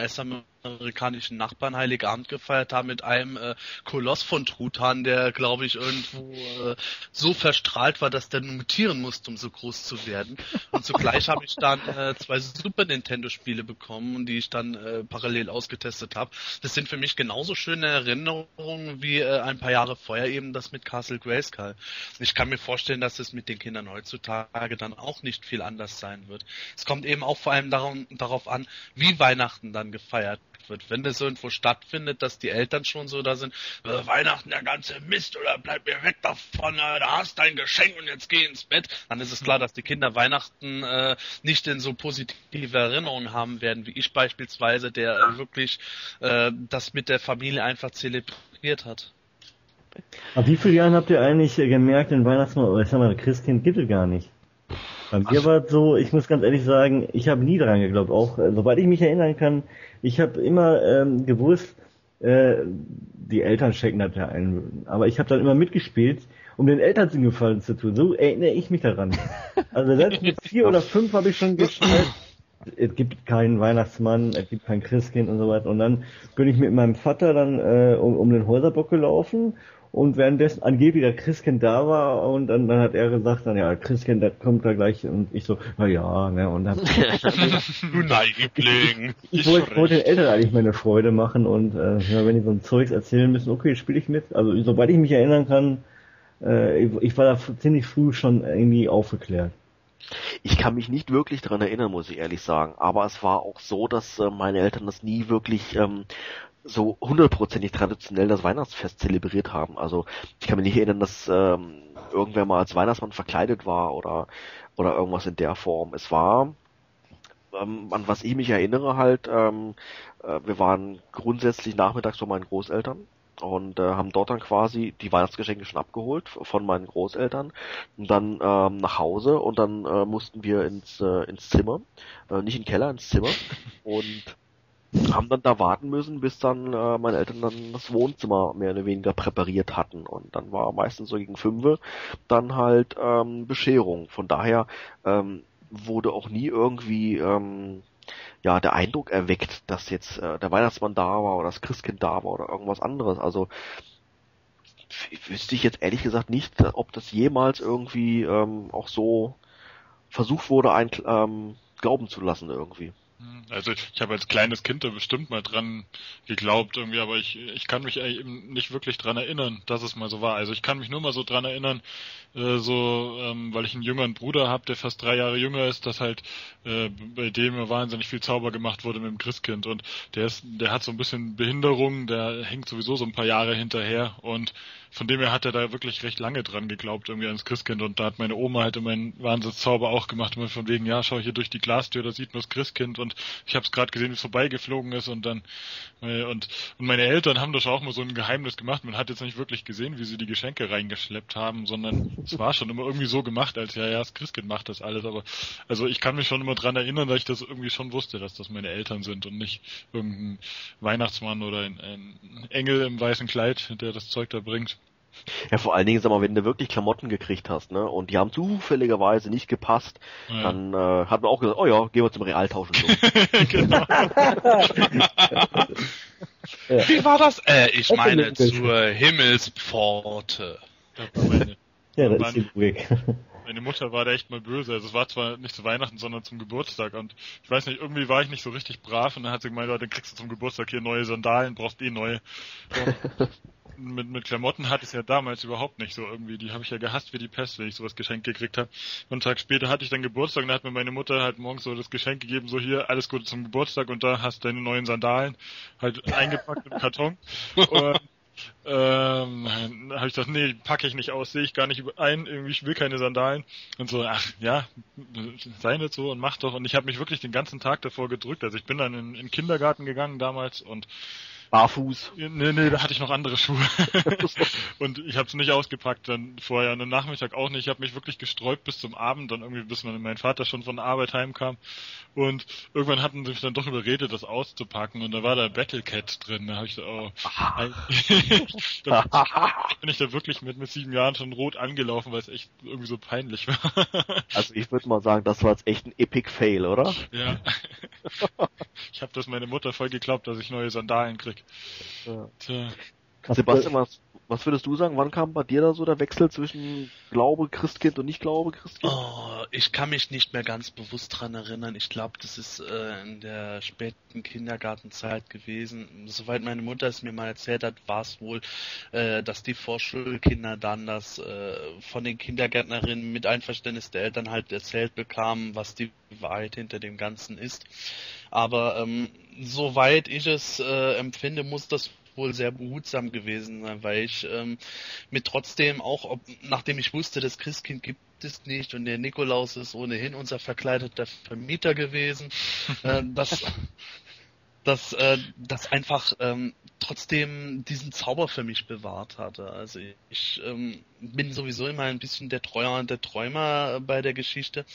US-amerikanischen Nachbarn Heiligabend gefeiert haben mit einem äh, Koloss von Truthahn, der glaube ich irgendwo äh, so verstrahlt war, dass der mutieren musste, um so groß zu werden. Und zugleich habe ich dann äh, zwei Super Nintendo Spiele bekommen, die ich dann äh, parallel ausgetestet habe. Das sind für mich genauso schöne Erinnerungen wie äh, ein paar Jahre vorher eben das mit Castle Grayskull. Ich kann mir vorstellen, dass es mit den Kindern heutzutage dann auch nicht viel anders sein wird. Es kommt eben auch vor allem darum, darauf an, wie Weihnachten dann gefeiert wird. Wenn das irgendwo stattfindet, dass die Eltern schon so da sind, äh, Weihnachten der ganze Mist oder bleib mir weg davon, äh, da hast dein Geschenk und jetzt geh ins Bett, dann ist es klar, dass die Kinder Weihnachten äh, nicht in so positive Erinnerungen haben werden, wie ich beispielsweise, der äh, wirklich äh, das mit der Familie einfach zelebriert hat. Ab wie vielen Jahren habt ihr eigentlich gemerkt, den Weihnachtsmann, oder ich sag mal, Christkind gibt es gar nicht? Bei mir war es so, ich muss ganz ehrlich sagen, ich habe nie dran geglaubt. Auch äh, soweit ich mich erinnern kann, ich habe immer ähm, gewusst, äh, die Eltern schenken das ja ein. Aber ich habe dann immer mitgespielt, um den Eltern einen Gefallen zu tun. So erinnere ich mich daran. Also selbst mit vier oder fünf habe ich schon geschnallt, es gibt keinen Weihnachtsmann, es gibt kein Christkind und so weiter. Und dann bin ich mit meinem Vater dann äh, um, um den Häuserbock gelaufen und währenddessen angeblich der Christkind da war und dann, dann hat er gesagt, dann ja, Christkind, das kommt da gleich und ich so, na ja, ne, und dann Du Neigling! ich wollte, wollte den Eltern eigentlich meine Freude machen und äh, ja, wenn die so ein Zeugs erzählen müssen, okay, spiele ich mit. Also sobald ich mich erinnern kann, äh, ich, ich war da ziemlich früh schon irgendwie aufgeklärt. Ich kann mich nicht wirklich dran erinnern, muss ich ehrlich sagen. Aber es war auch so, dass äh, meine Eltern das nie wirklich ähm, so hundertprozentig traditionell das Weihnachtsfest zelebriert haben. Also ich kann mich nicht erinnern, dass ähm, irgendwer mal als Weihnachtsmann verkleidet war oder oder irgendwas in der Form. Es war ähm, an was ich mich erinnere halt, ähm, äh, wir waren grundsätzlich nachmittags bei meinen Großeltern und äh, haben dort dann quasi die Weihnachtsgeschenke schon abgeholt von meinen Großeltern und dann ähm, nach Hause und dann äh, mussten wir ins äh, ins Zimmer, äh, nicht in den Keller, ins Zimmer und haben dann da warten müssen, bis dann äh, meine Eltern dann das Wohnzimmer mehr oder weniger präpariert hatten und dann war meistens so gegen fünf dann halt ähm, Bescherung. Von daher ähm, wurde auch nie irgendwie ähm, ja der Eindruck erweckt, dass jetzt äh, der Weihnachtsmann da war oder das Christkind da war oder irgendwas anderes. Also wüsste ich jetzt ehrlich gesagt nicht, ob das jemals irgendwie ähm, auch so versucht wurde, ein, ähm, glauben zu lassen irgendwie. Also ich habe als kleines Kind da bestimmt mal dran geglaubt irgendwie, aber ich, ich kann mich eben nicht wirklich dran erinnern, dass es mal so war. Also ich kann mich nur mal so dran erinnern, äh, so ähm, weil ich einen jüngeren Bruder habe, der fast drei Jahre jünger ist, dass halt äh, bei dem wahnsinnig viel Zauber gemacht wurde mit dem Christkind und der ist, der hat so ein bisschen Behinderung, der hängt sowieso so ein paar Jahre hinterher und von dem her hat er da wirklich recht lange dran geglaubt, irgendwie ans Christkind. Und da hat meine Oma halt immer einen Wahnsinnszauber auch gemacht, immer von wegen, ja, schau hier durch die Glastür, da sieht man das Christkind. Und ich habe es gerade gesehen, wie es vorbeigeflogen ist. Und dann äh, und, und meine Eltern haben das auch mal so ein Geheimnis gemacht. Man hat jetzt nicht wirklich gesehen, wie sie die Geschenke reingeschleppt haben, sondern es war schon immer irgendwie so gemacht, als ja, ja, das Christkind macht das alles. Aber also ich kann mich schon immer dran erinnern, dass ich das irgendwie schon wusste, dass das meine Eltern sind und nicht irgendein Weihnachtsmann oder ein, ein Engel im weißen Kleid, der das Zeug da bringt. Ja, vor allen Dingen, sag mal, wenn du wirklich Klamotten gekriegt hast, ne, und die haben zufälligerweise nicht gepasst, Ja. dann äh, hat man auch gesagt, oh ja, gehen wir zum Real tauschen. So. genau. Wie war das? Äh, ich Das meine zur Himmelspforte. Ja, da Mann. ist die Logik. meine Mutter war da echt mal böse. Also es war zwar nicht zu Weihnachten, sondern zum Geburtstag. Und ich weiß nicht, irgendwie war ich nicht so richtig brav. Und dann hat sie gemeint, oh, dann kriegst du zum Geburtstag hier neue Sandalen, brauchst eh neue. So. Mit, mit Klamotten hatte ich es ja damals überhaupt nicht so irgendwie. Die habe ich ja gehasst wie die Pest, wenn ich sowas geschenkt gekriegt habe. Und einen Tag später hatte ich dann Geburtstag und da hat mir meine Mutter halt morgens so das Geschenk gegeben, so hier, alles Gute zum Geburtstag und da hast du deine neuen Sandalen halt eingepackt im Karton. Und ähm, da habe ich gesagt, nee, packe ich nicht aus, sehe ich gar nicht ein, irgendwie, ich will keine Sandalen. Und so, ach ja, sei nicht so und mach doch. Und ich habe mich wirklich den ganzen Tag davor gedrückt. Also ich bin dann in, in den Kindergarten gegangen damals und Barfuß. Nee, nee, da hatte ich noch andere Schuhe. und ich habe es nicht ausgepackt dann vorher und am Nachmittag auch nicht. Ich habe mich wirklich gesträubt bis zum Abend, dann irgendwie bis mein, Vater schon von der Arbeit heimkam. Und irgendwann hatten sie mich dann doch überredet, das auszupacken und da war da Battlecat drin. Da habe ich so, oh, da bin ich da wirklich mit, mit sieben Jahren schon rot angelaufen, weil es echt irgendwie so peinlich war. Also ich würde mal sagen, das war jetzt echt ein Epic Fail, oder? ja. Ich habe das meine Mutter voll geglaubt, dass ich neue Sandalen krieg. Ja. Tja. Sebastian, was, würdest du sagen? Wann kam bei dir da so der Wechsel zwischen Glaube Christkind und Nicht-Glaube Christkind? Oh, ich kann mich nicht mehr ganz bewusst dran erinnern. Ich glaube, das ist äh, in der späten Kindergartenzeit gewesen. Soweit meine Mutter es mir mal erzählt hat, war es wohl, äh, dass die Vorschulkinder dann das äh, von den Kindergärtnerinnen mit Einverständnis der Eltern halt erzählt bekamen, was die Wahrheit hinter dem Ganzen ist. Aber ähm, soweit ich es äh, empfinde, muss das wohl sehr behutsam gewesen sein, weil ich ähm, mit trotzdem auch, ob, nachdem ich wusste, das Christkind gibt es nicht und der Nikolaus ist ohnehin unser verkleideter Vermieter gewesen, äh, dass dass äh, das einfach ähm, trotzdem diesen Zauber für mich bewahrt hatte. Also ich ähm, bin sowieso immer ein bisschen der Treuer und der Träumer äh, bei der Geschichte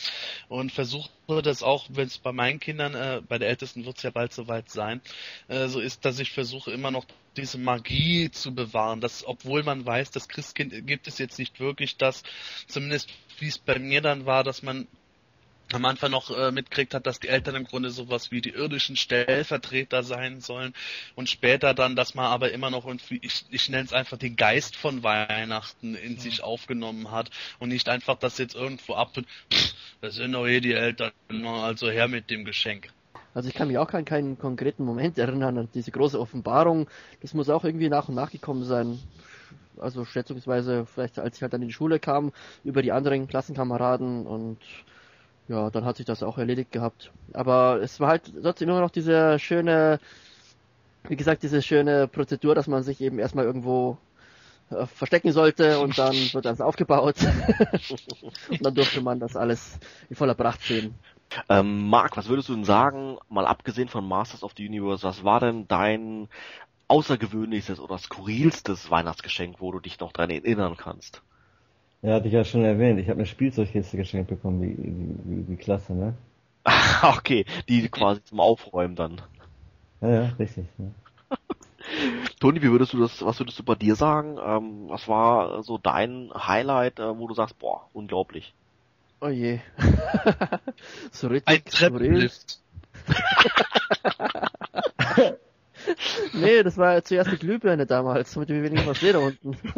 und versuche das auch, wenn es bei meinen Kindern, äh, bei der Ältesten wird es ja bald soweit sein, äh, so ist, dass ich versuche immer noch diese Magie zu bewahren, dass obwohl man weiß, das Christkind gibt es jetzt nicht wirklich, dass zumindest wie es bei mir dann war, dass man am Anfang noch äh, mitkriegt hat, dass die Eltern im Grunde sowas wie die irdischen Stellvertreter sein sollen und später dann, dass man aber immer noch irgendwie, ich, ich nenne es einfach den Geist von Weihnachten in Mhm. sich aufgenommen hat und nicht einfach das jetzt irgendwo ab pff, das sind doch eh die Eltern, also her mit dem Geschenk. Also ich kann mich auch an keinen konkreten Moment erinnern, an diese große Offenbarung. Das muss auch irgendwie nach und nach gekommen sein. Also schätzungsweise vielleicht als ich halt dann in die Schule kam, über die anderen Klassenkameraden und ja, dann hat sich das auch erledigt gehabt. Aber es war halt trotzdem immer noch diese schöne, wie gesagt, diese schöne Prozedur, dass man sich eben erstmal irgendwo äh, verstecken sollte und dann wird alles aufgebaut und dann durfte man das alles in voller Pracht sehen. Ähm, Marc, was würdest du denn sagen, mal abgesehen von Masters of the Universe, was war denn dein außergewöhnlichstes oder skurrilstes Weihnachtsgeschenk, wo du dich noch dran erinnern kannst? Ja, hatte ich ja schon erwähnt. Ich habe eine Spielzeugkiste geschenkt bekommen, wie, wie, wie, wie klasse, ne? okay, die quasi zum Aufräumen dann. Ja, ja, richtig. Ja. Toni, wie würdest du das, was würdest du bei dir sagen? Ähm, was war so dein Highlight, äh, wo du sagst, boah, unglaublich? Oh je. so Ein richtig skurril. Treppenlift. Nee, das war zuerst die Glühbirne damals, damit wir wenigstens was sehen da unten.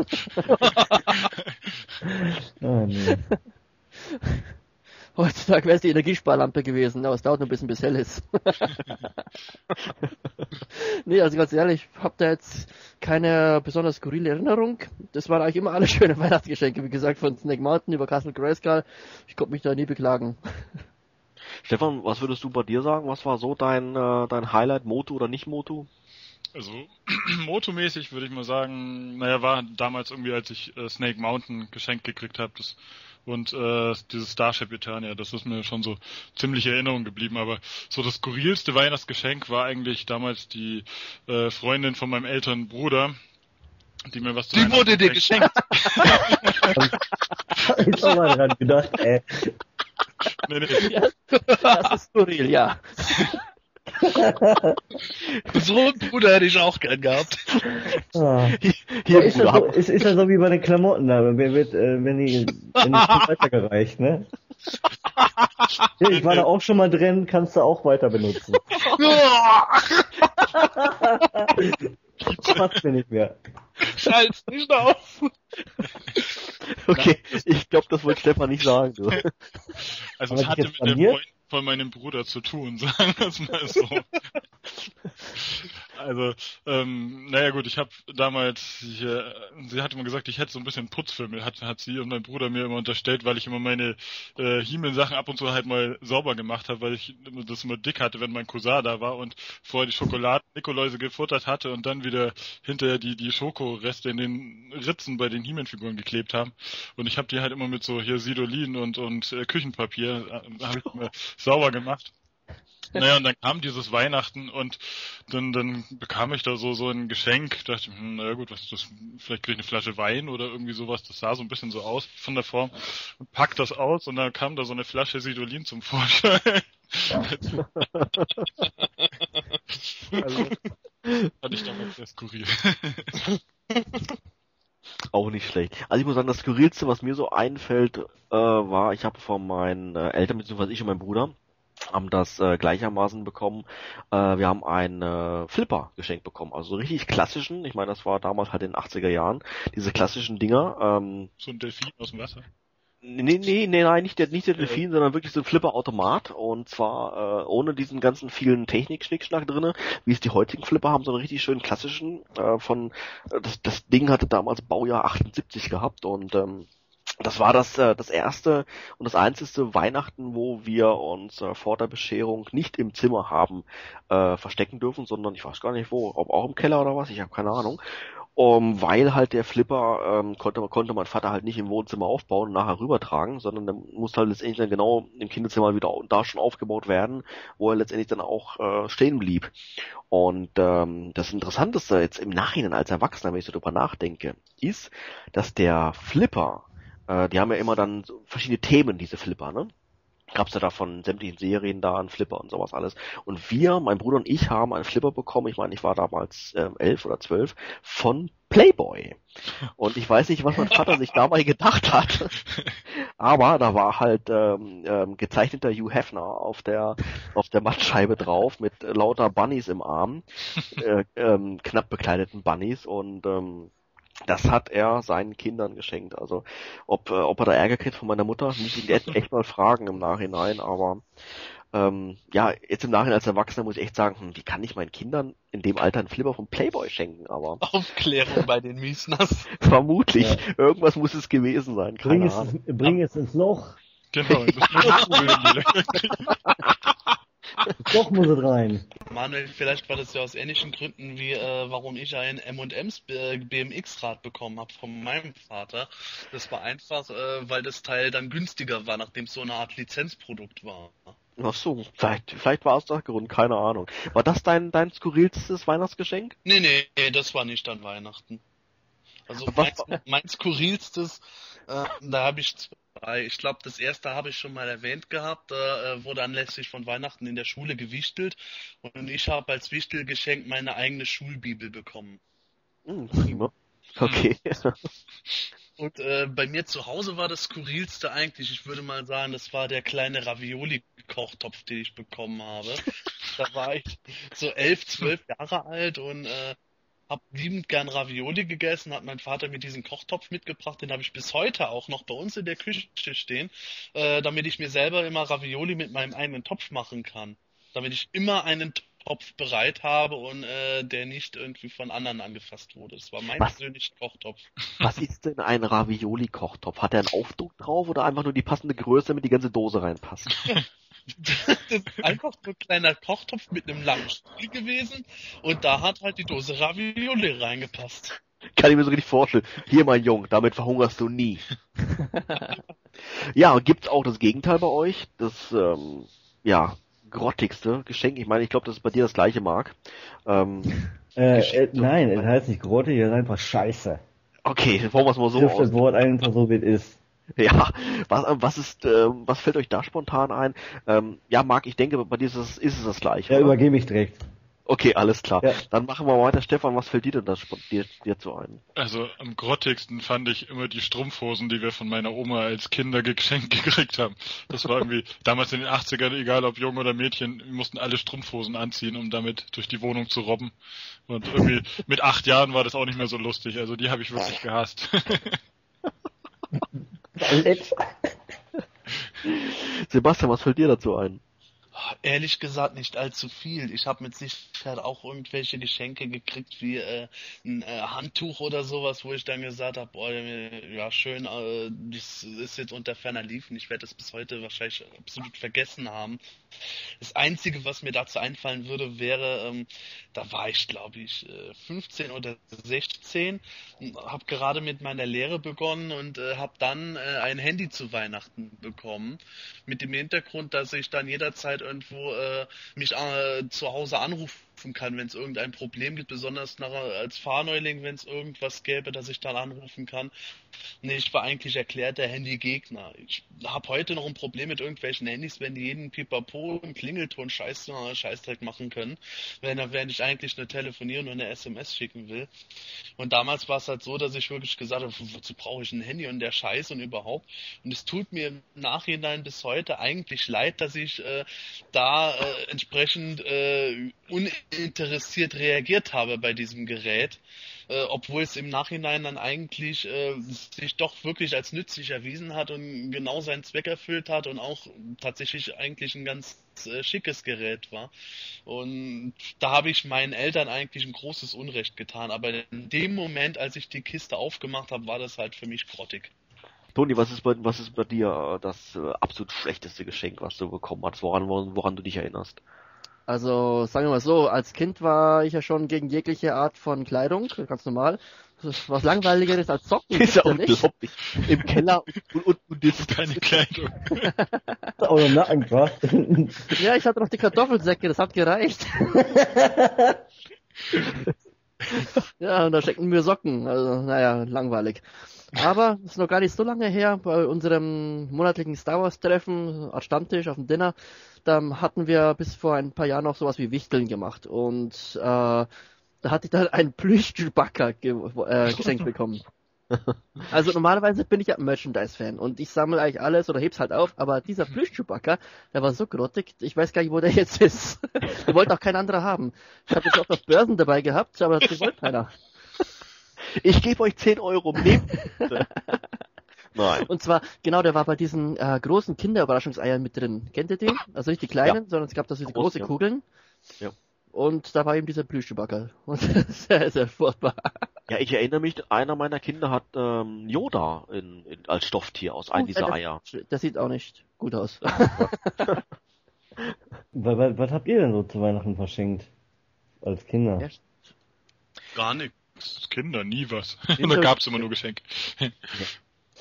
Ah, nee. Heutzutage wäre es die Energiesparlampe gewesen, aber es dauert noch ein bisschen bis hell ist. nee, also ganz ehrlich, ich habe da jetzt keine besonders skurrile Erinnerung. Das waren eigentlich immer alle schöne Weihnachtsgeschenke, wie gesagt, von Snake Mountain über Castle Grayskull. Ich konnte mich da nie beklagen. Stefan, was würdest du bei dir sagen? Was war so dein, äh, dein Highlight, Moto oder nicht Moto? Also motomäßig würde ich mal sagen, naja, war damals irgendwie, als ich äh, Snake Mountain geschenkt gekriegt habe, das und äh, dieses Starship Eternia, das ist mir schon so ziemlich in Erinnerung geblieben. Aber so das skurrilste Weihnachtsgeschenk war eigentlich damals die äh, Freundin von meinem älteren Bruder, die mir was zu Die wurde dir geschenkt. Hab ich auch mal dran gedacht, ey. Nee, nee, Ja, das ist skurril, ja. so einen Bruder hätte ich auch gern gehabt. Ah. Hier, ist, ja Bruder, so, ist, ist ja so wie bei den Klamotten da, wer wird, äh, wenn die, wenn die weitergereicht, ne? Ja, ich war da auch schon mal drin, kannst du auch weiter benutzen. Passt mir nicht mehr. Scheiß nicht auf. okay, ich glaube, das wollte Stefan nicht sagen. Du. Also es hatte jetzt mit mir? Freundin von meinem Bruder zu tun, sagen wir es mal so. also, ähm, naja gut, ich habe damals hier, sie hatte mal gesagt, ich hätte so ein bisschen Putzfimmel, hat, hat sie und mein Bruder mir immer unterstellt, weil ich immer meine äh, He-Man-Sachen ab und zu halt mal sauber gemacht habe, weil ich das immer dick hatte, wenn mein Cousin da war und vorher die Schokoladen Nikoläuse gefuttert hatte und dann wieder hinterher die, die Schokoreste in den Ritzen bei den He-Man-Figuren geklebt haben. Und ich habe die halt immer mit so hier Sidolin und, und äh, Küchenpapier äh, ich immer sauber gemacht. Naja, und dann kam dieses Weihnachten und dann, dann bekam ich da so, so ein Geschenk. Dachte, ich, hm, naja gut, was ist das? Vielleicht kriege ich eine Flasche Wein oder irgendwie sowas. Das sah so ein bisschen so aus von der Form. Und pack das aus und dann kam da so eine Flasche Sidolin zum Vorschein. also, fand ich damals sehr skurril. Auch nicht schlecht. Also ich muss sagen, das Skurrilste, was mir so einfällt, äh, war, ich habe von meinen äh, Eltern, beziehungsweise ich und mein Bruder, haben das äh, gleichermaßen bekommen. Äh, wir haben einen äh, Flipper geschenkt bekommen. Also so richtig klassischen, ich meine, das war damals halt in den 80er Jahren, diese klassischen Dinger. Ähm, so ein Delfin aus dem Wasser. Nee, nee, nee, nein, nicht der, nicht der Delfin, sondern wirklich so ein Flipper-Automat und zwar äh, ohne diesen ganzen vielen Technik-Schnickschnack drinne, wie es die heutigen Flipper haben, sondern richtig schön klassischen äh, von, äh, das, das Ding hatte damals Baujahr 78 gehabt und ähm, das war das, äh, das erste und das einzigste Weihnachten, wo wir uns äh, vor der Bescherung nicht im Zimmer haben äh, verstecken dürfen, sondern ich weiß gar nicht wo, ob auch im Keller oder was, ich habe keine Ahnung. Um, weil halt der Flipper ähm, konnte, konnte mein Vater halt nicht im Wohnzimmer aufbauen und nachher rübertragen, sondern der musste halt letztendlich dann genau im Kinderzimmer wieder da schon aufgebaut werden, wo er letztendlich dann auch äh, stehen blieb. Und ähm, das Interessanteste jetzt im Nachhinein als Erwachsener, wenn ich so drüber nachdenke, ist, dass der Flipper, äh, die haben ja immer dann so verschiedene Themen, diese Flipper, ne? gab's ja da von sämtlichen Serien da einen Flipper und sowas alles. Und wir, mein Bruder und ich, haben einen Flipper bekommen, ich meine, ich war damals ähm, elf oder zwölf, von Playboy. Und ich weiß nicht, was mein Vater sich dabei gedacht hat. Aber da war halt ähm, ähm, gezeichneter Hugh Hefner auf der auf der Mattscheibe drauf mit lauter Bunnies im Arm, äh, ähm, knapp bekleideten Bunnies und ähm, das hat er seinen Kindern geschenkt. Also ob, äh, ob er da Ärger kriegt von meiner Mutter, muss ich ihn echt, echt mal fragen im Nachhinein. Aber ähm, ja, jetzt im Nachhinein als Erwachsener muss ich echt sagen, hm, wie kann ich meinen Kindern in dem Alter einen Flipper vom Playboy schenken? Aber Aufklärung bei den Miesners. vermutlich, irgendwas muss es gewesen sein. Bring Keine es, Ahnung. bring es ins Loch. Genau, das. Doch muss es rein. Manuel, vielleicht war das ja aus ähnlichen Gründen wie äh, warum ich ein M&M's B- BMX-Rad bekommen habe von meinem Vater. Das war einfach, äh, weil das Teil dann günstiger war, nachdem es so eine Art Lizenzprodukt war. Ach so, vielleicht, vielleicht war es der Grund, keine Ahnung. War das dein, dein skurrilstes Weihnachtsgeschenk? Nee, nee, nee, das war nicht an Weihnachten. Also mein, mein skurrilstes, äh, da habe ich zwei. Ich glaube, das erste habe ich schon mal erwähnt gehabt. Da äh, wurde anlässlich von Weihnachten in der Schule gewichtelt und ich habe als Wichtelgeschenk meine eigene Schulbibel bekommen. Hm, prima. Okay. Und äh, bei mir zu Hause war das skurrilste eigentlich, ich würde mal sagen, das war der kleine Ravioli-Kochtopf, den ich bekommen habe. da war ich so elf, zwölf Jahre alt und äh, hab liebend gern Ravioli gegessen, hat mein Vater mir diesen Kochtopf mitgebracht, den habe ich bis heute auch noch bei uns in der Küche stehen, äh, damit ich mir selber immer Ravioli mit meinem eigenen Topf machen kann. Damit ich immer einen Topf bereit habe und äh, der nicht irgendwie von anderen angefasst wurde. Das war mein Was? persönlicher Kochtopf. Was ist denn ein Ravioli-Kochtopf? Hat er einen Aufdruck drauf oder einfach nur die passende Größe, damit die ganze Dose reinpasst? Das ist einfach so ein kleiner Kochtopf mit einem langen Stiel gewesen und da hat halt die Dose Ravioli reingepasst. Kann ich mir so richtig vorstellen. Hier, mein Junge, damit verhungerst du nie. ja, und gibt's auch das Gegenteil bei euch? Das, ähm, ja, grottigste Geschenk. Ich meine, ich glaube, das ist bei dir das gleiche, Marc. Ähm, Äh, äh, nein, es heißt nicht Grotte, hier ist einfach Scheiße. okay, wollen wir es mal so aus. das Wort einfach so, wie es ist. Ja, was, äh, was ist, ähm, was fällt euch da spontan ein? Ähm, ja, Marc, ich denke, bei dir ist es, ist es das gleiche. Ja, oder? übergebe ich direkt. Okay, alles klar. Ja. Dann machen wir weiter. Stefan, was fällt dir denn da spon- dir, dir zu ein? Also am grottigsten fand ich immer die Strumpfhosen, die wir von meiner Oma als Kinder geschenkt gekriegt haben. Das war irgendwie damals in den 80ern, egal ob Jung oder Mädchen, wir mussten alle Strumpfhosen anziehen, um damit durch die Wohnung zu robben. Und irgendwie mit acht Jahren war das auch nicht mehr so lustig. Also die habe ich wirklich gehasst. Sebastian, was fällt dir dazu ein? Ehrlich gesagt nicht allzu viel. Ich habe mit Sicherheit auch irgendwelche Geschenke gekriegt wie äh, ein äh, Handtuch oder sowas, wo ich dann gesagt habe, boah, äh, ja schön, äh, das ist jetzt unter ferner Liefen. Ich werde das bis heute wahrscheinlich absolut vergessen haben. Das Einzige, was mir dazu einfallen würde, wäre, ähm, da war ich glaube ich äh, 15 oder 16, habe gerade mit meiner Lehre begonnen und äh, habe dann äh, ein Handy zu Weihnachten bekommen mit dem Hintergrund, dass ich dann jederzeit irgendwo äh, mich äh, zu Hause anrufen kann, wenn es irgendein Problem gibt, besonders nach, als Fahrneuling, wenn es irgendwas gäbe, dass ich dann anrufen kann. Nee, ich war eigentlich erklärter Handy-Gegner. Ich habe heute noch ein Problem mit irgendwelchen Handys, wenn die jeden Pipapo und Klingelton Scheiß, Scheißdreck machen können, wenn, während ich eigentlich nur telefonieren und eine SMS schicken will. Und damals war es halt so, dass ich wirklich gesagt habe, wozu brauche ich ein Handy und der Scheiß und überhaupt. Und es tut mir im Nachhinein bis heute eigentlich leid, dass ich äh, da äh, entsprechend äh, uninteressiert reagiert habe bei diesem Gerät. Äh, obwohl es im Nachhinein dann eigentlich äh, sich doch wirklich als nützlich erwiesen hat und genau seinen Zweck erfüllt hat und auch tatsächlich eigentlich ein ganz äh, schickes Gerät war. Und da habe ich meinen Eltern eigentlich ein großes Unrecht getan. Aber in dem Moment, als ich die Kiste aufgemacht habe, war das halt für mich grottig. Toni, was ist bei, was ist bei dir äh, das äh, absolut schlechteste Geschenk, was du bekommen hast, woran, woran du dich erinnerst? Also, sagen wir mal so, als Kind war ich ja schon gegen jegliche Art von Kleidung, ganz normal. Ist was langweiligeres als Socken. ist ja unglaublich. Im Keller und, und, und das Keine Kleidung. Oder Nackenkraft. Ja, ich hatte noch die Kartoffelsäcke, das hat gereicht. ja, und da stecken wir Socken. Also, naja, langweilig. Aber es ist noch gar nicht so lange her, bei unserem monatlichen Star Wars Treffen, Art Stammtisch auf dem Dinner, da hatten wir bis vor ein paar Jahren noch sowas wie Wichteln gemacht. Und äh, da hatte ich dann einen Plüsch-Chewbacca ge äh, geschenkt bekommen. Also normalerweise bin ich ja ein Merchandise-Fan und ich sammle eigentlich alles oder heb's halt auf, aber dieser Plüsch-Chewbacca, der war so grottig, ich weiß gar nicht, wo der jetzt ist. Den wollte auch kein anderer haben. Ich habe jetzt auch auf Börsen dabei gehabt, aber den wollte keiner. Ich gebe euch 10 Euro, nehmt. Nein. Und zwar, genau, der war bei diesen äh, großen Kinderüberraschungseiern mit drin. Kennt ihr den? Also nicht die kleinen, sondern es gab da so diese Groß, große ja. Kugeln. Ja. Und da war eben dieser Plüschchewbacca. Und sehr, sehr furchtbar. Ja, ich erinnere mich, einer meiner Kinder hat ähm, Yoda in, in, als Stofftier aus einem Oh, dieser das- Eier. Das sieht auch nicht gut aus. was, was, was habt ihr denn so zu Weihnachten verschenkt? Als Kinder? Ja. Gar nicht. Kinder, nie was. Kinder- da gab's immer nur Geschenke.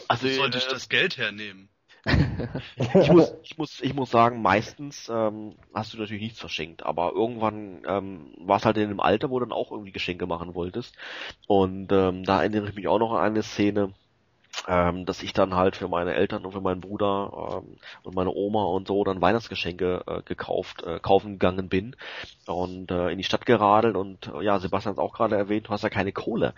Also Wo sollte ich äh, das Geld hernehmen? ich, muss, ich, muss, ich muss sagen, meistens ähm, hast du natürlich nichts verschenkt, aber irgendwann ähm, war es halt in einem Alter, wo du dann auch irgendwie Geschenke machen wolltest. Und ähm, da erinnere ich mich auch noch an eine Szene, ähm, dass ich dann halt für meine Eltern und für meinen Bruder ähm, und meine Oma und so dann Weihnachtsgeschenke äh, gekauft, äh, kaufen gegangen bin und äh, in die Stadt geradelt und äh, ja, Sebastian hat auch gerade erwähnt, du hast ja keine Kohle,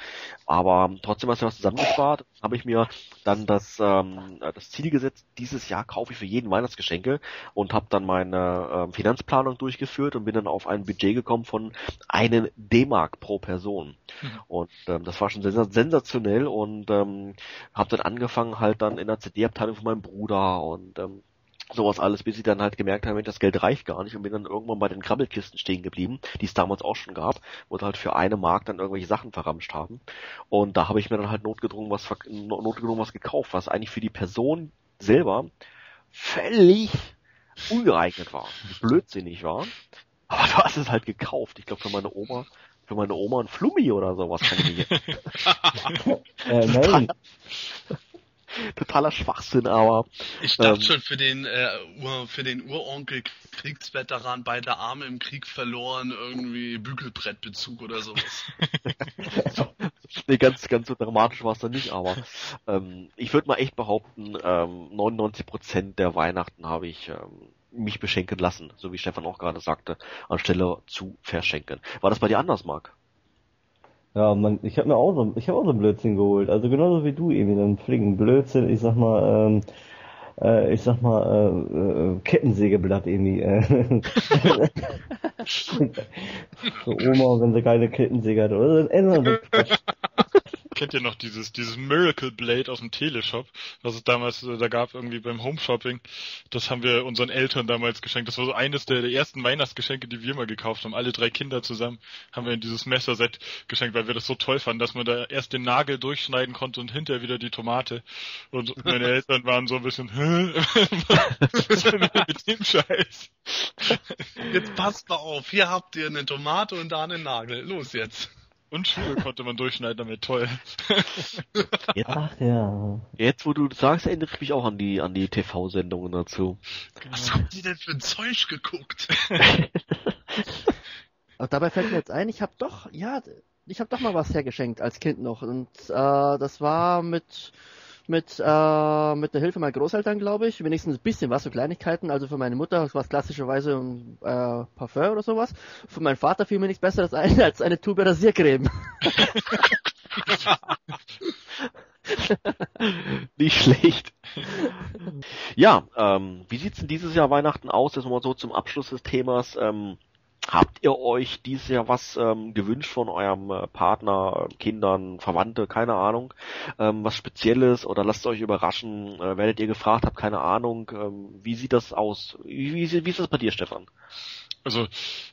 aber trotzdem hast du was zusammengespart, habe ich mir dann das ähm, das Ziel gesetzt, dieses Jahr kaufe ich für jeden Weihnachtsgeschenke und habe dann meine äh, Finanzplanung durchgeführt und bin dann auf ein Budget gekommen von einen D-Mark pro Person. Mhm. und ähm, das war schon sens sensationell und ähm, habe dann angefangen halt dann in der CD-Abteilung von meinem Bruder und ähm, sowas alles, bis ich dann halt gemerkt habe, Mensch, das Geld reicht gar nicht und bin dann irgendwann bei den Krabbelkisten stehen geblieben, die es damals auch schon gab, wo sie halt für eine Mark dann irgendwelche Sachen verramscht haben. Und da habe ich mir dann halt notgedrungen was, notgedrungen was gekauft, was eigentlich für die Person selber völlig ungeeignet war, blödsinnig war. Aber du hast es halt gekauft. Ich glaube für meine Oma, für meine Oma ein Flummi oder sowas kann ich mir Äh, nein, totaler Schwachsinn, aber Ich dachte Ähm. schon für den äh, Ur, für den Uronkel Kriegsveteran beide Arme im Krieg verloren, irgendwie Bügelbrettbezug oder sowas. nee, ganz, ganz so dramatisch war es dann nicht, aber ähm, ich würde mal echt behaupten, ähm, 99% der Weihnachten habe ich ähm, mich beschenken lassen, so wie Stefan auch gerade sagte, anstelle zu verschenken. War das bei dir anders, Marc? ja, man, ich habe mir auch so, ich habe auch so einen Blödsinn geholt. Also genauso wie du eben, einen flinken Blödsinn. Ich sag mal, ähm, äh, ich sag mal, äh, äh, Kettensägeblatt irgendwie. Äh. so Oma, wenn sie keine Kettensäge hat. Oder anderer Quatsch. Kennt ihr noch dieses, dieses Miracle Blade aus dem Teleshop, was es damals äh, da gab, irgendwie beim Home Shopping? Das haben wir unseren Eltern damals geschenkt. Das war so eines der, der ersten Weihnachtsgeschenke, die wir mal gekauft haben. Alle drei Kinder zusammen haben wir in dieses Messerset geschenkt, weil wir das so toll fanden, dass man da erst den Nagel durchschneiden konnte und hinterher wieder die Tomate. Und meine Eltern waren so ein bisschen, hä? Was denn mit dem Scheiß? Jetzt passt mal auf, hier habt ihr eine Tomate und da einen Nagel. Los jetzt. Und Schuhe konnte man durchschneiden damit, toll. Ach ja. Jetzt, wo du das sagst, erinnere ich mich auch an die, an die TV-Sendungen dazu. Was haben die denn für ein Zeug geguckt? Aber dabei fällt mir jetzt ein, ich habe doch, ja, ich habe doch mal was hergeschenkt als Kind noch. Und äh, das war mit mit äh, mit der Hilfe meiner Großeltern, glaube ich, wenigstens ein bisschen was, so Kleinigkeiten. Also für meine Mutter war es klassischerweise ein äh, Parfum oder sowas. Für meinen Vater fiel mir nichts Besseres ein als eine Tube Rasiercreme. Nicht schlecht. Ja, ähm, wie sieht's denn dieses Jahr Weihnachten aus? Jetzt mal so zum Abschluss des Themas. Ähm, habt ihr euch dieses Jahr was ähm, gewünscht von eurem äh, Partner, Kindern, Verwandte, keine Ahnung, ähm, was Spezielles oder lasst euch überraschen? Äh, werdet ihr gefragt, habt keine Ahnung. Ähm, wie sieht das aus? Wie, wie, wie ist das bei dir, Stefan? Also,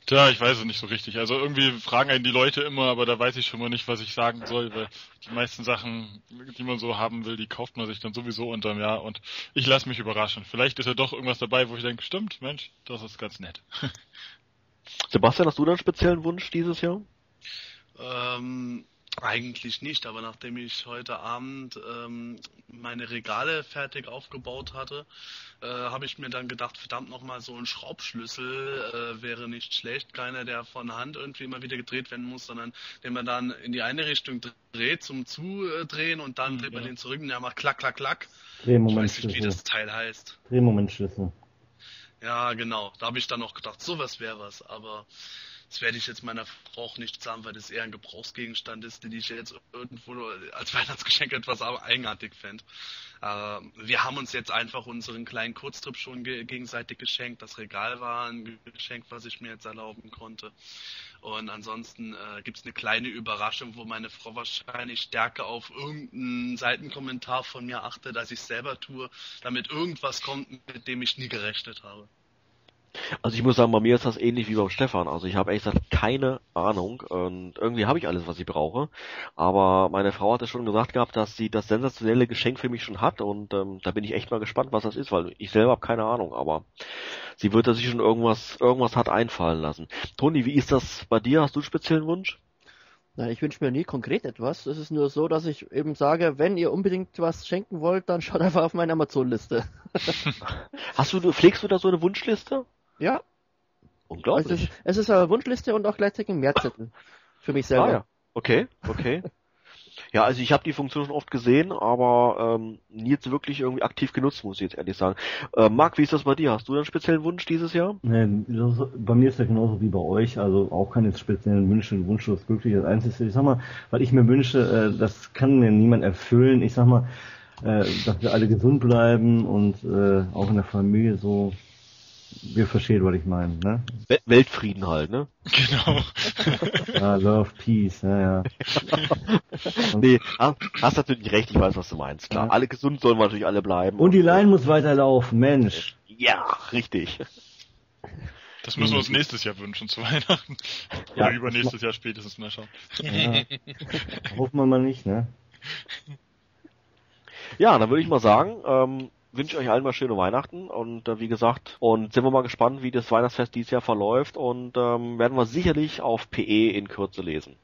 tja, ich weiß es nicht so richtig. Also irgendwie fragen einen die Leute immer, aber da weiß ich schon mal nicht, was ich sagen soll, weil die meisten Sachen, die man so haben will, die kauft man sich dann sowieso unterm Jahr und ich lasse mich überraschen. Vielleicht ist ja doch irgendwas dabei, wo ich denke, stimmt, Mensch, das ist ganz nett. Sebastian, hast du da einen speziellen Wunsch dieses Jahr? Ähm, eigentlich nicht, aber nachdem ich heute Abend ähm, meine Regale fertig aufgebaut hatte, äh, habe ich mir dann gedacht, verdammt nochmal so ein Schraubschlüssel äh, wäre nicht schlecht. Keiner, der von Hand irgendwie immer wieder gedreht werden muss, sondern den man dann in die eine Richtung dreht zum Zudrehen und dann Mhm, dreht man ja. den zurück und der macht klack, klack, klack. Ich weiß nicht, wie Drehmomentschlüssel. das Teil heißt. Drehmomentschlüssel. Ja, genau. Da habe ich dann noch gedacht, sowas wäre was, aber das werde ich jetzt meiner Frau auch nicht sagen, weil das eher ein Gebrauchsgegenstand ist, den ich jetzt irgendwo als Weihnachtsgeschenk etwas eigenartig fände. Äh, wir haben uns jetzt einfach unseren kleinen Kurztrip schon ge gegenseitig geschenkt. Das Regal war ein Geschenk, was ich mir jetzt erlauben konnte. Und ansonsten äh, gibt's eine kleine Überraschung, wo meine Frau wahrscheinlich stärker auf irgendeinen Seitenkommentar von mir achtet, als ich selber tue, damit irgendwas kommt, mit dem ich nie gerechnet habe. Also ich muss sagen, bei mir ist das ähnlich wie beim Stefan. Also ich habe ehrlich gesagt keine Ahnung und irgendwie habe ich alles, was ich brauche. Aber meine Frau hatte schon gesagt gehabt, dass sie das sensationelle Geschenk für mich schon hat und ähm, da bin ich echt mal gespannt, was das ist, weil ich selber habe keine Ahnung. Aber sie wird da sich schon irgendwas, irgendwas hat einfallen lassen. Toni, wie ist das bei dir? Hast du einen speziellen Wunsch? Nein, ich wünsche mir nie konkret etwas. Es ist nur so, dass ich eben sage, wenn ihr unbedingt was schenken wollt, dann schaut einfach auf meine Amazon-Liste. Hast du, pflegst du da so eine Wunschliste? Ja, also es Unglaublich. ist, es ist eine Wunschliste und auch gleichzeitig ein Mehrzettel. Für mich selber. Ah, ja. Okay, okay. Ja, also ich habe die Funktion schon oft gesehen, aber ähm, nie jetzt wirklich irgendwie aktiv genutzt, muss ich jetzt ehrlich sagen. Äh, Marc, wie ist das bei dir? Hast du einen speziellen Wunsch dieses Jahr? Ne, das- bei mir ist ja genauso wie bei euch, also auch keine speziellen Wünsche, wunschlos glücklich. Das Einzige, ich sag mal, was ich mir wünsche, äh, das kann mir niemand erfüllen. Ich sag mal, äh, dass wir alle gesund bleiben und äh, auch in der Familie so, wir verstehen, was ich meine, ne? We Weltfrieden halt, ne? Genau. Ja, Love, Peace, ja, ja. Nee, ha- hast natürlich recht, ich weiß, was du meinst. Klar, Ja. alle gesund sollen wir natürlich alle bleiben. und die Line muss weiterlaufen, Mensch. Ja, richtig. Das müssen wir uns nächstes Jahr wünschen zu Weihnachten. Ja, Oder übernächstes Jahr spätestens mal schauen. Ja. Hoffen wir mal nicht, ne? Ja, dann würde ich mal sagen, ähm, wünsche euch allen mal schöne Weihnachten und äh, wie gesagt, und sind wir mal gespannt, wie das Weihnachtsfest dieses Jahr verläuft und ähm, werden wir sicherlich auf PE in Kürze lesen.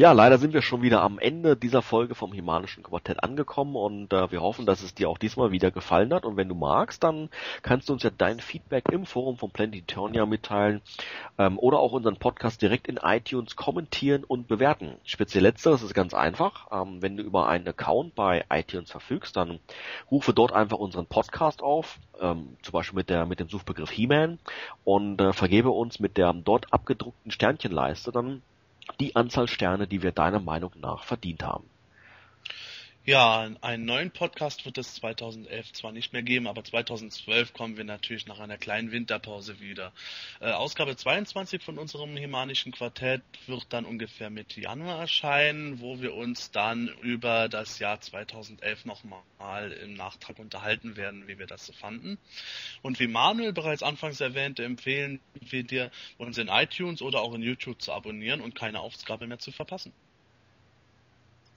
Ja, leider sind wir schon wieder am Ende dieser Folge vom Himanischen Quartett angekommen und äh, wir hoffen, dass es dir auch diesmal wieder gefallen hat und wenn du magst, dann kannst du uns ja dein Feedback im Forum von Planetonia mitteilen ähm, oder auch unseren Podcast direkt in iTunes kommentieren und bewerten. Speziell letzteres ist ganz einfach. Ähm, wenn du über einen Account bei iTunes verfügst, dann rufe dort einfach unseren Podcast auf, ähm, zum Beispiel mit der mit dem Suchbegriff He-Man und äh, vergebe uns mit der dort abgedruckten Sternchenleiste dann die Anzahl Sterne, die wir deiner Meinung nach verdient haben. Ja, einen neuen Podcast wird es 2011 zwar nicht mehr geben, aber 2012 kommen wir natürlich nach einer kleinen Winterpause wieder. Äh, Ausgabe 22 von unserem Himanischen Quartett wird dann ungefähr Mitte Januar erscheinen, wo wir uns dann über das Jahr 2011 nochmal im Nachtrag unterhalten werden, wie wir das so fanden. Und wie Manuel bereits anfangs erwähnte, empfehlen wir dir, uns in iTunes oder auch in YouTube zu abonnieren und keine Ausgabe mehr zu verpassen.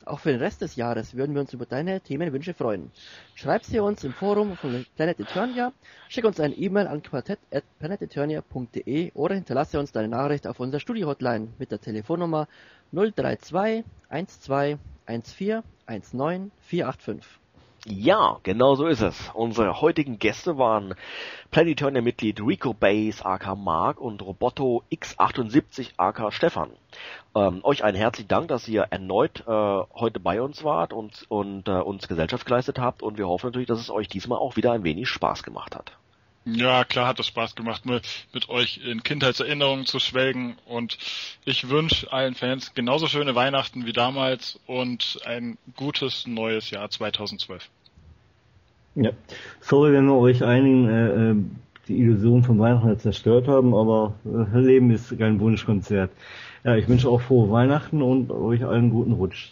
Auch für den Rest des Jahres würden wir uns über deine Themenwünsche freuen. Schreib sie uns im Forum von Planet Eternia, schick uns eine E-Mail an quartett.planeteternia.de oder hinterlasse uns deine Nachricht auf unserer Studio-Hotline mit der Telefonnummer 032 12 14 19 485. Ja, genau so ist es. Unsere heutigen Gäste waren Planetonia-Mitglied Rico Bays aka Mark und Roboto X78 aka Stefan. Ähm, euch einen herzlichen Dank, dass ihr erneut äh, heute bei uns wart und, und äh, uns Gesellschaft geleistet habt und wir hoffen natürlich, dass es euch diesmal auch wieder ein wenig Spaß gemacht hat. Ja, klar hat es Spaß gemacht, mal mit euch in Kindheitserinnerungen zu schwelgen und ich wünsche allen Fans genauso schöne Weihnachten wie damals und ein gutes neues Jahr 2012. Ja. Sorry, wenn wir euch einigen äh, äh, die Illusion von Weihnachten zerstört haben, aber äh, Leben ist kein Wunschkonzert. Ja, ich wünsche auch frohe Weihnachten und euch allen guten Rutsch.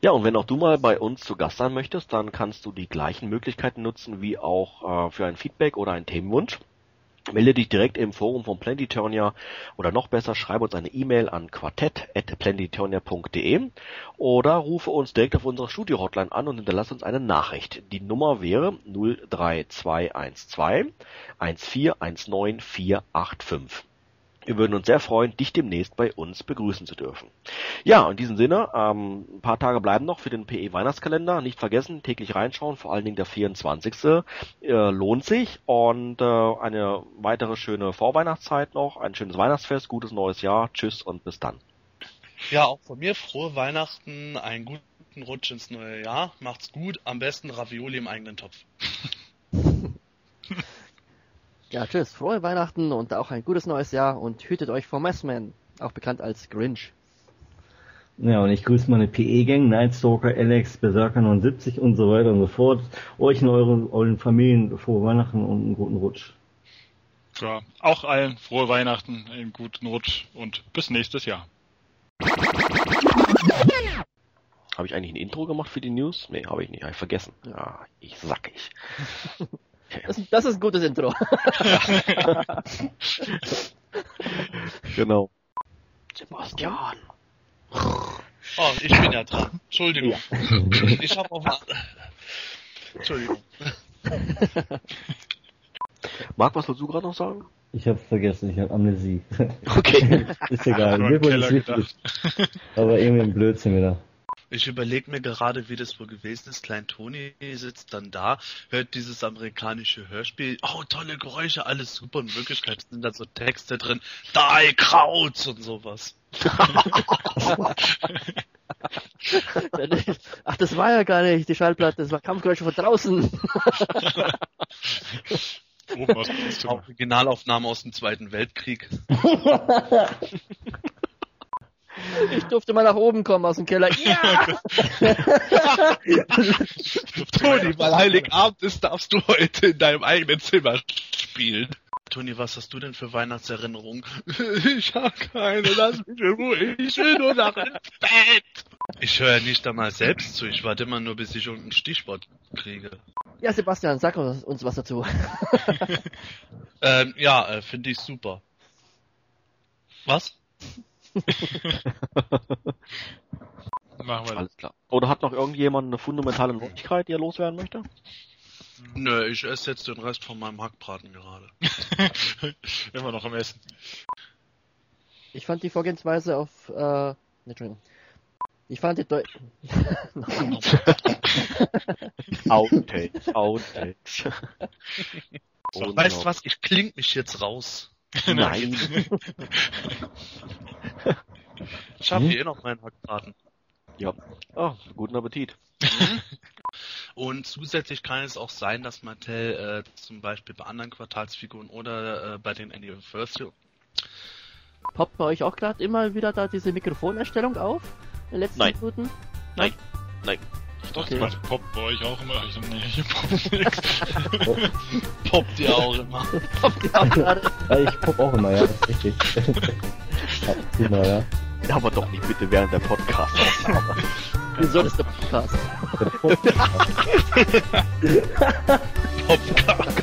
Ja, und wenn auch du mal bei uns zu Gast sein möchtest, dann kannst du die gleichen Möglichkeiten nutzen wie auch äh, für ein Feedback oder einen Themenwunsch. Melde dich direkt im Forum von Planetonia oder noch besser, schreibe uns eine E-Mail an quartett.planetonia.de oder rufe uns direkt auf unserer Studio-Hotline an und hinterlasse uns eine Nachricht. Die Nummer wäre 03212 1419485. Wir würden uns sehr freuen, dich demnächst bei uns begrüßen zu dürfen. Ja, in diesem Sinne, ähm, ein paar Tage bleiben noch für den PE Weihnachtskalender. Nicht vergessen, täglich reinschauen, vor allen Dingen der 24. Äh, lohnt sich und äh, eine weitere schöne Vorweihnachtszeit noch, ein schönes Weihnachtsfest, gutes neues Jahr, tschüss und bis dann. Ja, auch von mir frohe Weihnachten, einen guten Rutsch ins neue Jahr. Macht's gut, am besten Ravioli im eigenen Topf. Ja, tschüss, frohe Weihnachten und auch ein gutes neues Jahr und hütet euch vor Messman, auch bekannt als Grinch. Ja, und ich grüße meine PE-Gang, Nightstalker, Alex, Berserker 79 und so weiter und so fort. Euch und euren, euren Familien frohe Weihnachten und einen guten Rutsch. Ja, auch allen frohe Weihnachten, einen guten Rutsch und bis nächstes Jahr. Habe ich eigentlich ein Intro gemacht für die News? Nee, habe ich nicht, habe ich vergessen. Ja, ich sack ich. Das, das ist ein gutes Intro. Genau. Sebastian. Oh, ich bin ja dran. Entschuldigung. Ich habe auf... Entschuldigung. Marc, was willst du gerade noch sagen? Ich hab's vergessen, ich hab Amnesie. Okay. ist egal, mir im wurde es wichtig. Aber irgendwie ein Blödsinn wieder. Ich überlege mir gerade, wie das wohl gewesen ist. Klein Toni sitzt dann da, hört dieses amerikanische Hörspiel. Oh, tolle Geräusche, alles super. In Wirklichkeit sind da so Texte drin. Die Kraut und sowas. Ach, das war ja gar nicht die Schallplatte, das war Kampfgeräusche von draußen. Oben aus. Originalaufnahme aus dem Zweiten Weltkrieg. Ich durfte mal nach oben kommen aus dem Keller. Ja! Toni, weil Heiligabend ist, darfst du heute in deinem eigenen Zimmer spielen. Toni, was hast du denn für Weihnachtserinnerungen? Ich hab keine, lass mich in Ruhe, ich will nur nach ins Bett. Ich höre ja nicht einmal selbst zu, ich warte immer nur, bis ich irgendein Stichwort kriege. Ja, Sebastian, sag uns uns was dazu. Ähm, ja, äh, finde ich super. Was? Machen wir Alles klar. Oder hat noch irgendjemand eine fundamentale Neuigkeit, die er loswerden möchte? Nö, ich esse jetzt den Rest von meinem Hackbraten gerade. immer noch am Essen. Ich fand die Vorgehensweise auf, äh, ne, Entschuldigung. Ich fand die Deu Outtakes, Outtakes. So, weißt du was, ich kling mich jetzt raus. Nein. Ich habe Hm? hier eh noch meinen Hackbraten. Ja. Oh, guten Appetit. Und zusätzlich kann es auch sein, dass Mattel äh, zum Beispiel bei anderen Quartalsfiguren oder äh, bei den Anniversary poppt bei euch auch gerade immer wieder da diese Mikrofonerstellung auf? In den letzten Nein. Minuten? Nein. Nein. Ich dachte, Okay. okay. poppt bei euch auch immer. Ich so, nee, hier poppt poppt ja auch immer. Poppt die auch gerade. Ja, ich pop auch immer, ja, das ist richtig. ja, immer, ja. Aber doch nicht bitte während der Podcast-Aufnahme. Wieso ist der Podcast? Der Pop, Popcast.